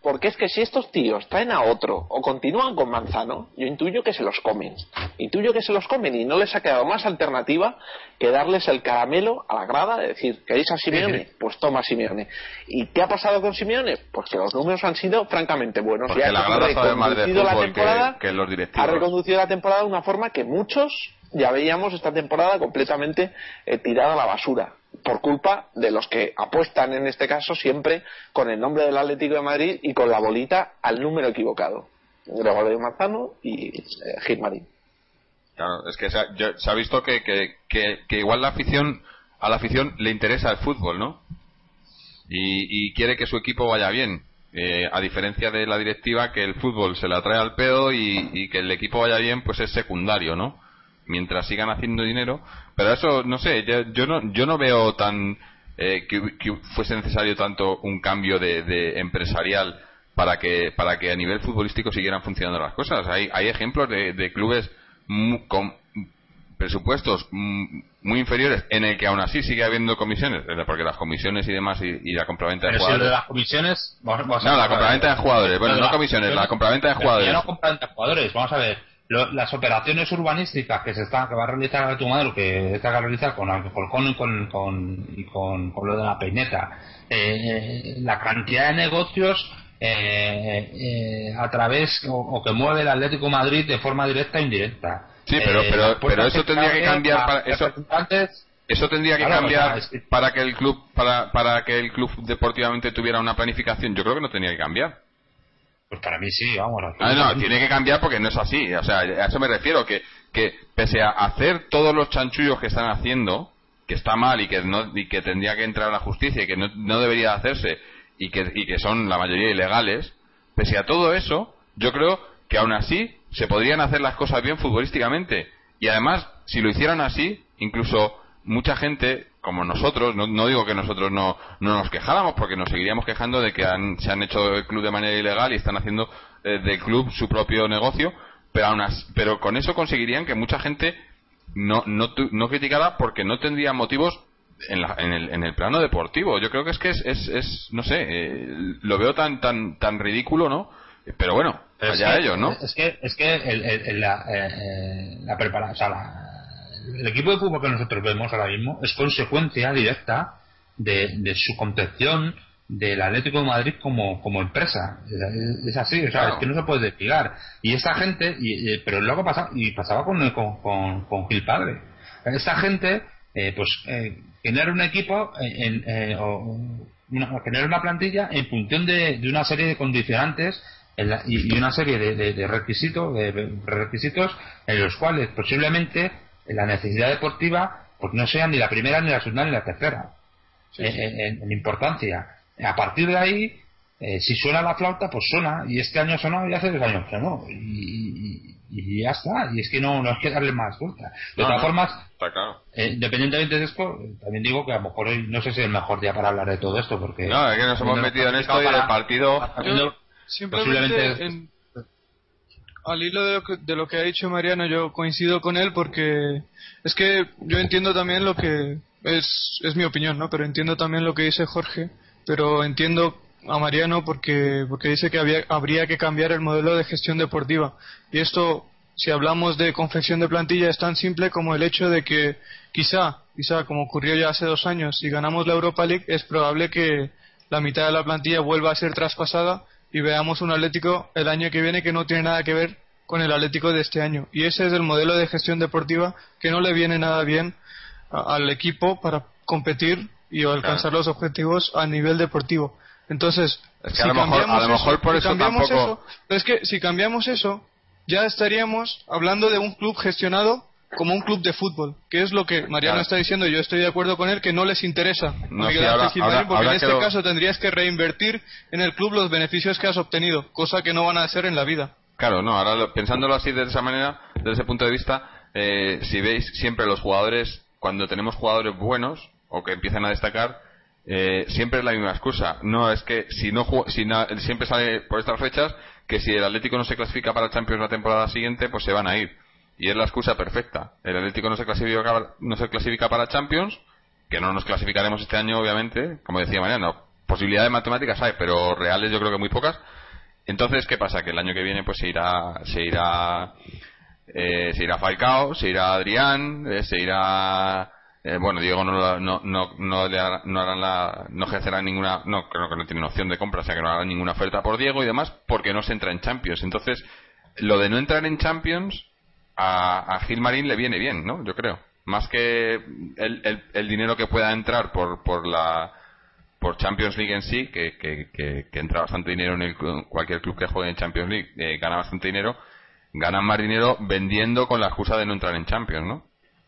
Porque es que si estos tíos traen a otro o continúan con Manzano, yo intuyo que se los comen. Intuyo que se los comen y no les ha quedado más alternativa que darles el caramelo a la grada de decir, ¿queréis a Simeone? Pues toma Simeone. ¿Y qué ha pasado con Simeone? Pues que los números han sido francamente buenos. Porque Y ha la grada sabe más de reconducido la fútbol temporada- que, que los ha reconducido la temporada de una forma que muchos ya veíamos esta temporada completamente eh, tirada a la basura por culpa de los que apuestan en este caso siempre con el nombre del Atlético de Madrid y con la bolita al número equivocado Gregorio Manzano y eh, Gil Marín Claro, es que se ha, yo- se ha visto que, que, igual la afición, a la afición le interesa el fútbol, ¿no? Y, quiere que su equipo vaya bien. Eh, a diferencia de la directiva, que el fútbol se la trae al pedo y que el equipo vaya bien, pues es secundario, ¿no? Mientras sigan haciendo dinero. Pero eso, no sé, yo, yo no, yo no veo tan. eh, que, que fuese necesario tanto un cambio de, de empresarial para que para que a nivel futbolístico siguieran funcionando las cosas. Hay, hay ejemplos de, de clubes con presupuestos muy inferiores en el que aún así sigue habiendo comisiones, porque las comisiones y demás y, y la compraventa de si lo de jugadores. las comisiones. Vamos, vamos a No, la compraventa de jugadores. Bueno, no la- comisiones, la compraventa de jugadores. ya no compraventa de jugadores. Vamos a ver. Lo- las operaciones urbanísticas que se están que va a realizar tu madre que está a realizar con Alcorcón y con, con, y con, con lo de la peineta eh, la cantidad de negocios eh, eh, a través o, o que mueve el Atlético de Madrid de forma directa e indirecta Sí, pero- Eh, pero- puertas pero eso tendría que cambiar para- eso- Eso tendría que Claro, cambiar o sea, es que- para que el club para, para que el club deportivamente tuviera una planificación. Yo creo que no tenía que cambiar. Pues para mí sí vamos Ah, no, tiene que cambiar porque no es así. O sea, a eso me refiero, que, que pese a hacer todos los chanchullos que están haciendo, que está mal y que no y que tendría que entrar a la justicia y que no, no debería hacerse y que, y que son la mayoría ilegales, pese a todo eso, yo creo que aún así se podrían hacer las cosas bien futbolísticamente. Y además, si lo hicieran así, incluso mucha gente como nosotros, no, no digo que nosotros no, no nos quejáramos, porque nos seguiríamos quejando de que han- se han hecho el club de manera ilegal y están haciendo eh, del club su propio negocio, pero, aún as- pero con eso conseguirían que mucha gente no, no, no criticara porque no tendría motivos en, la- en, el, en el plano deportivo. Yo creo que es que es, es, es, no sé, eh, lo veo tan, tan, tan ridículo, ¿no? Pero bueno, allá ellos, ¿no? Es que, es que el, el- la, eh, eh, la prepara- o sea, la- el equipo de fútbol que nosotros vemos ahora mismo es consecuencia directa de, de su concepción del Atlético de Madrid como, como empresa. Es, es así, o sea, Claro. es que no se puede desligar. Y esta gente, y, y- pero luego pasaba, y pasaba con, con, con, con Gil Padre. Esta gente, eh, pues, eh, genera un equipo, en, eh, o una, genera una plantilla en función de, de una serie de condicionantes en la- y, y una serie de, de- de requisitos, de requisitos en los cuales posiblemente la necesidad deportiva pues no sea ni la primera ni la segunda ni la tercera en, en- en importancia. A partir de ahí, eh, si suena la flauta, pues suena. Y este año sonó y hace dos años sonó. Y, y- y ya está. Y es que no, no hay que darle más vuelta. De No, todas no, formas, Está claro. eh, independientemente de esto, también digo que a lo mejor hoy no sé si es el mejor día para hablar de todo esto. porque No, es que nos hemos metido en esto y el partido... habiendo- Simplemente, Posiblemente- en- al hilo de lo, que, de lo que ha dicho Mariano, yo coincido con él porque es que yo entiendo también lo que es, es mi opinión, ¿no? Pero entiendo también lo que dice Jorge, pero entiendo a Mariano porque, porque dice que habría que cambiar el modelo de gestión deportiva. Y esto, si hablamos de confección de plantilla, es tan simple como el hecho de que quizá, quizá como ocurrió ya hace dos años, si ganamos la Europa League, es probable que la mitad de la plantilla vuelva a ser traspasada y veamos un Atlético el año que viene que no tiene nada que ver con el Atlético de este año. Y ese es el modelo de gestión deportiva que no le viene nada bien a- al equipo para competir y alcanzar los objetivos a nivel deportivo. Entonces, Es que si a lo mejor- cambiamos a lo mejor por si eso cambiamos tampoco- eso- es que si cambiamos eso, ya estaríamos hablando de un club gestionado como un club de fútbol, que es lo que Mariano Claro. está diciendo, yo estoy de acuerdo con él, que no les interesa No, sí, ahora- ahora- porque ahora en este lo- caso tendrías que reinvertir en el club los beneficios que has obtenido, cosa que no van a hacer en la vida. Claro, no, ahora lo- pensándolo así de esa manera, desde ese punto de vista, eh, si veis siempre los jugadores, cuando tenemos jugadores buenos o que empiezan a destacar, eh, siempre es la misma excusa. No es que si no si na- siempre sale por estas fechas que si el Atlético no se clasifica para el Champions la temporada siguiente, pues se van a ir. Y es la excusa perfecta. El Atlético no se clasifica, no se clasifica para Champions, que no nos clasificaremos este año, obviamente, como decía Mariano. Posibilidades matemáticas hay, pero reales yo creo que muy pocas. Entonces, ¿qué pasa? Que el año que viene pues se irá, se irá, eh, se irá Falcao, se irá Adrián, eh, se irá, eh, bueno, Diego no, no, no, no, le hará- no harán la, no ejercerá ninguna, no, creo que no tiene opción de compra, o sea que no hará ninguna oferta por Diego y demás, porque no se entra en Champions. Entonces, lo de no entrar en Champions, a, a Gilmarín le viene bien, ¿no? Yo creo. Más que el, el, el dinero que pueda entrar por, por la, por Champions League en sí, que, que, que, que entra bastante dinero en el, cualquier club que juegue en Champions League, eh, gana bastante dinero, ganan más dinero vendiendo con la excusa de no entrar en Champions, ¿no?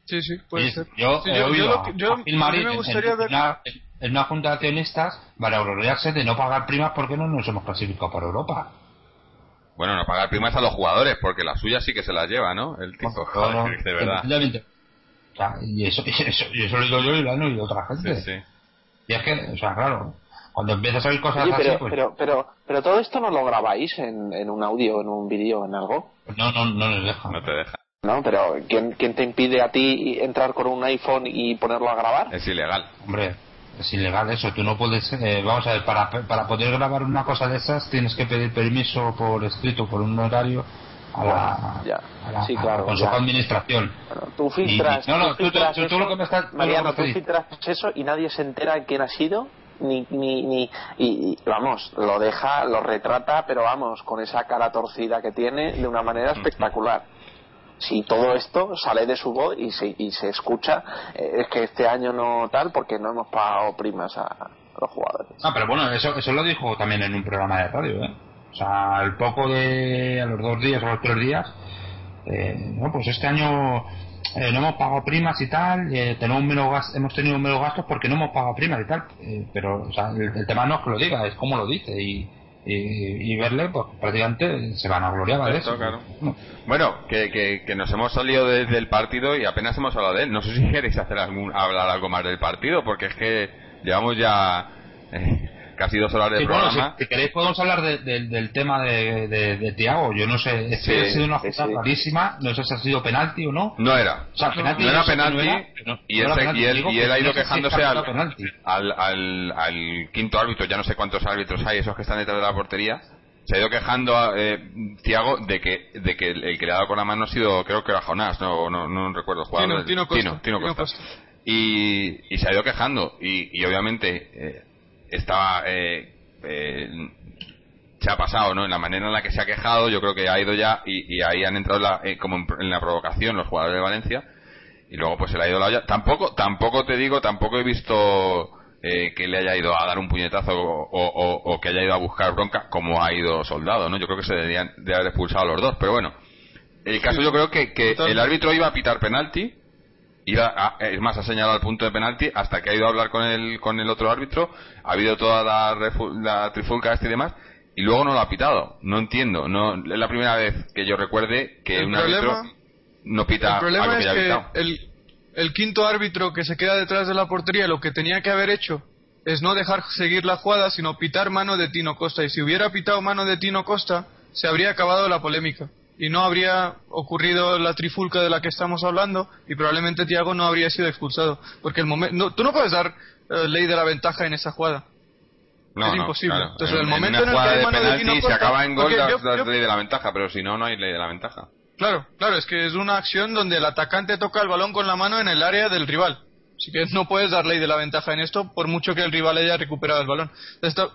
Sí, sí, puede ser. Yo Sí, he yo- yo oído lo que- yo- a Gilmarín me en- gustaría en, ver- una, en una junta de accionistas para gloriarse de no pagar primas porque no nos hemos clasificado para Europa. Bueno, no pagar primas a los jugadores, porque la suya sí que se las lleva, ¿no? El tipo, no, de verdad. efectivamente. O sea, y eso, y eso, y eso lo digo yo y lo han oído otra gente. Sí, sí. Y es que, o sea, claro, cuando empiezas a oír cosas Oye, así, pero, pues pero, pero, pero todo esto no lo grabáis en, en un audio, en un vídeo, en algo. no, no, no nos dejan. No te deja. ¿No? Pero ¿quién, ¿quién te impide a ti entrar con un iPhone y ponerlo a grabar? Es ilegal. Hombre, es ilegal eso. Tú no puedes, eh, vamos a ver, para, para poder grabar una cosa de esas tienes que pedir permiso por escrito, por un horario a la, Ya, a la- sí, claro, ya. de Administración. Bueno, tú filtras, Y- no, no, tú tú- tú- filtras tú- tú eso, lo que me estás- Mariano, tú filtras eso y nadie se entera quién ha sido, ni, ni, ni, y, y, vamos, lo deja, lo retrata, pero vamos, con esa cara torcida que tiene, de una manera espectacular. Si todo esto sale de su voz y se, y se escucha, eh, es que este año no tal, porque no hemos pagado primas a, los jugadores. Ah, pero bueno, eso, eso lo dijo también en un programa de radio, ¿eh? O sea, al poco de, a los dos días o los tres días, eh, no, pues este año eh, no hemos pagado primas y tal, eh, tenemos menos hemos tenido menos gastos porque no hemos pagado primas y tal, eh, pero o sea, el, el tema no es que lo diga, es como lo dice y, y, y verle, pues prácticamente se van a gloriar de eso. claro. Bueno, que, que, que nos hemos salido de- del partido y apenas hemos hablado de él. No sé si queréis hacer algún, hablar algo más del partido, porque es que llevamos ya eh, casi dos horas de Sí, bueno, programa. si, si queréis podemos hablar de- de- del tema de, de, de Tiago. Yo no sé, es que ha sido una jugada sí. clarísima. No sé si ha sido penalti o no. No era. O sea, penalti no era penalti, no era, pero- y, él, ha ido quejándose al, al, al, al quinto árbitro, ya no sé cuántos árbitros hay, esos que están detrás de la portería, se ha ido quejando a eh, Tiago de que, de que el, el que le ha dado con la mano ha sido, creo que era Jonás, no, no, no recuerdo. el jugador Tino- Tino Costa, Tino, Tino Tino Costa. Costa. Y, y se ha ido quejando, y, y obviamente eh, estaba... Eh, eh, se ha pasado, ¿no? En la manera en la que se ha quejado, yo creo que ha ido ya y, y ahí han entrado en la- eh, como en, en la provocación los jugadores de Valencia y luego pues se le ha ido la olla. Tampoco, tampoco te digo, tampoco he visto eh, que le haya ido a dar un puñetazo o, o- o que haya ido a buscar bronca como ha ido Soldado, ¿no? Yo creo que se deberían de haber expulsado a los dos, pero bueno. El caso yo creo que, que el árbitro iba a pitar penalti, iba a- es más, ha señalado el punto de penalti hasta que ha ido a hablar con el, con el otro árbitro, ha habido toda la, refu- la trifulca este y demás, y luego no lo ha pitado. No entiendo, no es la primera vez que yo recuerde que El un problema- árbitro no pita El algo problema que es ya ha que pitado. el, el quinto árbitro que se queda detrás de la portería lo que tenía que haber hecho es no dejar seguir la jugada, sino pitar mano de Tino Costa. Y si hubiera pitado mano de Tino Costa, se habría acabado la polémica. Y no habría ocurrido la trifulca de la que estamos hablando y probablemente Tiago no habría sido expulsado. Porque el momento... No, tú no puedes dar eh, ley de la ventaja en esa jugada. No, es no, imposible. claro. Entonces, en, el en momento en el que hay de mano de penalti, Tino si Costa- acaba en gol, das, yo- das yo- ley de la ventaja, pero si no, no hay ley de la ventaja. Claro, claro, es que es una acción donde el atacante toca el balón con la mano en el área del rival. Así que no puedes dar ley de la ventaja en esto por mucho que el rival haya recuperado el balón.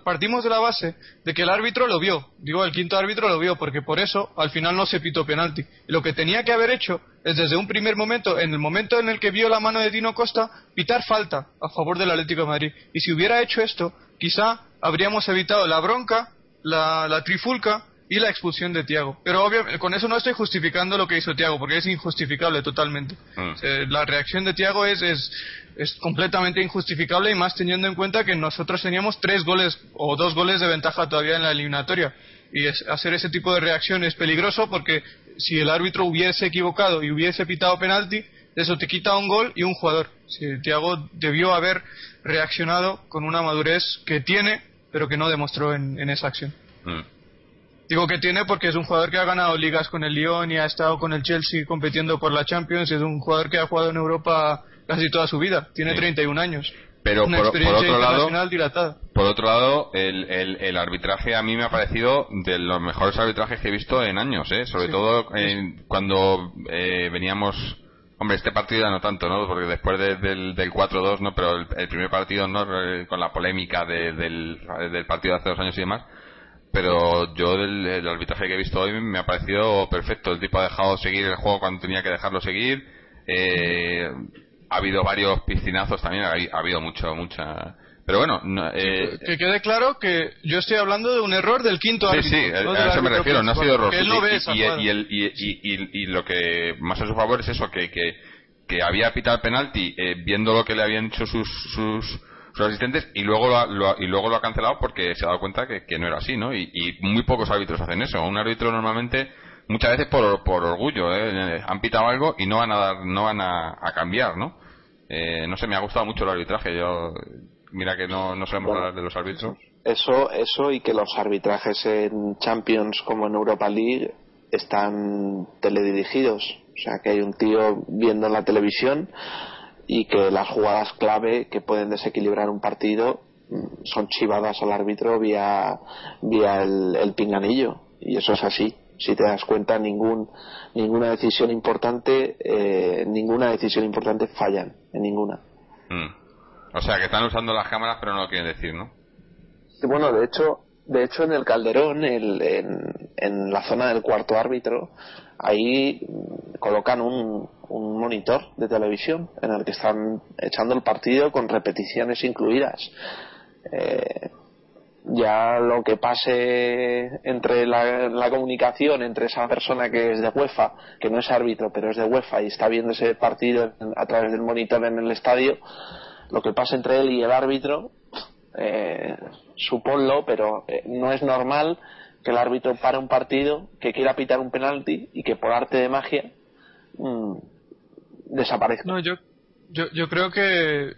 Partimos de la base de que el árbitro lo vio. Digo, el quinto árbitro lo vio porque por eso al final no se pitó penalti. Y lo que tenía que haber hecho es desde un primer momento, en el momento en el que vio la mano de Dino Costa, pitar falta a favor del Atlético de Madrid. Y si hubiera hecho esto, quizá habríamos evitado la bronca, la, la trifulca y la expulsión de Tiago. Pero obviamente con eso no estoy justificando lo que hizo Tiago, porque es injustificable totalmente. Mm. Eh, la reacción de Tiago es, es, es completamente injustificable y más teniendo en cuenta que nosotros teníamos tres goles o dos goles de ventaja todavía en la eliminatoria. Y es- hacer ese tipo de reacción es peligroso porque si el árbitro hubiese equivocado y hubiese pitado penalti, eso te quita un gol y un jugador. Si Tiago debió haber reaccionado con una madurez que tiene, pero que no demostró en, en esa acción. Mm. Digo que tiene porque es un jugador que ha ganado ligas con el Lyon y ha estado con el Chelsea compitiendo por la Champions. Es un jugador que ha jugado en Europa casi toda su vida. Tiene Sí. 31 años. Pero Una por, por experiencia otro lado, dilatada. por otro lado, el, el, el arbitraje a mí me ha parecido de los mejores arbitrajes que he visto en años, ¿eh? Sobre Sí. todo eh, cuando eh, veníamos, hombre, este partido ya no tanto, ¿no? Porque después de- del, del 4-2, ¿no? Pero el, el primer partido, ¿no? Con la polémica de- del, del partido de hace dos años y demás. Pero yo del, el arbitraje que he visto hoy me ha parecido perfecto. El tipo ha dejado seguir el juego cuando tenía que dejarlo seguir. Eh, ha habido varios piscinazos también, ha, ha habido mucho, mucha. Pero bueno, no, eh, Que quede claro que yo estoy hablando de un error del quinto Sí, árbitro. sí, no a del eso me refiero, no ha sido error. y lo que más a su favor es eso, que, que, que había pitado el penalti eh, viendo lo que le habían hecho sus, sus, sus asistentes y luego lo, ha- lo ha- y luego lo ha cancelado porque se ha dado cuenta que, que no era así, ¿no? Y, y muy pocos árbitros hacen eso. Un árbitro normalmente, muchas veces por, por orgullo, ¿eh? han pitado algo y no van a dar, no van a, a cambiar, ¿no? Eh, no sé, me ha gustado mucho el arbitraje. Yo, mira que no, no sabemos Bueno. hablar de los árbitros. Eso, eso y que los arbitrajes en Champions como en Europa League están teledirigidos. O sea, que hay un tío viendo en la televisión y que las jugadas clave que pueden desequilibrar un partido mm, son chivadas al árbitro vía, vía el, el pinganillo. Y eso es así. Si te das cuenta, ningún, ninguna decisión importante, eh, ninguna decisión importante fallan, en ninguna. Mm. O sea, que están usando las cámaras pero no lo quieren decir, ¿no? Bueno, de hecho, de hecho en el Calderón, el- en, en la zona del cuarto árbitro, ahí mm, colocan un, un monitor de televisión en el que están echando el partido con repeticiones incluidas. Eh, ya lo que pase entre la, comunicación entre esa persona que es de UEFA, que no es árbitro, pero es de UEFA y está viendo ese partido a través del monitor en el estadio, lo que pasa entre él y el árbitro, eh, suponlo, pero eh, no es normal que el árbitro pare un partido, que quiera pitar un penalti y que por arte de magia mm, desaparezca. No, yo, yo, yo creo que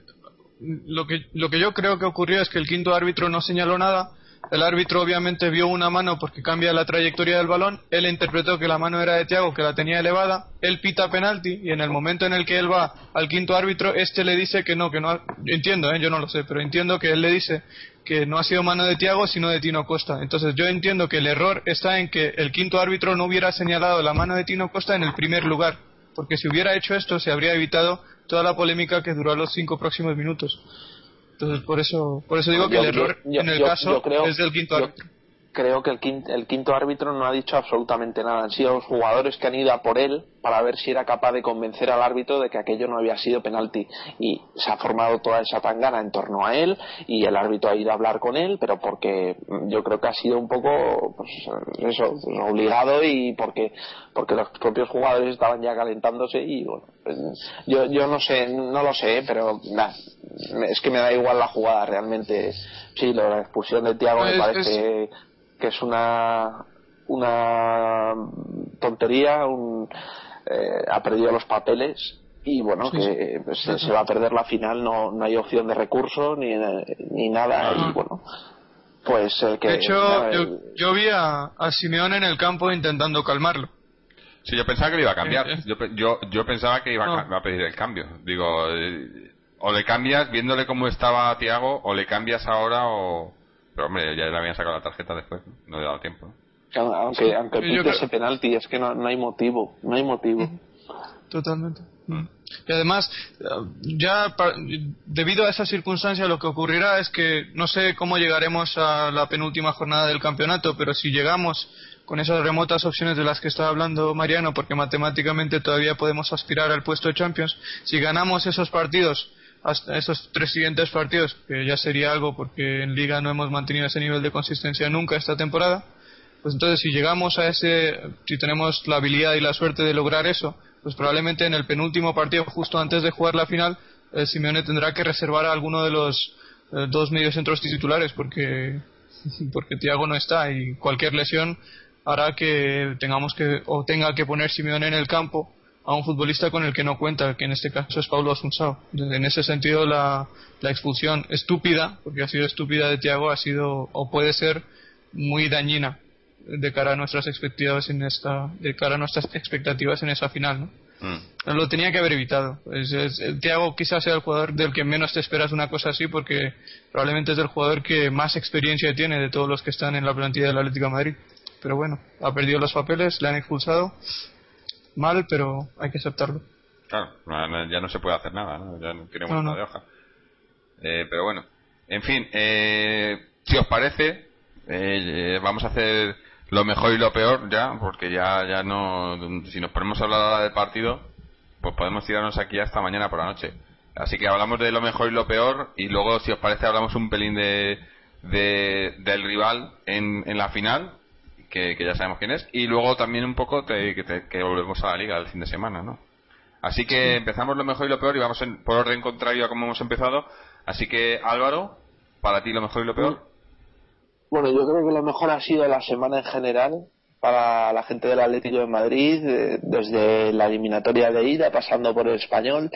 lo que lo que yo creo que ocurrió es que el quinto árbitro no señaló nada. El árbitro obviamente vio una mano porque cambia la trayectoria del balón. Él interpretó que la mano era de Thiago, que la tenía elevada. Él pita penalti y en el momento en el que él va al quinto árbitro, este le dice que no, que no. ha- Entiendo, ¿eh? yo no lo sé, pero entiendo que él le dice que no ha sido mano de Thiago sino de Tino Costa. Entonces yo entiendo que el error está en que el quinto árbitro no hubiera señalado la mano de Tino Costa en el primer lugar porque si hubiera hecho esto se habría evitado toda la polémica que duró los cinco próximos minutos. Entonces por eso por eso digo que Yo- el error yo- en el caso creo- es del quinto árbitro. Creo que el quinto, el quinto árbitro no ha dicho absolutamente nada. Han sido los jugadores que han ido a por él para ver si era capaz de convencer al árbitro de que aquello no había sido penalti. Y se ha formado toda esa tangana en torno a él y el árbitro ha ido a hablar con él, pero porque yo creo que ha sido un poco, pues, eso, pues, obligado y porque, porque los propios jugadores estaban ya calentándose y bueno, pues, yo, yo no sé, no lo sé, pero nah, es que me da igual la jugada realmente. Sí, lo de la expulsión de Tiago me Es- parece que es una una tontería, un, eh, ha perdido los papeles y bueno, Sí, que pues, se, se va a perder la final, no, no hay opción de recurso ni, ni nada y bueno, pues el que... De hecho, nada, yo, el- yo vi a, a Simeone en el campo intentando calmarlo. Sí, yo pensaba que le iba a cambiar. Eh, eh. Yo, yo, yo pensaba que iba a, No. ca- iba a pedir el cambio. Digo, eh, o le cambias viéndole cómo estaba Tiago, o le cambias ahora, o. Pero hombre, ya le habían sacado la tarjeta después, ¿no? No le he dado tiempo. aunque, aunque Yo pite creo- ese penalti, es que no, no hay motivo, no hay motivo. Totalmente. Mm. Y además, ya pa- debido a esa circunstancia, lo que ocurrirá es que no sé cómo llegaremos a la penúltima jornada del campeonato, pero si llegamos con esas remotas opciones de las que estaba hablando Mariano, porque matemáticamente todavía podemos aspirar al puesto de Champions, si ganamos esos partidos, hasta esos tres siguientes partidos, que ya sería algo porque en Liga no hemos mantenido ese nivel de consistencia nunca esta temporada, pues entonces si llegamos a ese, si tenemos la habilidad y la suerte de lograr eso, pues probablemente en el penúltimo partido, justo antes de jugar la final, eh, Simeone tendrá que reservar a alguno de los eh, dos mediocentros titulares porque porque Thiago no está y cualquier lesión hará que tengamos que o tenga que poner Simeone en el campo a un futbolista con el que no cuenta, que en este caso es Paulo Asunsao. En ese sentido la, la expulsión estúpida, porque ha sido estúpida de Thiago, ha sido o puede ser muy dañina de cara a nuestras expectativas en esta de cara a nuestras expectativas en esa final, ¿no? Mm. Lo tenía que haber evitado. Es, es- el Thiago quizás sea el jugador del que menos te esperas una cosa así porque probablemente es el jugador que más experiencia tiene de todos los que están en la plantilla del Atlético de Madrid. Pero bueno, ha perdido los papeles, le han expulsado. Mal, pero hay que aceptarlo. Claro, ya no se puede hacer nada, ¿no? ya no vuelta no. de hoja. Eh, pero bueno, en fin, eh, si os parece, eh, eh, vamos a hacer lo mejor y lo peor ya, porque ya, ya no, si nos ponemos a hablar ahora del partido, pues podemos tirarnos aquí hasta mañana por la noche. Así que hablamos de lo mejor y lo peor y luego, si os parece, hablamos un pelín de, de- del rival en, en la final, que, que ya sabemos quién es, y luego también un poco te- que, te- que volvemos a la liga el fin de semana, ¿no? Así que empezamos lo mejor y lo peor y vamos en- por orden contrario a como hemos empezado. Así que Álvaro, para ti lo mejor y lo peor. Bueno, yo creo que lo mejor ha sido la semana en general para la gente del Atlético de Madrid, eh, desde la eliminatoria de ida, pasando por el español,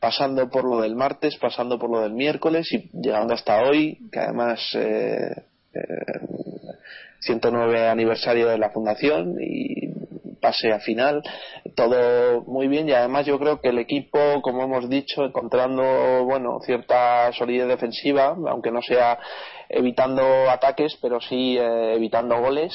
pasando por lo del martes, pasando por lo del miércoles y llegando hasta hoy, que además eh, eh, 109 aniversario de la fundación y pase a final, todo muy bien y además yo creo que el equipo, como hemos dicho, encontrando bueno cierta solidez defensiva, aunque no sea evitando ataques, pero sí eh, evitando goles,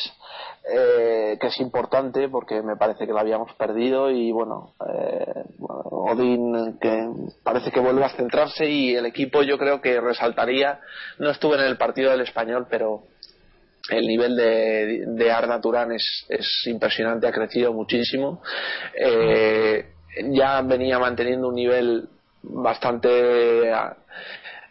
eh, que es importante porque me parece que lo habíamos perdido y bueno, eh, bueno, Odín que parece que vuelve a centrarse y el equipo yo creo que resaltaría, no estuve en el partido del español, pero el nivel de, de Arda Turán es, es impresionante, ha crecido muchísimo. Eh, ya venía manteniendo un nivel bastante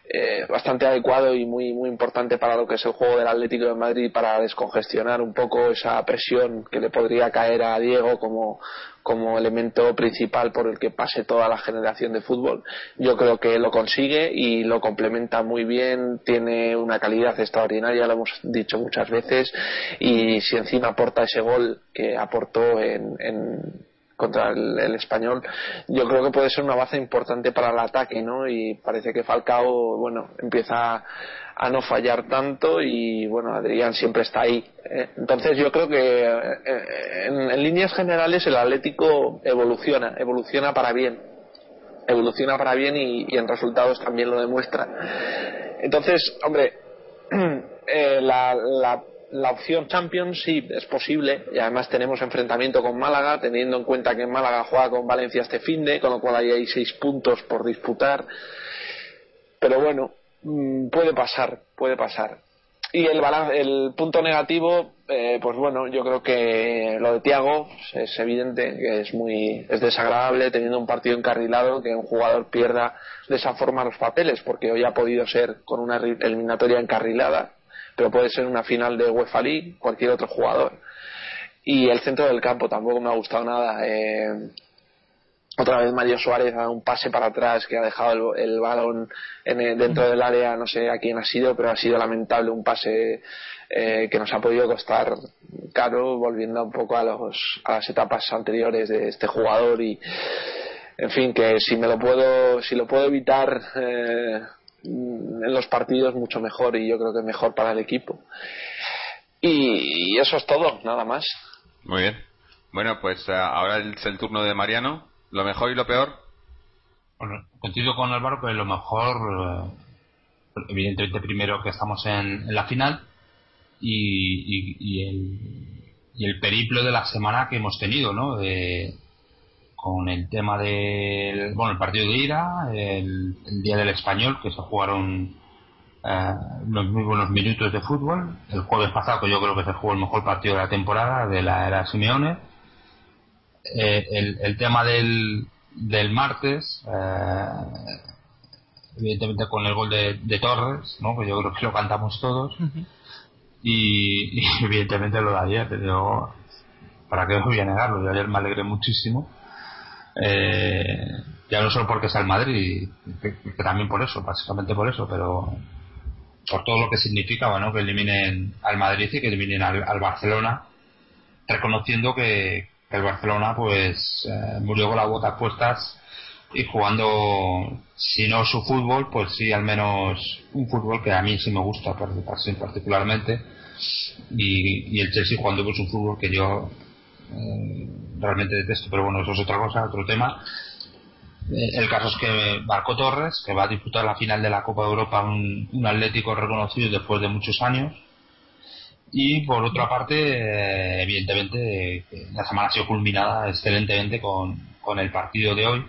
eh, bastante adecuado y muy muy importante para lo que es el juego del Atlético de Madrid para descongestionar un poco esa presión que le podría caer a Diego como como elemento principal por el que pase toda la generación de fútbol. Yo creo que lo consigue y lo complementa muy bien, tiene una calidad extraordinaria, lo hemos dicho muchas veces, y si encima aporta ese gol que aportó en, en- contra el, el español, yo creo que puede ser una base importante para el ataque, ¿no? Y parece que Falcao, bueno, empieza a no fallar tanto y bueno, Adrián siempre está ahí. Eh, Entonces yo creo que eh, en, en líneas generales el Atlético evoluciona, evoluciona para bien, evoluciona para bien y, y en resultados también lo demuestra. Entonces, hombre, eh, la, la, la opción Champions sí es posible y además tenemos enfrentamiento con Málaga, teniendo en cuenta que Málaga juega con Valencia este fin de, con lo cual ahí hay seis puntos por disputar. Pero bueno, mm, puede pasar, puede pasar. Y el, balan- el punto negativo, eh, pues bueno, yo creo que lo de Tiago es evidente que es muy es desagradable teniendo un partido encarrilado que un jugador pierda de esa forma los papeles, porque hoy ha podido ser con una ri- eliminatoria encarrilada, pero puede ser una final de UEFA League cualquier otro jugador. Y el centro del campo tampoco me ha gustado nada. eh, otra vez Mario Suárez ha dado un pase para atrás que ha dejado el, el balón en el- dentro del área, no sé a quién ha sido, pero ha sido lamentable un pase eh, que nos ha podido costar caro, volviendo un poco a, los, a las etapas anteriores de este jugador y en fin que si me lo puedo si lo puedo evitar eh, en los partidos mucho mejor y yo creo que mejor para el equipo y, y eso es todo nada más Muy bien. Bueno, pues eh, ahora es el turno de Mariano. Lo mejor y lo peor. Bueno, coincido con Álvaro que lo mejor, eh, evidentemente primero que estamos en, en la final y, y- y el, y el periplo de la semana que hemos tenido, ¿no? De, con el tema del bueno el partido de ida, el, el día del español que se jugaron eh, muy buenos minutos de fútbol. El jueves pasado que yo creo que se jugó el mejor partido de la temporada de la era Simeone. Eh, el, el tema del, del martes, eh, evidentemente con el gol de, de Torres, ¿no? que yo creo que lo cantamos todos. y, y evidentemente lo de ayer, pero para qué os voy a negarlo, yo ayer me alegré muchísimo. Eh, ya no solo porque es el Madrid, que, que también por eso, básicamente por eso, pero por todo lo que significaba, ¿no? Que eliminen al Madrid y que eliminen al, Barcelona, reconociendo que, que el Barcelona, pues, eh, murió con las botas puestas y jugando, si no su fútbol, pues sí, al menos un fútbol que a mí sí me gusta, par- par- particularmente, y, y el Chelsea jugando con su fútbol que yo eh, realmente detesto, pero bueno, eso es otra cosa, otro tema. Eh, El caso es que Marco Torres, que va a disputar la final de la Copa de Europa, un, Atlético reconocido después de muchos años. Y por otra parte, eh, evidentemente, la semana ha sido culminada excelentemente con, con el partido de hoy,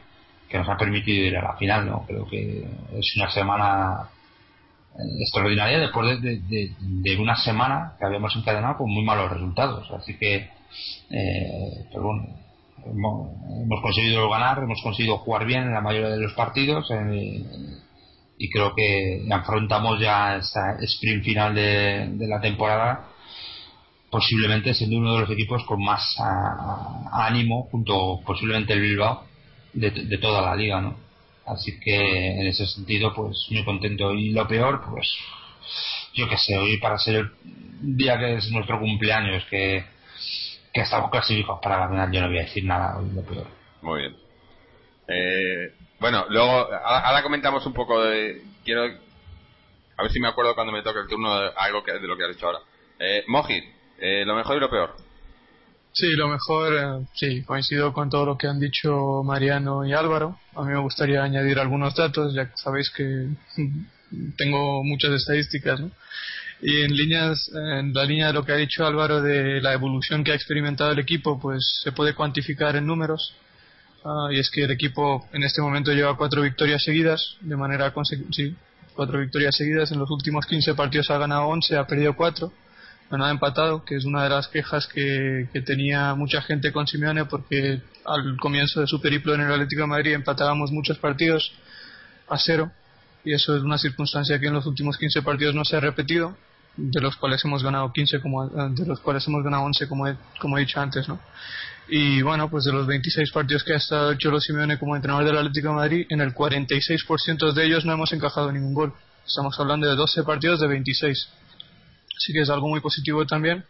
que nos ha permitido ir a la final. ¿no? Creo que es una semana extraordinaria después de, de- una semana que habíamos encadenado con muy malos resultados. Así que, eh, pues bueno, hemos, hemos conseguido ganar, hemos conseguido jugar bien en la mayoría de los partidos y creo que afrontamos ya esta sprint final de, la temporada posiblemente siendo uno de los equipos con más ah, ánimo junto posiblemente el Bilbao de, de toda la liga ¿no? Así que en ese sentido pues muy contento y lo peor pues yo qué sé hoy para ser el día que es nuestro cumpleaños que, que estamos clasificados para final yo no voy a decir nada hoy lo peor Muy bien. Eh, bueno, luego, ahora, comentamos un poco de. Quiero. A ver si me acuerdo cuando me toque el turno de algo que, de lo que has dicho ahora. Eh, Mojit, eh, lo mejor y lo peor. Sí, lo mejor, eh, sí, coincido con todo lo que han dicho Mariano y Álvaro. A mí me gustaría añadir algunos datos, ya que sabéis que tengo muchas estadísticas, ¿no? Y en líneas, en la línea de lo que ha dicho Álvaro de la evolución que ha experimentado el equipo, pues se puede cuantificar en números. Ah, y es que el equipo en este momento lleva cuatro victorias seguidas, de manera consecutiva, sí, cuatro victorias seguidas. En los últimos 15 partidos ha ganado 11, ha perdido 4 no ha empatado, que es una de las quejas que, tenía mucha gente con Simeone, porque al comienzo de su periplo en el Atlético de Madrid empatábamos muchos partidos a cero, y eso es una circunstancia que en los últimos 15 partidos no se ha repetido, de los cuales hemos ganado 15, como, de los cuales hemos ganado 11, como he, como he dicho antes, ¿no? Y bueno, pues de los 26 partidos que ha estado Cholo Simeone como entrenador del Atlético de Madrid, en el 46% de ellos no hemos encajado ningún gol. Estamos hablando de 12 partidos de 26 sí que es algo muy positivo también.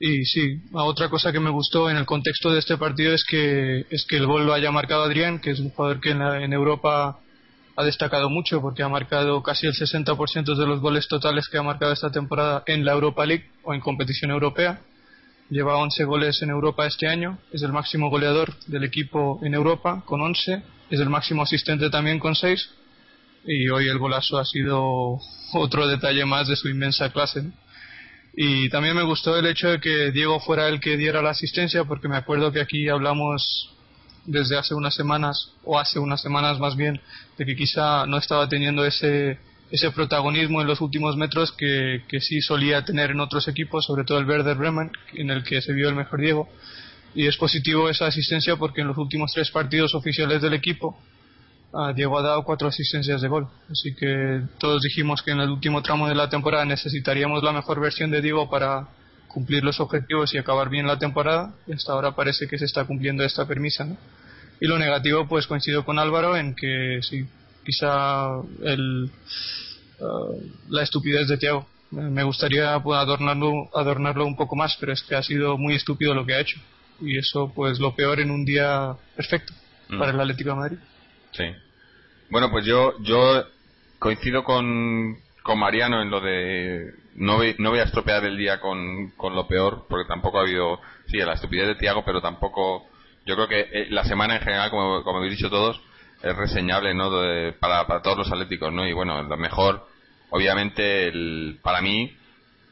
Y sí, otra cosa que me gustó en el contexto de este partido es que es que el gol lo haya marcado Adrián, que es un jugador que en, la- en Europa ha destacado mucho porque ha marcado casi el 60% de los goles totales que ha marcado esta temporada en la Europa League o en competición europea. Lleva 11 goles en Europa este año, es el máximo goleador del equipo en Europa con 11, es el máximo asistente también con 6 y hoy el golazo ha sido otro detalle más de su inmensa clase. Y también me gustó el hecho de que Diego fuera el que diera la asistencia, porque me acuerdo que aquí hablamos desde hace unas semanas, o hace unas semanas más bien, de que quizá no estaba teniendo ese, ese protagonismo en los últimos metros que, que sí solía tener en otros equipos, sobre todo el Werder Bremen, en el que se vio el mejor Diego. Y es positivo esa asistencia porque en los últimos tres partidos oficiales del equipo Ah, Diego ha dado cuatro asistencias de gol. Así que todos dijimos que en el último tramo de la temporada necesitaríamos la mejor versión de Diego para cumplir los objetivos y acabar bien la temporada. Y hasta ahora parece que se está cumpliendo esta premisa. ¿no? Y lo negativo, pues coincido con Álvaro en que sí, quizá el, ah, la estupidez de Thiago. Me gustaría pues, adornarlo, adornarlo un poco más, pero es que ha sido muy estúpido lo que ha hecho. Y eso, pues, lo peor en un día perfecto Mm. para el Atlético de Madrid. Sí. Bueno, pues yo yo coincido con, con Mariano en lo de no voy, no voy a estropear el día con, con lo peor, porque tampoco ha habido, sí, la estupidez de Tiago, pero tampoco, yo creo que eh, la semana en general, como, como habéis dicho todos, es reseñable, ¿no? De- para, para todos los atléticos, ¿no? Y bueno, lo mejor, obviamente, el, para mí,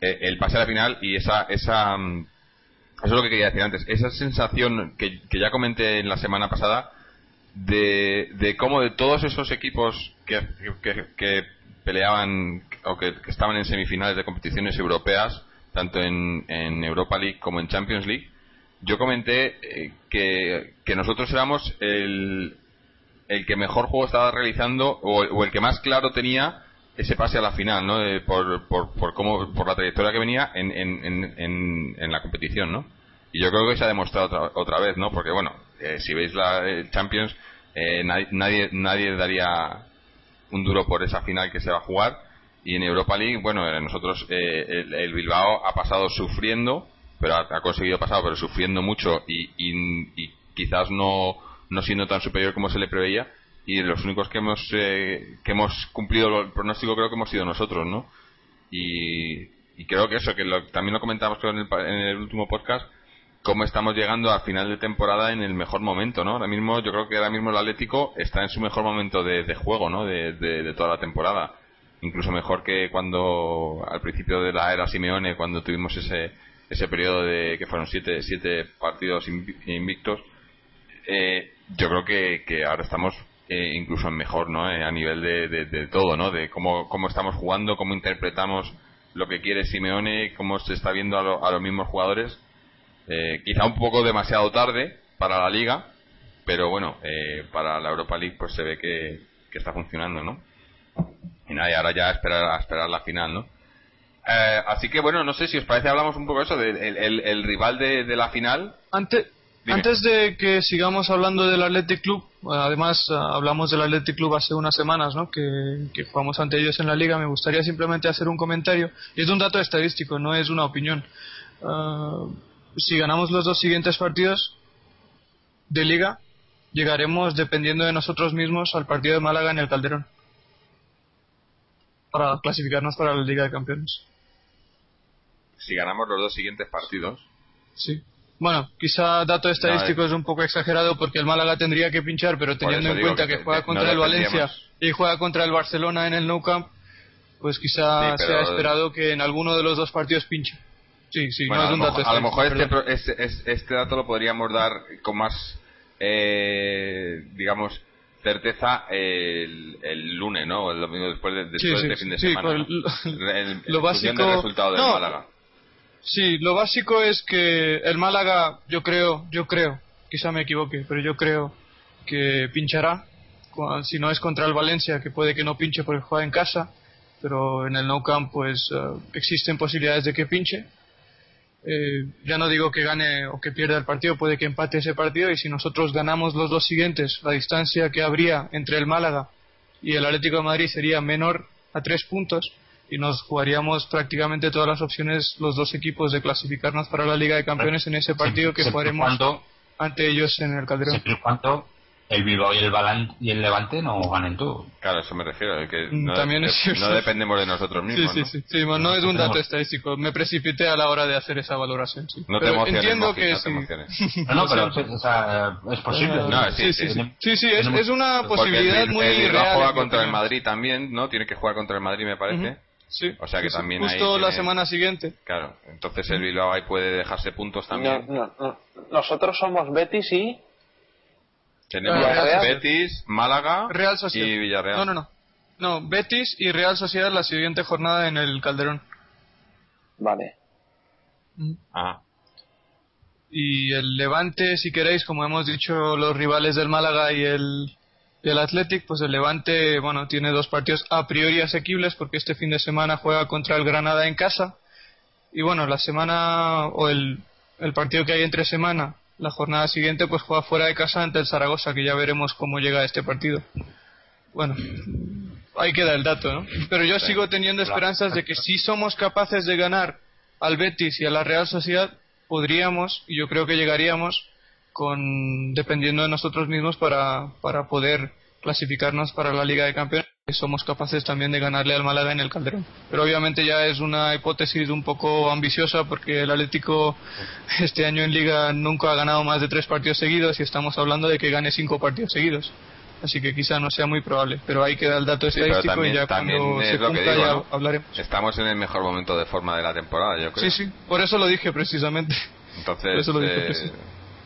eh, el pase a la final y esa, esa, mm, Eso es lo que quería decir antes. Esa sensación que, que ya comenté en la semana pasada de, cómo de todos esos equipos que, que, peleaban o que, estaban en semifinales de competiciones europeas, tanto en, Europa League como en Champions League, yo comenté eh, que, que nosotros éramos el, el que mejor juego estaba realizando o, el que más claro tenía ese pase a la final, ¿no? Eh, por, por, por, cómo, por la trayectoria que venía en, en, en, en, en la competición, ¿no? Y yo creo que se ha demostrado otra, otra vez, ¿no? Porque, bueno, eh, si veis la eh, Champions, eh, nadie, nadie, daría un duro por esa final que se va a jugar. Y en Europa League, bueno, eh, nosotros, eh, el, Bilbao ha pasado sufriendo, pero ha, conseguido pasar, pero sufriendo mucho y, y, quizás no, no siendo tan superior como se le preveía. Y los únicos que hemos, eh, que hemos cumplido el pronóstico creo que hemos sido nosotros, ¿no? Y, creo que eso, que lo- también lo comentamos creo, en el, en el último podcast, cómo estamos llegando al final de temporada en el mejor momento, ¿no? Ahora mismo, yo creo que ahora mismo el Atlético está en su mejor momento de, juego, ¿no? De, toda la temporada. Incluso mejor que cuando, al principio de la era Simeone, cuando tuvimos ese, ese periodo de que fueron siete, siete partidos invi- invictos. Eh, yo creo que, que ahora estamos eh, incluso mejor, ¿no? Eh, a nivel de todo, ¿no? De cómo, cómo estamos jugando, cómo interpretamos lo que quiere Simeone, cómo se está viendo a, lo- a los mismos jugadores. Eh, quizá un poco demasiado tarde para la liga, pero bueno, eh, para la Europa League pues se ve que, que está funcionando, ¿no? Y nada, y ahora ya a esperar, a esperar la final, ¿no? Eh, así que bueno, no sé si os parece, hablamos un poco de eso, del el, el- el rival de, de la final. Ante- Dime. antes de que sigamos hablando del Athletic Club, además ah, hablamos del Athletic Club hace unas semanas, ¿no? Que, que jugamos ante ellos en la liga. Me gustaría simplemente hacer un comentario. Y es un dato estadístico, no es una opinión. Ah, si ganamos los dos siguientes partidos de liga, llegaremos, dependiendo de nosotros mismos, al partido de Málaga en el Calderón. Para clasificarnos para la Liga de Campeones. Si ganamos los dos siguientes partidos, Sí. Bueno, quizá dato estadístico No, es un poco exagerado porque el Málaga tendría que pinchar, pero teniendo en cuenta que juega contra no el Valencia y juega contra el Barcelona en el Nou Camp, pues quizá Sí, pero- sea esperado que en alguno de los dos partidos pinche. Sí, sí, Bueno, no es a, un lo dato mejor, a lo mejor este, estadístico, pro- es- es- este dato lo podríamos dar con más, eh, digamos, certeza el, el lunes, ¿no? El domingo después de, después Sí, de sí, este fin de sí, semana. pues lo- en lo básico- del resultado del no, Málaga. Sí, lo básico es que el Málaga, yo creo, yo creo, quizá me equivoque, pero yo creo que pinchará. Si no es contra el Valencia, que puede que no pinche porque juega en casa, pero en el No Camp pues eh, existen posibilidades de que pinche. Eh, ya no digo que gane o que pierda el partido, puede que empate ese partido y si nosotros ganamos los dos siguientes, la distancia que habría entre el Málaga y el Atlético de Madrid sería menor a tres puntos y nos jugaríamos prácticamente todas las opciones los dos equipos de clasificarnos para la Liga de Campeones en ese partido que jugaremos ante ellos en el Calderón. siempre y cuando el Bilbao y el, Balan- y el Levante no ganen todo. Claro, a eso me refiero, que Mm, no, también es que no dependemos de nosotros Sí, mismos, sí, ¿no? sí, sí, bueno, no es un dato estadístico, me precipité a la hora de hacer esa valoración. sí. No te Pero emociones, entiendo Mofi, que no te sí. emociones. No, no, pero o sea, es posible. No, sí, sí, sí, sí, sí, sí, es, es una posibilidad el, muy el Bilbao real. juega contra el. Madrid también, ¿no? Tiene que jugar contra el Madrid, me parece. Sí, O sea que sí, sí, también ahí justo la tiene- semana siguiente. Claro, entonces el Bilbao ahí puede dejarse puntos también. No, no, no. Nosotros somos Betis y. Tenemos. Betis, Málaga Real Sociedad. y Villarreal. No, no, no. No, Betis y Real Sociedad la siguiente jornada en el Calderón. Vale. Ah, Y el Levante, si queréis, como hemos dicho, los rivales del Málaga y el, y el Athletic, pues el Levante, bueno, tiene dos partidos a priori asequibles porque este fin de semana juega contra el Granada en casa. Y bueno, la semana o el, el partido que hay entre semana, la jornada siguiente, pues juega fuera de casa ante el Zaragoza, que ya veremos cómo llega este partido. Bueno, ahí queda el dato, ¿no? Pero yo sigo teniendo esperanzas de que si somos capaces de ganar al Betis y a la Real Sociedad, podríamos, y yo creo que llegaríamos, con dependiendo de nosotros mismos para, para poder clasificarnos para la Liga de Campeones, que somos capaces también de ganarle al Málaga en el Calderón. Pero obviamente ya es una hipótesis un poco ambiciosa porque el Atlético este año en Liga nunca ha ganado más de tres partidos seguidos y estamos hablando de que gane cinco partidos seguidos. Así que quizá no sea muy probable, pero ahí queda el dato Sí, estadístico también- y ya cuando se cumpla digo, ya ¿no? hablaremos. estamos en el mejor momento de forma de la temporada, yo creo. Sí, sí, por eso lo dije precisamente. Entonces, Eso lo dijo eh,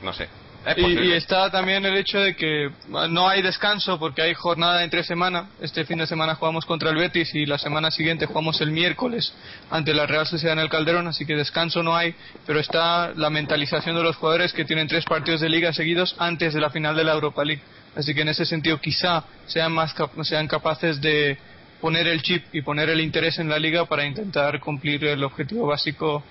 no sé. Es Y, y está también el hecho de que no hay descanso porque hay jornada entre semana. Este fin de semana jugamos contra el Betis y la semana siguiente jugamos el miércoles ante la Real Sociedad en el Calderón, así que descanso no hay, pero está la mentalización de los jugadores que tienen tres partidos de liga seguidos antes de la final de la Europa League. Así que en ese sentido quizá sean más sean capaces de poner el chip y poner el interés en la liga para intentar cumplir el objetivo básico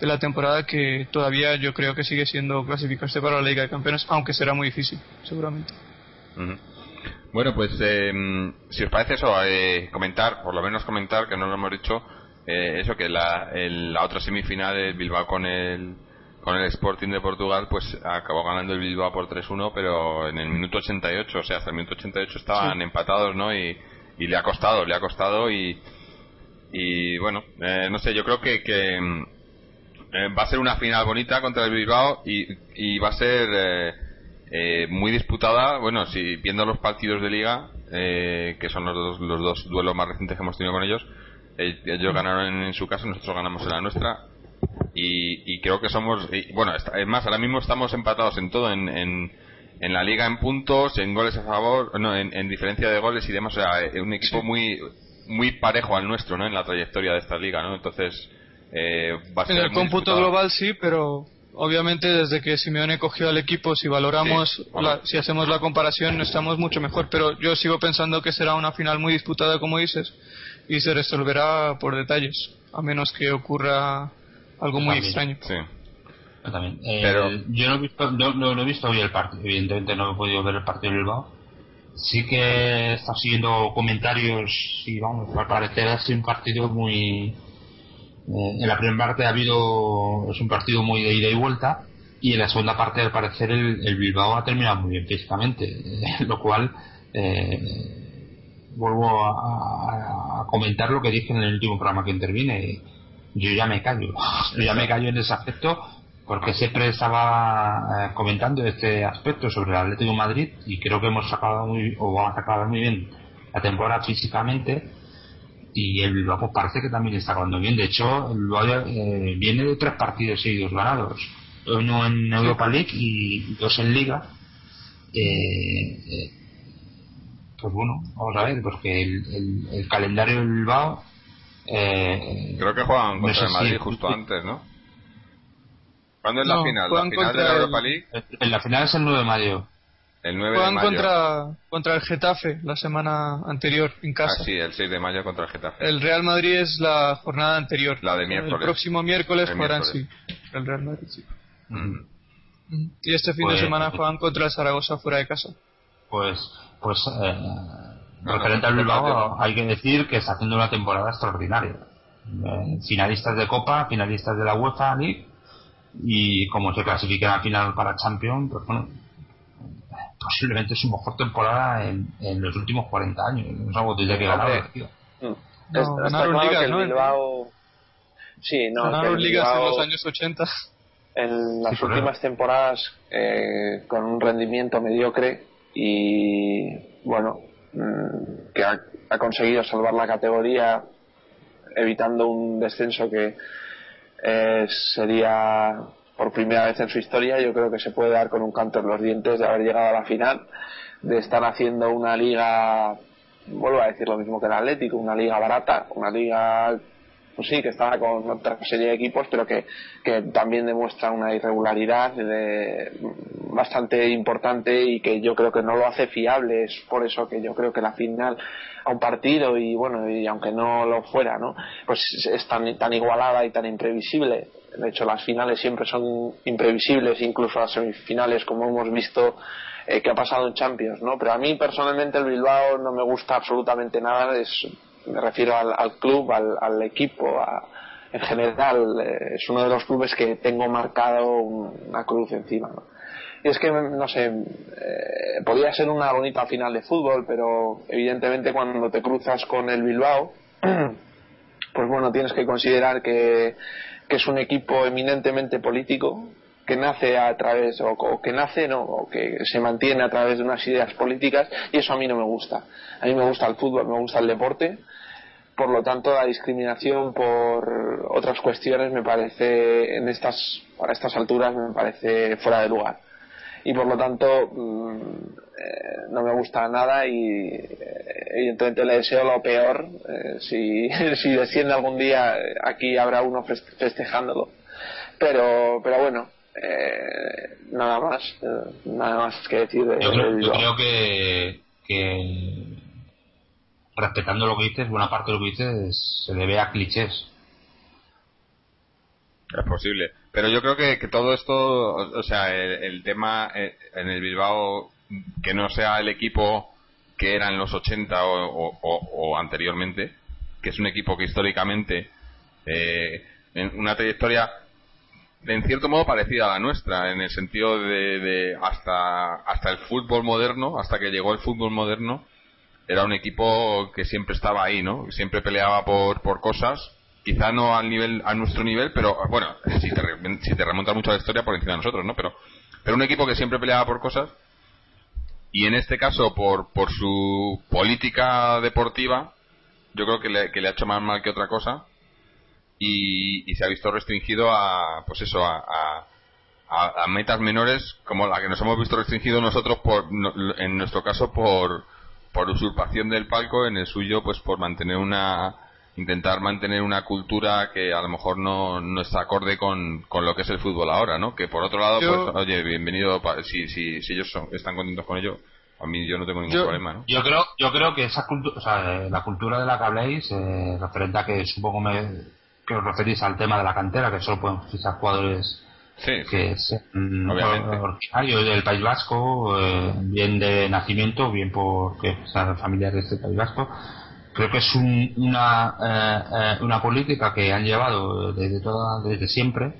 de la temporada que todavía yo creo que sigue siendo clasificarse para la Liga de Campeones, aunque será muy difícil, seguramente. Bueno, pues eh, si os parece eso, eh, comentar, por lo menos comentar, que no lo hemos dicho, eh, eso que la, el- la otra semifinal, el Bilbao con el con el Sporting de Portugal, pues acabó ganando el Bilbao por 3-1, pero en el minuto 88, o sea, hasta el minuto 88 estaban Sí. empatados, ¿no? Y, y le ha costado, le ha costado y, y bueno, eh, no sé, yo creo que, que mm, eh, va a ser una final bonita contra el Bilbao y, y va a ser eh, eh, muy disputada. Bueno, si viendo los partidos de liga, eh, que son los dos, los dos duelos más recientes que hemos tenido con ellos, eh, ellos ganaron en, en su casa, nosotros ganamos en la nuestra. Y, y creo que somos, y, bueno, está- es más, ahora mismo estamos empatados en todo, en, en, en la liga en puntos, en goles a favor, no, en, en diferencia de goles y demás. O sea, un equipo muy muy parejo al nuestro, ¿no? En la trayectoria de esta liga, ¿no? Entonces, eh, va a En ser el cómputo disputado. global sí, pero obviamente desde que Simeone cogió al equipo, si valoramos, Sí, la- si hacemos la comparación, estamos mucho mejor. Pero yo sigo pensando que será una final muy disputada, como dices, y se resolverá por detalles, a menos que ocurra algo muy También. extraño. Sí. También. Eh, Pero- Yo no he, visto, no, no- no he visto hoy el partido, evidentemente no he podido ver el partido de Bilbao. Sí que está siguiendo comentarios y vamos, al parecer ha sido un partido muy... eh, en la primera parte ha habido... es un partido muy de ida y vuelta y en la segunda parte al parecer el, Bilbao ha terminado muy bien físicamente, eh, lo cual... eh, vuelvo a, comentar lo que dije en el último programa que intervine. Yo ya me callo. Yo ya me callo en ese aspecto porque siempre estaba comentando este aspecto sobre el Atlético Madrid y creo que hemos sacado muy, o vamos a acabar muy bien la temporada físicamente y el Bilbao pues, parece que también está acabando bien. De hecho, el Bilbao eh, viene de tres partidos seguidos ganados. Uno en Europa League y dos en Liga. Eh, eh, pues bueno, vamos a ver, porque el, el- el calendario del Bilbao. Eh, Creo que juegan no contra sé el Madrid si- justo antes, ¿no? ¿Cuándo es la No, final? ¿La final de la Europa League? En la final es el 9 de mayo. El 9 de Juegan mayo. contra, contra el Getafe la semana anterior en casa. Ah, sí, el 6 de mayo contra el Getafe. El Real Madrid es la jornada anterior. La de miércoles. El próximo miércoles El jugarán, miércoles. sí. El Real Madrid, sí. Mm. Y este fin Pues- de semana juegan contra el Zaragoza fuera de casa. Pues, pues, eh, No, referente no, al Bilbao, hay que decir que está haciendo una temporada extraordinaria. Eh, finalistas de Copa, finalistas de la UEFA League, y como se clasifica a la final para Champions, pues bueno, posiblemente su mejor temporada en, en los últimos 40 años. No es algo desde que ganaron, tío. Mm. No, Está- está ganaron claro ligas, que ¿no? Bilbao... Sí, no, que Ganaron el ligas en los años 80. en las Sí, claro. últimas temporadas eh, con un rendimiento mediocre y bueno mm, que ha, ha conseguido salvar la categoría evitando un descenso que eh, sería por primera vez en su historia yo creo que se puede dar con un canto en los dientes de haber llegado a la final de estar haciendo una liga vuelvo a decir lo mismo que el Atlético una liga barata una liga pues sí, que estaba con otra serie de equipos, pero que, que también demuestra una irregularidad de- bastante importante y que yo creo que no lo hace fiable. Es por eso que yo creo que la final a un partido y bueno, y aunque no lo fuera, ¿no? Pues es tan, tan igualada y tan imprevisible. De hecho, las finales siempre son imprevisibles, incluso las semifinales, como hemos visto eh, que ha pasado en Champions, ¿no? Pero a mí personalmente el Bilbao no me gusta absolutamente nada. Es, me refiero al, al club, al, al equipo, a- en general. eh, es uno de los clubes que tengo marcado una cruz encima. ¿no? Y es que, no sé, eh, ser una bonita final de fútbol, pero evidentemente cuando te cruzas con el Bilbao, pues bueno, tienes que considerar que, que es un equipo eminentemente político, que nace a través, o, o que nace, no, o que se mantiene a través de unas ideas políticas, y eso a mí no me gusta. A mí me gusta el fútbol, me gusta el deporte, por lo tanto la discriminación por otras cuestiones me parece en estas para estas alturas me parece fuera de lugar y por lo tanto mm, eh, no me gusta nada y eh, evidentemente le deseo lo peor eh, si, si desciende algún día aquí habrá uno fest- festejándolo pero pero bueno eh, nada más eh, nada más que decir de, Yo creo, de yo creo que, que respetando lo que dices, buena parte de lo que dices se debe a clichés. Es posible. Pero yo creo que, que todo esto, o, o sea, el, el tema eh, en el Bilbao, que no sea el equipo que era en los 80 o, o- o- anteriormente, que es un equipo que históricamente, eh, en una trayectoria en cierto modo parecida a la nuestra, en el sentido de, de hasta, hasta el fútbol moderno, hasta que llegó el fútbol moderno, era un equipo que siempre estaba ahí, ¿no? Siempre peleaba por, por cosas, quizá no al nivel, a nuestro nivel, pero bueno, si te, si te remontas mucho la historia por encima de nosotros, ¿no? Pero, pero un equipo que siempre peleaba por cosas, y en este caso por, por su política deportiva, yo creo que le, que le ha hecho más mal que otra cosa, y, y se ha visto restringido a, pues eso, a, a, a- metas menores como la que nos hemos visto restringido nosotros por, no- en nuestro caso por, por usurpación del palco, en el suyo pues por mantener una, intentar mantener una cultura que a lo mejor no, no está acorde con, con lo que es el fútbol ahora, ¿no? Que por otro lado, Yo- pues, oye, bienvenido, pa- si, si, si ellos son- están contentos con ello, a mí yo no tengo ningún Yo- problema, ¿no? Yo creo, yo creo que esa cultura, o sea, eh, la cultura de la que habléis, eh, referente a que supongo me, que os referís al tema de la cantera, que solo pueden fichar jugadores Sí, que sean Obviamente. originarios del País Vasco, eh, bien de nacimiento, bien porque sean familiares del País Vasco. Creo que es un- una, eh, eh, una política que han llevado desde, toda, desde siempre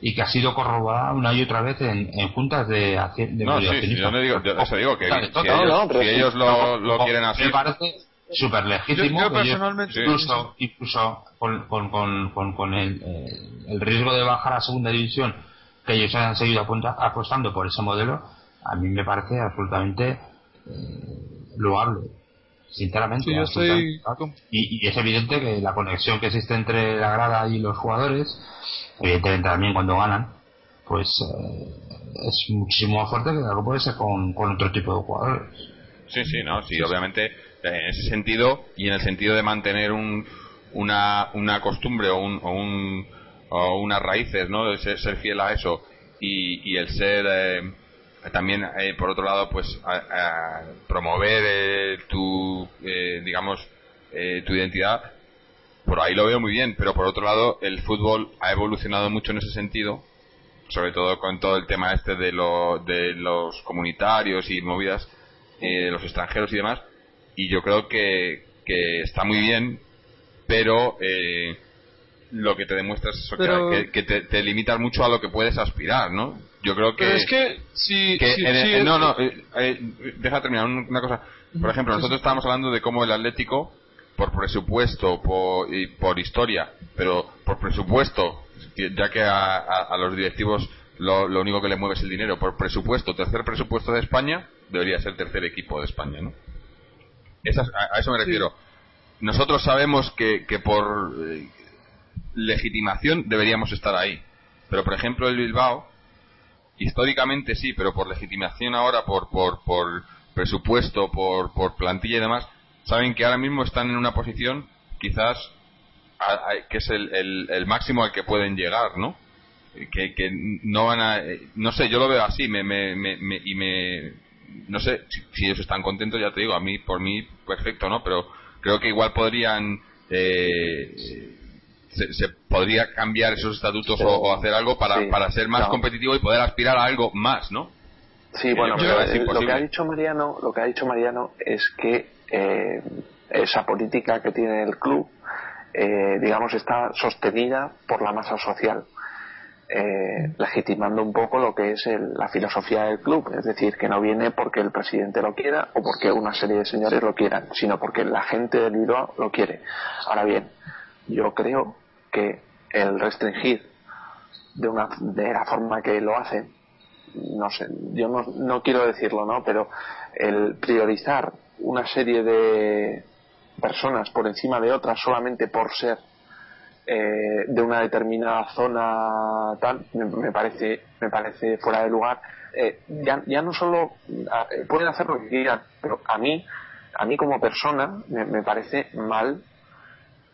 y que ha sido corroborada una y otra vez en, en juntas de, de No, sí, yo no digo, yo eso digo, que si ellos, no, pero si sí. ellos lo, quieren así, Me parece súper legítimo. Yo- yo que ellos- personalmente- incluso, incluso con, con, con, con, con el, eh, el riesgo de bajar a segunda división, que ellos hayan seguido apunta- apostando por ese modelo, a mí me parece absolutamente eh, loable. Sinceramente. Sí, yo estoy y, y es evidente que la conexión que existe entre la grada y los jugadores, evidentemente también cuando ganan, pues eh, es muchísimo más fuerte que lo que puede ser con, con otro tipo de jugadores. Sí, sí, no, sí, obviamente eh, en ese sentido y en el sentido de mantener un, una, una costumbre o, un, o, un, o unas raíces, ¿no? De ser, ser fiel a eso y, y el ser eh, también, eh, por otro lado, pues a- a promover eh, tu, eh, digamos, eh, tu identidad, por ahí lo veo muy bien, pero por otro lado, el fútbol ha evolucionado mucho en ese sentido sobre todo con todo el tema este de, lo, de los comunitarios y movidas eh, de los extranjeros y demás y yo creo que, que está muy bien pero eh, lo que te demuestra es eso, que- Pero- que, que te, te limitas mucho a lo que puedes aspirar ¿no? Yo creo que Pero es que si, que si- en el- si- no, no, eh, eh, deja terminar un- una cosa. Por ejemplo, nosotros estábamos hablando de cómo el Atlético, por presupuesto por, y por historia, pero por presupuesto, ya que a, a- a los directivos lo, lo único que le mueve es el dinero, por presupuesto, tercer presupuesto de España, debería ser tercer equipo de España, ¿no? Esas- a, a eso me Sí. refiero. Nosotros sabemos que, que por eh, legitimación deberíamos estar ahí. Pero, por ejemplo, el Bilbao, históricamente sí, pero por legitimación ahora, por, por, por presupuesto, por, por plantilla y demás, saben que ahora mismo están en una posición quizás a- que es el, el, el máximo al que pueden llegar, ¿no? Que, que no van a... eh, No sé, yo lo veo así me, me, me, me- y me... No sé, si, si ellos están contentos, ya te digo, a mí, por mí, perfecto, ¿no? Pero creo que igual podrían... eh, se, se podría cambiar esos estatutos Pero- o, o hacer algo para, sí, para ser más competitivo y poder aspirar a algo más, ¿no? Sí, bueno, yo pero es lo que ha dicho Mariano, lo que ha dicho Mariano es que eh, esa política que tiene el club, eh, digamos, está sostenida por la masa social, eh, legitimando un poco lo que es el- la filosofía del club, es decir, que no viene porque el presidente lo quiera o porque una serie de señores lo quieran, sino porque la gente del Bilbao lo quiere. Ahora bien, yo creo que el restringir de una de la forma que lo hacen no sé, yo no, no quiero decirlo, ¿no? Pero el priorizar una serie de, personas por encima de otras solamente por ser eh, de una determinada zona tal me, me parece me parece fuera de lugar Eh, ya, ya no solo eh, pueden hacer lo que quieran pero a mí a mí como persona me, me parece mal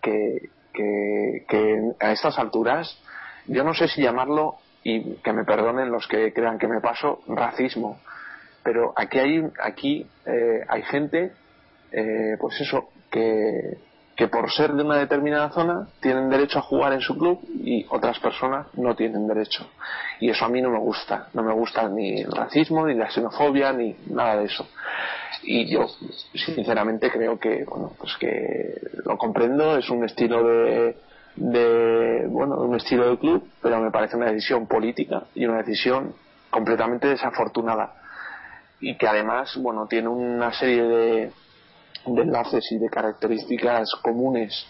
que, que, que a estas alturas yo no sé si llamarlo y que me perdonen los que crean que me paso racismo. Pero aquí hay aquí eh, hay gente eh, pues eso que que por ser de una determinada zona tienen derecho a jugar en su club y otras personas no tienen derecho. Y eso a mí no me gusta. No me gusta ni el racismo ni la xenofobia ni nada de eso y yo sinceramente creo que bueno pues que lo comprendo es un estilo de de bueno un estilo de club pero me parece una decisión política y una decisión completamente desafortunada. Y que además bueno tiene una serie de, de enlaces y de características comunes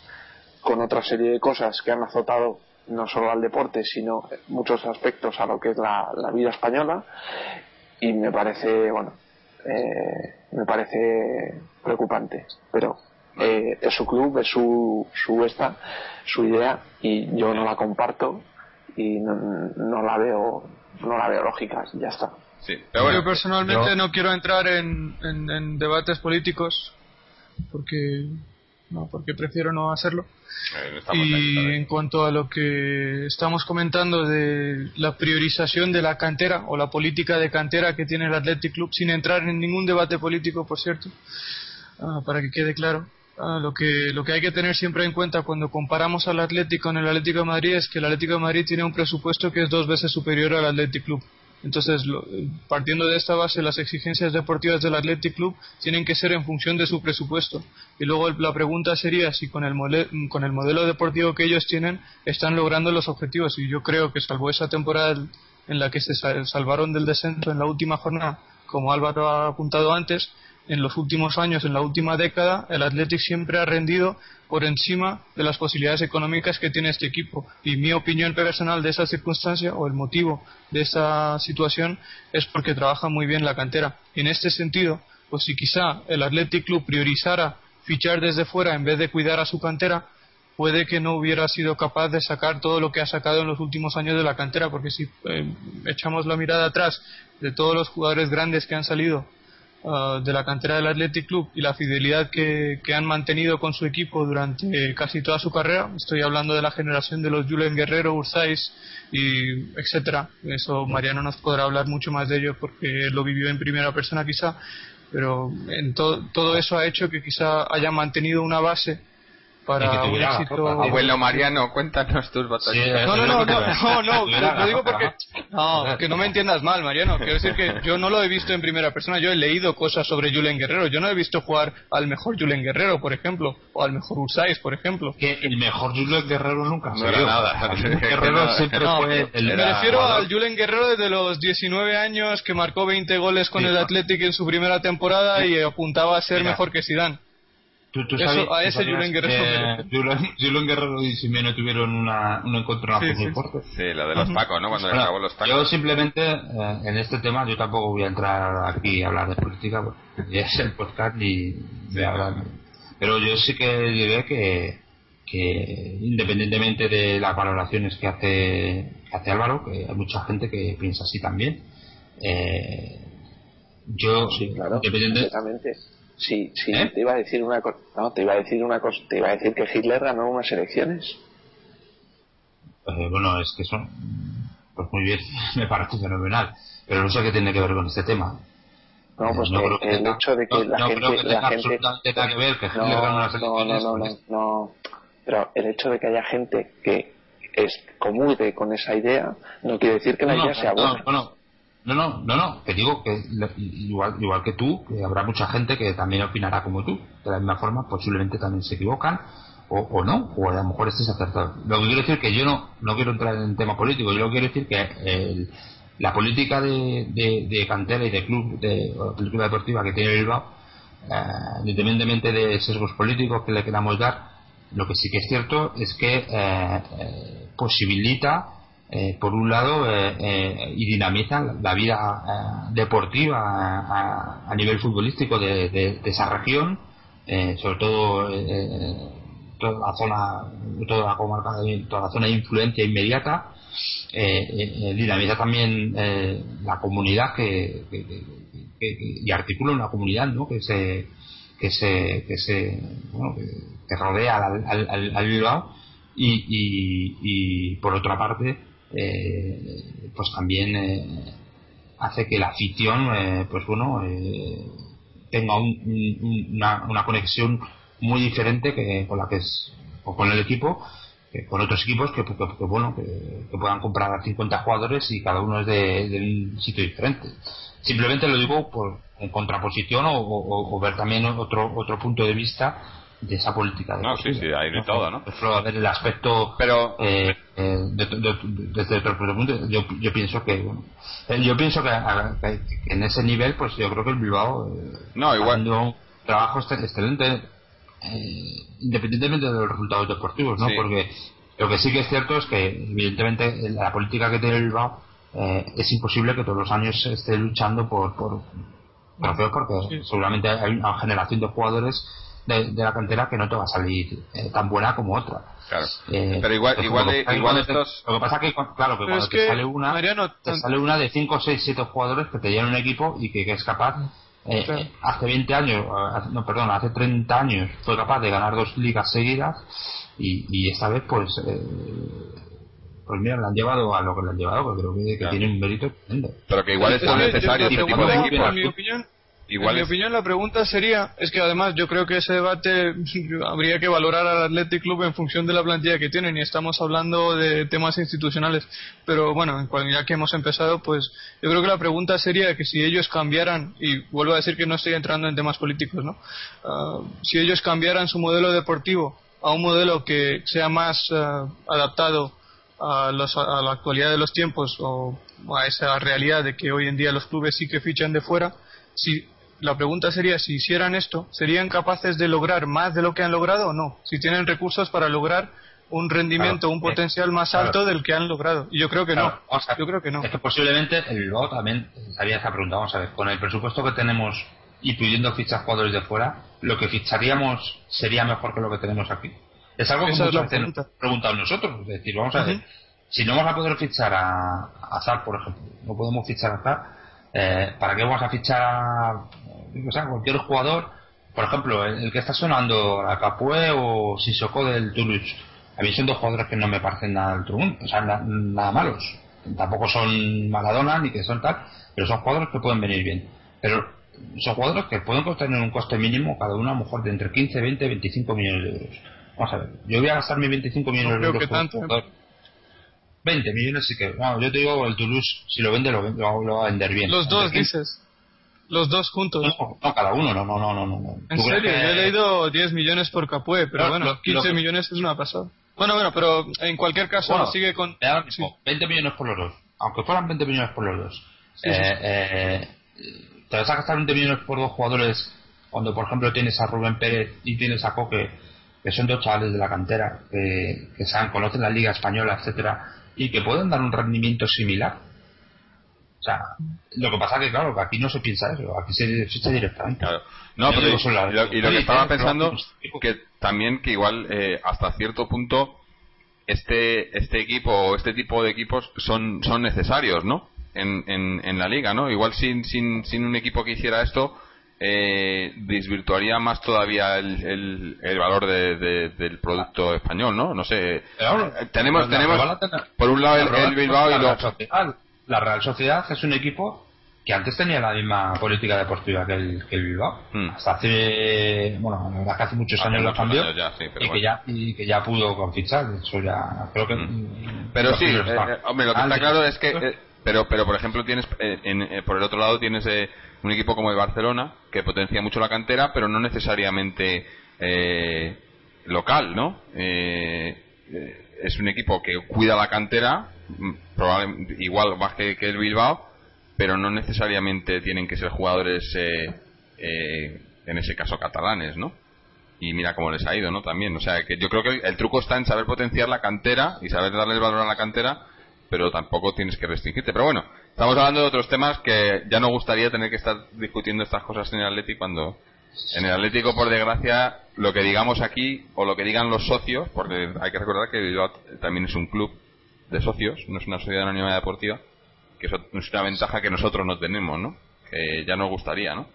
con otra serie de cosas que han azotado no solo al deporte sino muchos aspectos a lo que es la, la vida española. Y me parece bueno eh, me parece preocupante pero eh, es su club es su su esta su idea y yo no la comparto y no, no la veo no la veo lógica ya está. Sí, pero bueno, yo personalmente yo- no quiero entrar en, en- en debates políticos porque no porque prefiero no hacerlo. Eh, ahí, y en cuanto a lo que estamos comentando de la priorización de la cantera o la política de cantera que tiene el Athletic Club sin entrar en ningún debate político por cierto ah, para que quede claro ah, lo que lo que hay que tener siempre en cuenta cuando comparamos al Athletic con el Atlético de Madrid es que el Atlético de Madrid tiene un presupuesto que es dos veces superior al Athletic Club entonces, lo- partiendo de esta base, las exigencias deportivas del Athletic Club tienen que ser en función de su presupuesto. Y luego la pregunta sería si con el, con el modelo deportivo que ellos tienen están logrando los objetivos. Y yo creo que salvo esa temporada en la que se sa- salvaron del descenso en la última jornada, como Álvaro ha apuntado antes, en los últimos años, en la última década, el Athletic siempre ha rendido por encima de las posibilidades económicas que tiene este equipo. Y mi opinión personal de esa circunstancia o el motivo de esa situación es porque trabaja muy bien la cantera. Y en este sentido, pues si quizá el Athletic Club priorizara fichar desde fuera en vez de cuidar a su cantera, puede que no hubiera sido capaz de sacar todo lo que ha sacado en los últimos años de la cantera, porque si eh, echamos la mirada atrás de todos los jugadores grandes que han salido ah, de la cantera del Athletic Club y la fidelidad que, que han mantenido con su equipo durante casi toda su carrera, estoy hablando de la generación de los Julen Guerrero, Ursáis y etcétera. Eso Mariano nos podrá hablar mucho más de ello porque lo vivió en primera persona quizá, pero en to- todo eso ha hecho que quizá haya mantenido una base para que un éxito. Abuelo Mariano, cuéntanos tus batallas. Sí, No, no, no, no, no, lo, digo porque... No, que no me entiendas mal, Mariano. Quiero decir que yo no lo he visto en primera persona. Yo he leído cosas sobre Julen Guerrero. Yo no he visto jugar al mejor Julen Guerrero, por ejemplo, o al mejor Ursáis, por ejemplo. que el mejor Julen Guerrero nunca No era nada. Guerrero siempre No, fue el me refiero al Julen Guerrero desde los 19 años que marcó 20 goles con Sí, el no. Athletic en su primera temporada y apuntaba a ser Mira. mejor que Zidane. Tú, tú Eso, sabes- a ese Julen Guerrero y Simeone tuvieron una, un encuentro Sí, sí. muy fuerte. Sí, lo de los tacos, ¿no? Cuando Bueno, clavó los yo tacos. simplemente eh, en este tema yo tampoco voy a entrar aquí a hablar de política porque es el podcast ni voy a hablar pero yo sí que diré que, que independientemente de las valoraciones que hace que hace Álvaro que hay mucha gente que piensa así también eh, yo sí claro independiente- sí sí ¿Eh? te iba a decir una cosa no te iba a decir una cosa te iba a decir que Hitler ganó unas elecciones Eh, bueno, es que eso, pues muy bien, me parece fenomenal. Pero no sé qué tiene que ver con este tema. no pues No que creo que el tenga- hecho de que no- la no creo gente que la tenga gente absolutamente nada que ver que Hitler no, ganó no, no, elecciones no, pero el hecho de que haya gente que es comulgue con esa idea no quiere decir que la idea sea no, buena no, no, no, no, no, que digo que igual, igual que tú, que habrá mucha gente que también opinará como tú. De la misma forma, posiblemente también se equivocan, o, o no, o a lo mejor estés acertado. Lo que quiero decir que yo no, no quiero entrar en tema político, yo lo quiero decir que el- la política de, de, cantera y de club, de política deportiva que tiene Bilbao, eh, independientemente de sesgos políticos que le queramos dar, lo que sí que es cierto es que eh, eh, posibilita, eh, por un lado, eh, eh, y dinamiza la vida eh, deportiva a, nivel futbolístico de, esa región sobre todo toda la zona, toda la comarca, toda la zona de influencia inmediata, dinamiza también la comunidad que, y articula una comunidad ¿no? que se que se que se bueno, que, rodea al, al, al- Bilbao y, y por otra parte eh, pues también eh, hace que la afición eh, pues bueno eh, tenga un- un- una, una conexión muy diferente que con la que es o con el equipo que con otros equipos que, que- bueno que, puedan comprar a 50 jugadores y cada uno es de, un sitio diferente. Simplemente lo digo por en contraposición o, o- o ver también otro otro punto de vista de esa política No, sí, sí, hay de todo, ¿no? A ver el aspecto Pero eh, eh, de- de- de- desde otro punto yo, yo pienso que bueno, eh, yo pienso que, a- que- que en ese nivel pues yo creo que el Bilbao eh, No, igual. un trabajo excelente eh, independientemente de los resultados deportivos no Sí. porque lo que sí que es cierto es que evidentemente la política que tiene el Bilbao eh, es imposible que todos los años esté luchando por por trofeos porque seguramente hay una generación de jugadores de, de la cantera que no te va a salir eh, tan buena como otra Claro. eh, Pero igual- igual- igual cuando te- estos- Lo que pasa que, claro, que Pero cuando es te que, sale una, Mariano, te tan- sale una de 5, 6, 7 jugadores que te llenan un equipo y que, que es capaz. eh, Claro. eh, hace 20 años, no, perdón, hace 30 años fue capaz de ganar dos ligas seguidas y, y esta vez, pues, eh, pues mira, le han llevado a lo que le han llevado, porque creo que, que Claro. tiene un mérito tremendo. Pero que igual Es que necesario este que tipo de la equipos. En mi Igual en mi es- opinión, la pregunta sería, es que además yo creo que ese debate habría que valorar al Athletic Club en función de la plantilla que tienen y estamos hablando de temas institucionales. Pero bueno, ya que hemos empezado, pues yo creo que la pregunta sería que si ellos cambiaran, y vuelvo a decir que no estoy entrando en temas políticos, ¿no? Ah, si ellos cambiaran su modelo deportivo a un modelo que sea más ah, adaptado a, los- a la actualidad de los tiempos o a esa realidad de que hoy en día los clubes sí que fichan de fuera, si la pregunta sería si hicieran esto, ¿serían capaces de lograr más de lo que han logrado o no? Si tienen recursos para lograr un rendimiento, Claro, un eh, potencial más claro. alto del que han logrado. Y yo creo que Claro, no. o sea, Yo creo que no. Es que posiblemente el Bilbao también haría esa pregunta. Vamos a ver, con el presupuesto que tenemos y pudiendo fichar jugadores de fuera, lo que ficharíamos sería mejor que lo que tenemos aquí. Es algo que Esa muchas veces pregunta. preguntado nosotros. Es decir, vamos a ver, Ujú. si no vamos a poder fichar a, a Zar, por ejemplo, no podemos fichar a Zar, eh, ¿para qué vamos a fichar a, o sea, cualquier jugador? Por ejemplo, el, el que está sonando, a Capué o Sissoko del Toulouse. A mí son dos jugadores que no me parecen nada o sea, na- nada malos. Tampoco son Maradona ni que son tal, pero son jugadores que pueden venir bien. Pero son jugadores que pueden tener un coste mínimo, cada uno a lo mejor de entre 15, 20, 25 millones de euros. Vamos a ver, yo voy a gastar mis 25 millones No de creo euros que por un tanto, ¿eh? jugador. 20 millones sí que, no, yo te digo, el Toulouse, si lo vende, lo, vende- lo, lo va a vender bien. Los dos, Entre 15 dices. Los dos juntos. No, no, cada uno, no, no, no, no. no. En ¿Tú crees serio, que- yo he leído 10 millones por Capué, pero No, bueno, lo- lo 15 que- millones es una pasada. Bueno, bueno, pero en cualquier caso Bueno, sigue con... mismo, 20 millones por los dos. Aunque fueran 20 millones por los dos. Sí, eh, sí, sí. eh, te vas a gastar 20 millones por dos jugadores cuando, por ejemplo, tienes a Rubén Pérez y tienes a Coque, que son dos chavales de la cantera, que, que saben, conocen la Liga Española, etcétera, y que pueden dar un rendimiento similar. O sea, lo que pasa que, claro, que aquí no se piensa eso, aquí se ficha directamente. Claro. No, pero digo y, lo, y lo que estaba pensando que también que igual eh, hasta cierto punto este este equipo o este tipo de equipos son son necesarios, ¿no? En, en, en la liga, ¿no? Igual sin sin, sin un equipo que hiciera esto eh, desvirtuaría más todavía el, el, el valor de- de- del producto español, ¿no? No sé. Eh, tenemos la tenemos la- por un lado la el, Bilbao y la lo Real Sociedad. La Real Sociedad es un equipo que antes tenía la misma política deportiva que el, que el Bilbao. Hmm. Hasta hace, bueno, la verdad que hace muchos Hace años lo cambió años ya, sí, y, que ya, y que ya pudo con fichar. Eso ya, creo que. Mm. Pero los sí, eh, eh, hombre, lo que está Antes- claro es que, eh, pero, pero por ejemplo tienes, eh, en- eh, por el otro lado tienes eh, un equipo como el Barcelona que potencia mucho la cantera, pero no necesariamente eh, local, ¿no? Eh, eh, es un equipo que cuida la cantera, mm, igual más que, el Bilbao, pero no necesariamente tienen que ser jugadores, eh, en ese caso catalanes, ¿no? y mira cómo les ha ido, ¿no? También, o sea, que yo creo que el, el truco está en saber potenciar la cantera y saber darle el valor a la cantera, pero tampoco tienes que restringirte. Pero bueno, estamos hablando de otros temas que ya no gustaría tener que estar discutiendo estas cosas en el Atleti cuando En el Atlético, por desgracia, lo que digamos aquí o lo que digan los socios, porque hay que recordar que Bilbao también es un club de socios, no es una sociedad anónima deportiva, que es una ventaja que nosotros no tenemos, ¿no? Que ya nos gustaría, ¿no?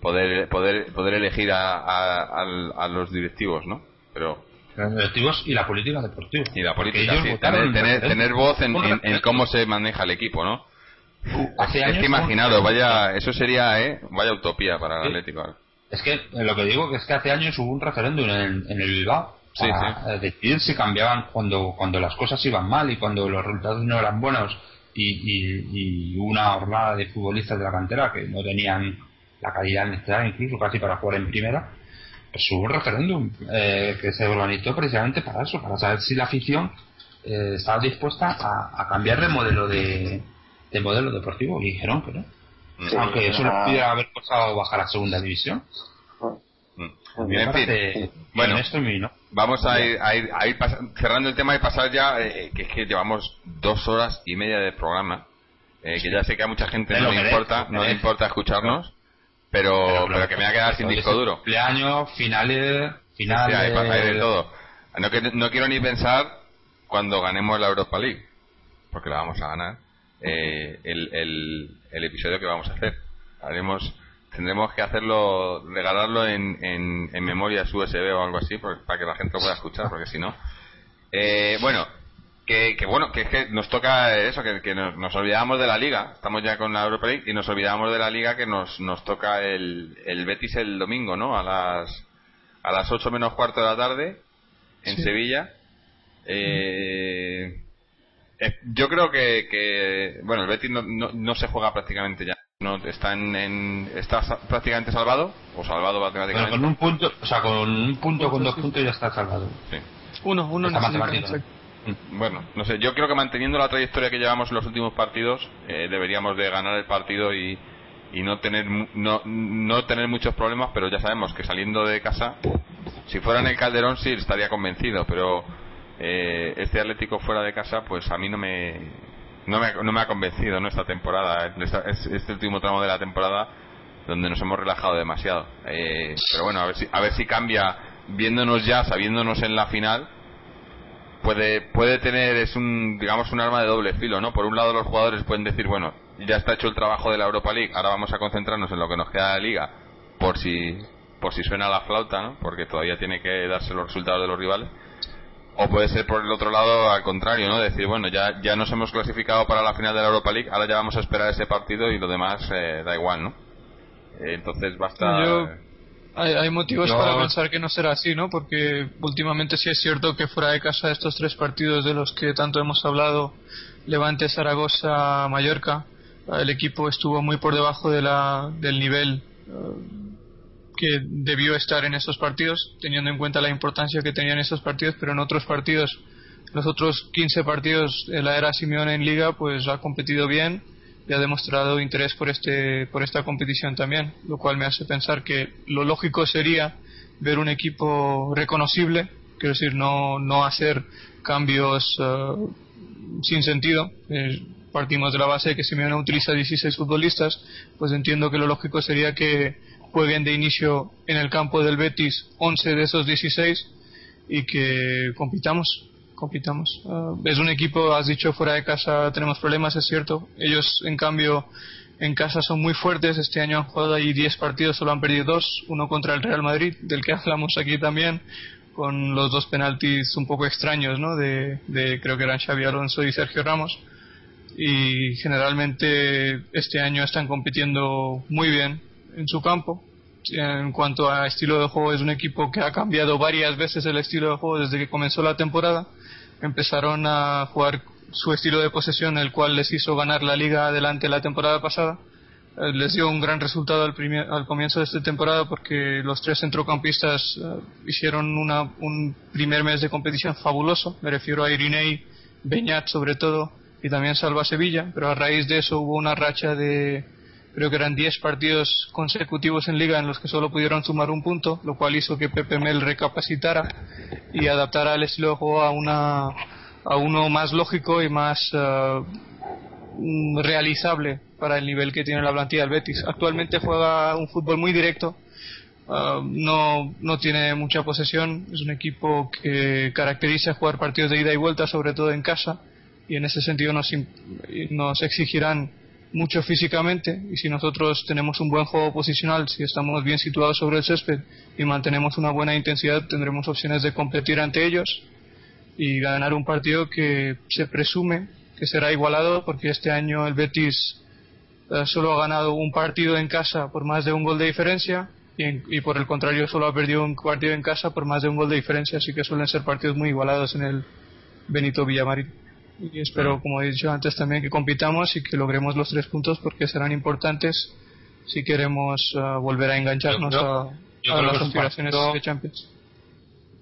Poder poder poder elegir a, a, a los directivos, ¿no? Pero Directivos y la política deportiva. y la política, ellos sí, tener, voz en, Un en- en referéndum. cómo se maneja el equipo, ¿no? Hace es que referéndum. vaya, eso sería, ¿eh? Vaya utopía para el Sí. Atlético. ahora. Es que eh, lo que digo que es que hace años hubo un referéndum en, en el Bilbao Sí, para eh, decidir si cambiaban cuando cuando las cosas iban mal y cuando los resultados no eran buenos y, y, y una jornada de futbolistas de la cantera que no tenían la calidad necesaria incluso casi para jugar en primera pues hubo un referéndum eh, que se organizó precisamente para eso para saber si la afición eh, estaba dispuesta a, a cambiar de modelo de, de modelo deportivo. Y dijeron que no. Aunque eso les pudiera haber costado bajar a segunda división. Mm. me En fin, parece bueno. no. Vamos a ir, a ir, a ir cerrando el tema y pasar ya, eh, que es que llevamos dos horas y media de programa, eh, que ya sé que a mucha gente Te no le importa, no le importa escucharnos, pero, pero, que me va a quedar sin disco duro. Cumpleaños, finales, Sí, finales. hay, pa- hay de todo. No, que- no quiero ni pensar cuando ganemos la Europa League, porque la vamos a ganar, eh, el, el, el episodio que vamos a hacer. Haremos, tendremos que hacerlo, regalarlo en, en, en memorias USB o algo así, por- para que la gente lo pueda escuchar, porque si no. Eh, bueno, que, que bueno, que es que nos toca eso, que, que nos, nos olvidamos de la liga. Estamos ya con la Europa League y nos olvidamos de la liga que nos, nos toca el, el Betis el domingo, ¿no? A las, a las 8 menos cuarto de la tarde en Sí. Sevilla. Eh, eh, yo creo que, que bueno, el Betis no, no, no se juega prácticamente ya. No está en, en- está sa- prácticamente salvado o salvado Pero matemáticamente. con un punto, o sea, con un punto, con dos puntos ya está salvado. Sí. Uno, uno Está. Bueno, no sé, yo creo que manteniendo la trayectoria que llevamos en los últimos partidos, eh, deberíamos de ganar el partido y, y no tener no, no tener muchos problemas, pero ya sabemos que saliendo de casa, si fuera en el Calderón sí estaría convencido, pero eh, este Atlético fuera de casa, pues a mí no me no me, no me ha convencido ¿no? esta temporada, este último tramo de la temporada donde nos hemos relajado demasiado. Eh, pero bueno, a ver si a ver si cambia viéndonos ya, sabiéndonos en la final puede puede tener es un digamos un arma de doble filo no por un lado los jugadores pueden decir bueno ya está hecho el trabajo de la Europa League ahora vamos a concentrarnos en lo que nos queda de la liga por si por si suena la flauta no porque todavía tiene que darse los resultados de los rivales o puede ser por el otro lado al contrario no decir bueno ya ya nos hemos clasificado para la final de la Europa League ahora ya vamos a esperar ese partido y lo demás eh, da igual no entonces basta Hay, hay motivos para pensar que no será así, ¿no? Porque últimamente sí es cierto que fuera de casa estos tres partidos de los que tanto hemos hablado, Levante, Zaragoza, Mallorca, el equipo estuvo muy por debajo de la, del nivel eh, que debió estar en esos partidos, teniendo en cuenta la importancia que tenían esos partidos, pero en otros partidos, los otros 15 partidos de la era Simeone en Liga, pues ha competido bien y ha demostrado interés por este por esta competición también, lo cual me hace pensar que lo lógico sería ver un equipo reconocible, quiero decir, no, no hacer cambios eh, sin sentido. Eh, partimos de la base de que Simeone utiliza 16 futbolistas, pues entiendo que lo lógico sería que jueguen de inicio en el campo del Betis 11 de esos 16 y que compitamos compitamos Ah, es un equipo has dicho fuera de casa tenemos problemas es cierto ellos en cambio en casa son muy fuertes este año han jugado ahí 10 partidos solo han perdido dos uno contra el Real Madrid del que hablamos aquí también con los dos penaltis un poco extraños ¿no? de, de creo que eran Xavi Alonso y Sergio Ramos y generalmente este año están compitiendo muy bien en su campo. En cuanto a estilo de juego, es un equipo que ha cambiado varias veces el estilo de juego desde que comenzó la temporada. Empezaron a jugar su estilo de posesión, el cual les hizo ganar la liga adelante la temporada pasada. Eh, Les dio un gran resultado al, primer- al comienzo de esta temporada porque los tres centrocampistas eh, hicieron una- un primer mes de competición fabuloso. Me refiero a Irinei, Beñat sobre todo y también Salva Sevilla, pero a raíz de eso hubo una racha de creo que eran 10 partidos consecutivos en liga en los que solo pudieron sumar un punto, lo cual hizo que Pepe Mel recapacitara y adaptara el estilo de juego a una a uno más lógico y más mm, realizable para el nivel que tiene la plantilla del Betis. Actualmente juega un fútbol muy directo, ah, no, no tiene mucha posesión, es un equipo que caracteriza jugar partidos de ida y vuelta, sobre todo en casa, y en ese sentido nos, nos exigirán mucho físicamente y si nosotros tenemos un buen juego posicional, si estamos bien situados sobre el césped y mantenemos una buena intensidad, tendremos opciones de competir ante ellos y ganar un partido que se presume que será igualado porque este año el Betis eh, solo ha ganado un partido en casa por más de un gol de diferencia y, y por el contrario solo ha perdido un partido en casa por más de un gol de diferencia, así que suelen ser partidos muy igualados en el Benito Villamarín. Y espero, como he dicho antes, también que compitamos y que logremos los tres puntos porque serán importantes si queremos eh, volver a engancharnos Yo a, yo a las aspiraciones partido- de Champions.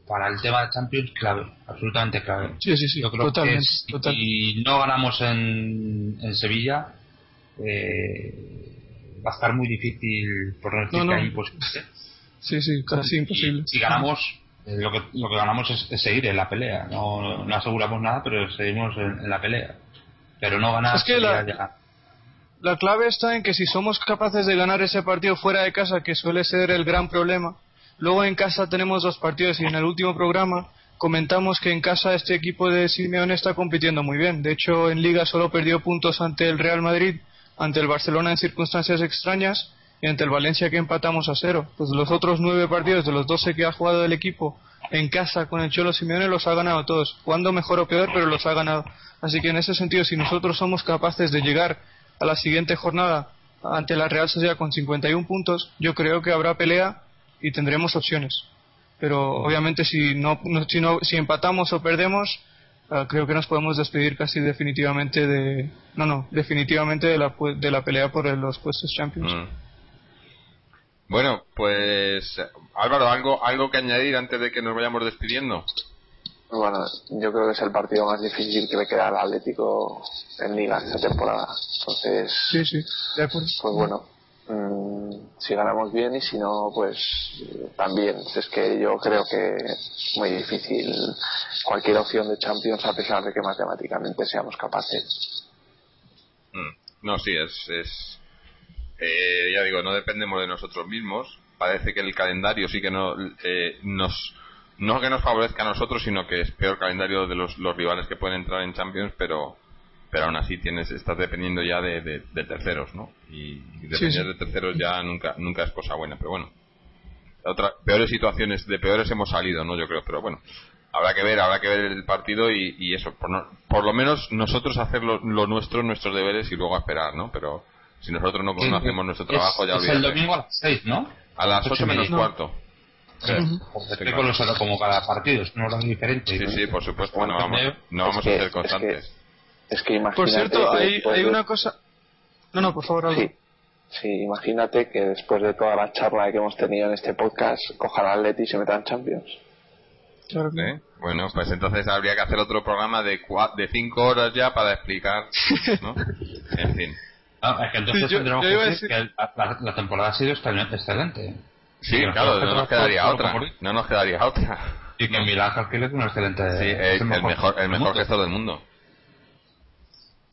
Para el tema de Champions, clave, absolutamente clave. Sí, sí, sí, Yo creo totalmente. que si total. no ganamos en, en Sevilla, eh, va a estar muy difícil, por no decir No, que no. hay imposible. Sí, sí, casi imposible. Si ganamos, lo, que, lo que ganamos es, es seguir en la pelea. No, no aseguramos nada, pero seguimos en, en la pelea. Pero no ganar Es que la-. La clave está en que si somos capaces de ganar ese partido fuera de casa, que suele ser el gran problema, luego en casa tenemos dos partidos y en el último programa comentamos que en casa este equipo de Simeone está compitiendo muy bien. De hecho, en Liga solo perdió puntos ante el Real Madrid, ante el Barcelona en circunstancias extrañas y ante el Valencia que empatamos a cero. Pues los otros nueve partidos de los doce que ha jugado el equipo en casa con el Cholo Simeone los ha ganado todos. Jugando mejor o peor, pero los ha ganado. Así que en ese sentido, si nosotros somos capaces de llegar a la siguiente jornada ante la Real Sociedad con 51 puntos, yo creo que habrá pelea y tendremos opciones. Pero obviamente si no, no- si, no- si empatamos o perdemos, ah, creo que nos podemos despedir casi definitivamente de no no definitivamente de la de la pelea por los puestos Champions. Mm. Bueno, pues Álvaro, algo algo que añadir antes de que nos vayamos despidiendo. Bueno, yo creo que es el partido más difícil que le queda al Atlético en Liga esta temporada. Entonces, Sí, sí, de acuerdo. pues bueno, mm, si ganamos bien y si no, pues también. Es que yo creo que es muy difícil cualquier opción de Champions a pesar de que matemáticamente seamos capaces. Mm. No, sí, es, es eh, ya digo, no dependemos de nosotros mismos. Parece que el calendario sí que no eh, nos no que nos favorezca a nosotros, sino que es peor calendario de los, los rivales que pueden entrar en Champions, pero pero aún así tienes estás dependiendo ya de, de- de terceros, ¿no? Y, y depender sí. de terceros ya nunca nunca es cosa buena, pero bueno. Otra, peores situaciones, de peores hemos salido, ¿no? Yo creo, pero bueno. Habrá que ver, habrá que ver el partido y, y eso, por, no- por lo menos nosotros hacer lo, lo nuestro, nuestros deberes y luego esperar, ¿no? Pero si nosotros no, no hacemos nuestro trabajo, es, ya es el domingo a las 6, ¿no? A las Ocho 8 y menos cuarto. Es que con los como cada partido es un horario diferente. Sí, sí, por supuesto, no vamos, no vamos Es a ser es que- constantes. Es que imagínate. Por cierto, que hay, hay de- una cosa. No, no, por favor. Sí, sí, imagínate que después de toda la charla que hemos tenido en este podcast, cojan al Atleti y se metan en Champions. Claro que- ¿Eh? Bueno, pues entonces habría que hacer otro programa de cua- de 5 horas ya para explicar, ¿no? En fin. No, es que entonces Sí, yo- tendremos yo que decir decir- que la, la temporada ha sido excel- excelente. Sí, Que nos claro, no nos quedaría otra. No nos quedaría otra. Y que Milán Calquiles es un excelente. Sí, es el mejor, el mejor gestor del mundo.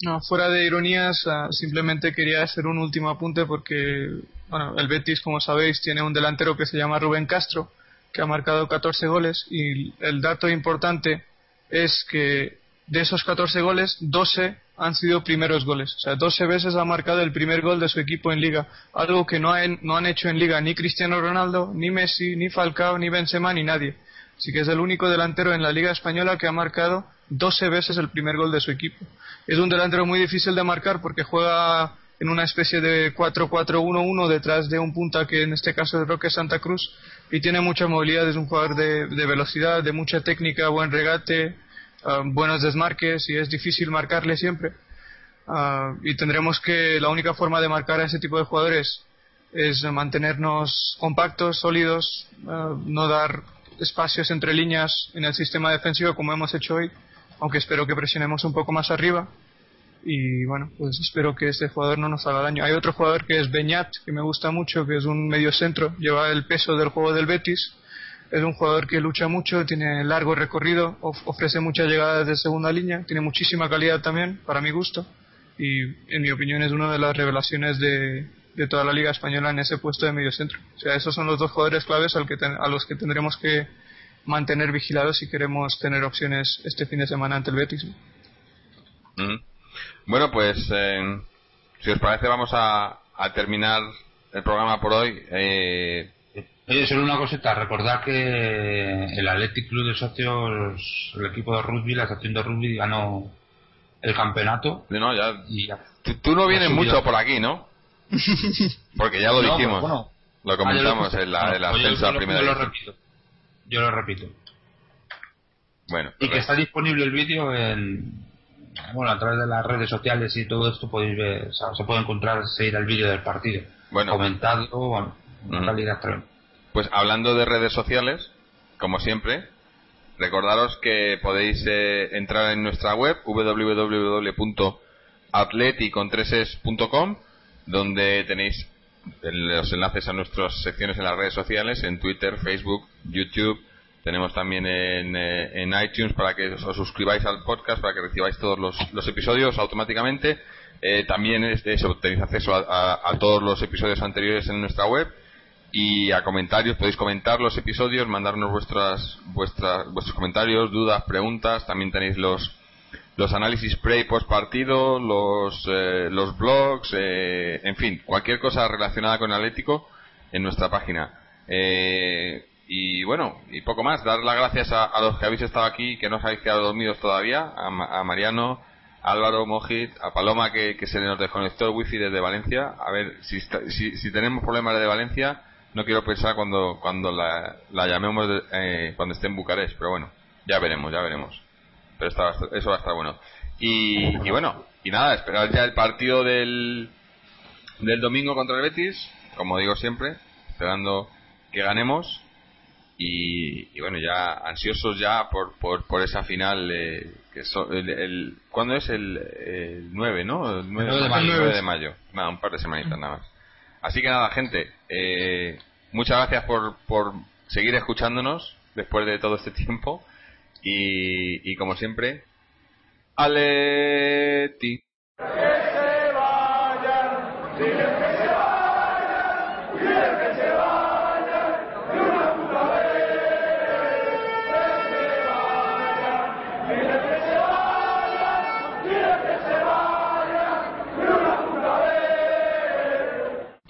No, fuera de ironías, ah, simplemente quería hacer un último apunte porque, bueno, el Betis, como sabéis, tiene un delantero que se llama Rubén Castro, que ha marcado 14 goles y el dato importante es que de esos 14 goles, 12 han sido primeros goles. O sea, 12 veces ha marcado el primer gol de su equipo en liga. Algo que no han, no han hecho en liga ni Cristiano Ronaldo, ni Messi, ni Falcao, ni Benzema, ni nadie. Así que es el único delantero en la liga española que ha marcado 12 veces el primer gol de su equipo. Es un delantero muy difícil de marcar porque juega en una especie de 4-4-1-1 detrás de un punta que en este caso es Roque Santa Cruz y tiene mucha movilidad, es un jugador de, de velocidad, de mucha técnica, buen regate, ah, buenos desmarques y es difícil marcarle siempre. Ah, y tendremos que la única forma de marcar a ese tipo de jugadores es mantenernos compactos, sólidos, ah, no dar espacios entre líneas en el sistema defensivo como hemos hecho hoy, aunque espero que presionemos un poco más arriba y bueno, pues espero que este jugador no nos haga daño. Hay otro jugador que es Beñat, que me gusta mucho, que es un medio centro, lleva el peso del juego del Betis, es un jugador que lucha mucho, tiene largo recorrido, of- ofrece muchas llegadas de segunda línea, tiene muchísima calidad también, para mi gusto, y en mi opinión es una de las revelaciones de, de toda la Liga Española en ese puesto de medio centro. O sea, esos son los dos jugadores claves al que ten- a los que tendremos que mantener vigilados si queremos tener opciones este fin de semana ante el Betis. Ujú. Bueno, pues eh, si os parece vamos a, a terminar el programa por hoy. Eh, Oye, solo una cosita, recordar que el Athletic Club de Socios, el equipo de rugby, la sección de rugby ganó el campeonato no, ya, y ya. tú, tú no vienes mucho por aquí, ¿no? Porque ya lo No, dijimos. pero bueno. Lo Ah, comentamos lo- en la, en la pues yo- ascenso yo a lo- primera Yo lo división. repito. Yo lo repito. Bueno, Y que pues, está disponible el vídeo en. Bueno, a través de las redes sociales y todo esto podéis ver, o sea, se puede encontrar, seguir el vídeo del partido. Bueno. Comentado, bueno, una Ujú. calidad tremenda. Pues hablando de redes sociales, como siempre, recordaros que podéis eh, entrar en nuestra web www.atleticontreses.com donde tenéis los enlaces a nuestras secciones en las redes sociales, en Twitter, Facebook, YouTube. Tenemos también en, eh, iTunes para que os suscribáis al podcast, para que recibáis todos los, episodios automáticamente. Eh, también es tenéis acceso a todos los episodios anteriores en nuestra web y a comentarios. Podéis comentar los episodios, mandarnos vuestras, vuestras, vuestros comentarios, dudas, preguntas. También tenéis los, los análisis pre y post partido, los, eh, los blogs, eh, en fin, cualquier cosa relacionada con Atlético en nuestra página. Eh, y bueno, y poco más. Dar las gracias a, los que habéis estado aquí, que no os habéis quedado dormidos todavía, a, a Mariano, Álvaro Mojit, a Paloma que, que se nos desconectó el wifi desde Valencia. A ver, si, está- si, si tenemos problemas de Valencia, no quiero pensar cuando, cuando la, la llamemos de- eh, cuando esté en Bucarest, pero bueno, ya veremos, ya veremos pero está- eso va a estar bueno. Y, y bueno, y nada, esperar ya el partido del, del domingo contra el Betis, como digo siempre, esperando que ganemos. Y, y bueno, ya ansiosos ya por, por, por esa final. eh, que so- el, el- ¿Cuándo es? El, el 9, ¿no? El 9 9 de mayo. 9 de mayo. Nada, un par de semanitas nada más. Así que nada, gente, eh, muchas gracias por, por seguir escuchándonos después de todo este tiempo. Y, y como siempre, Aleti.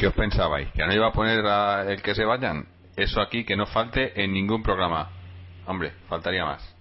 ¿Qué os pensabais? ¿Que no iba a poner a el que se vayan? Eso aquí que no falte en ningún programa. Hombre, faltaría más.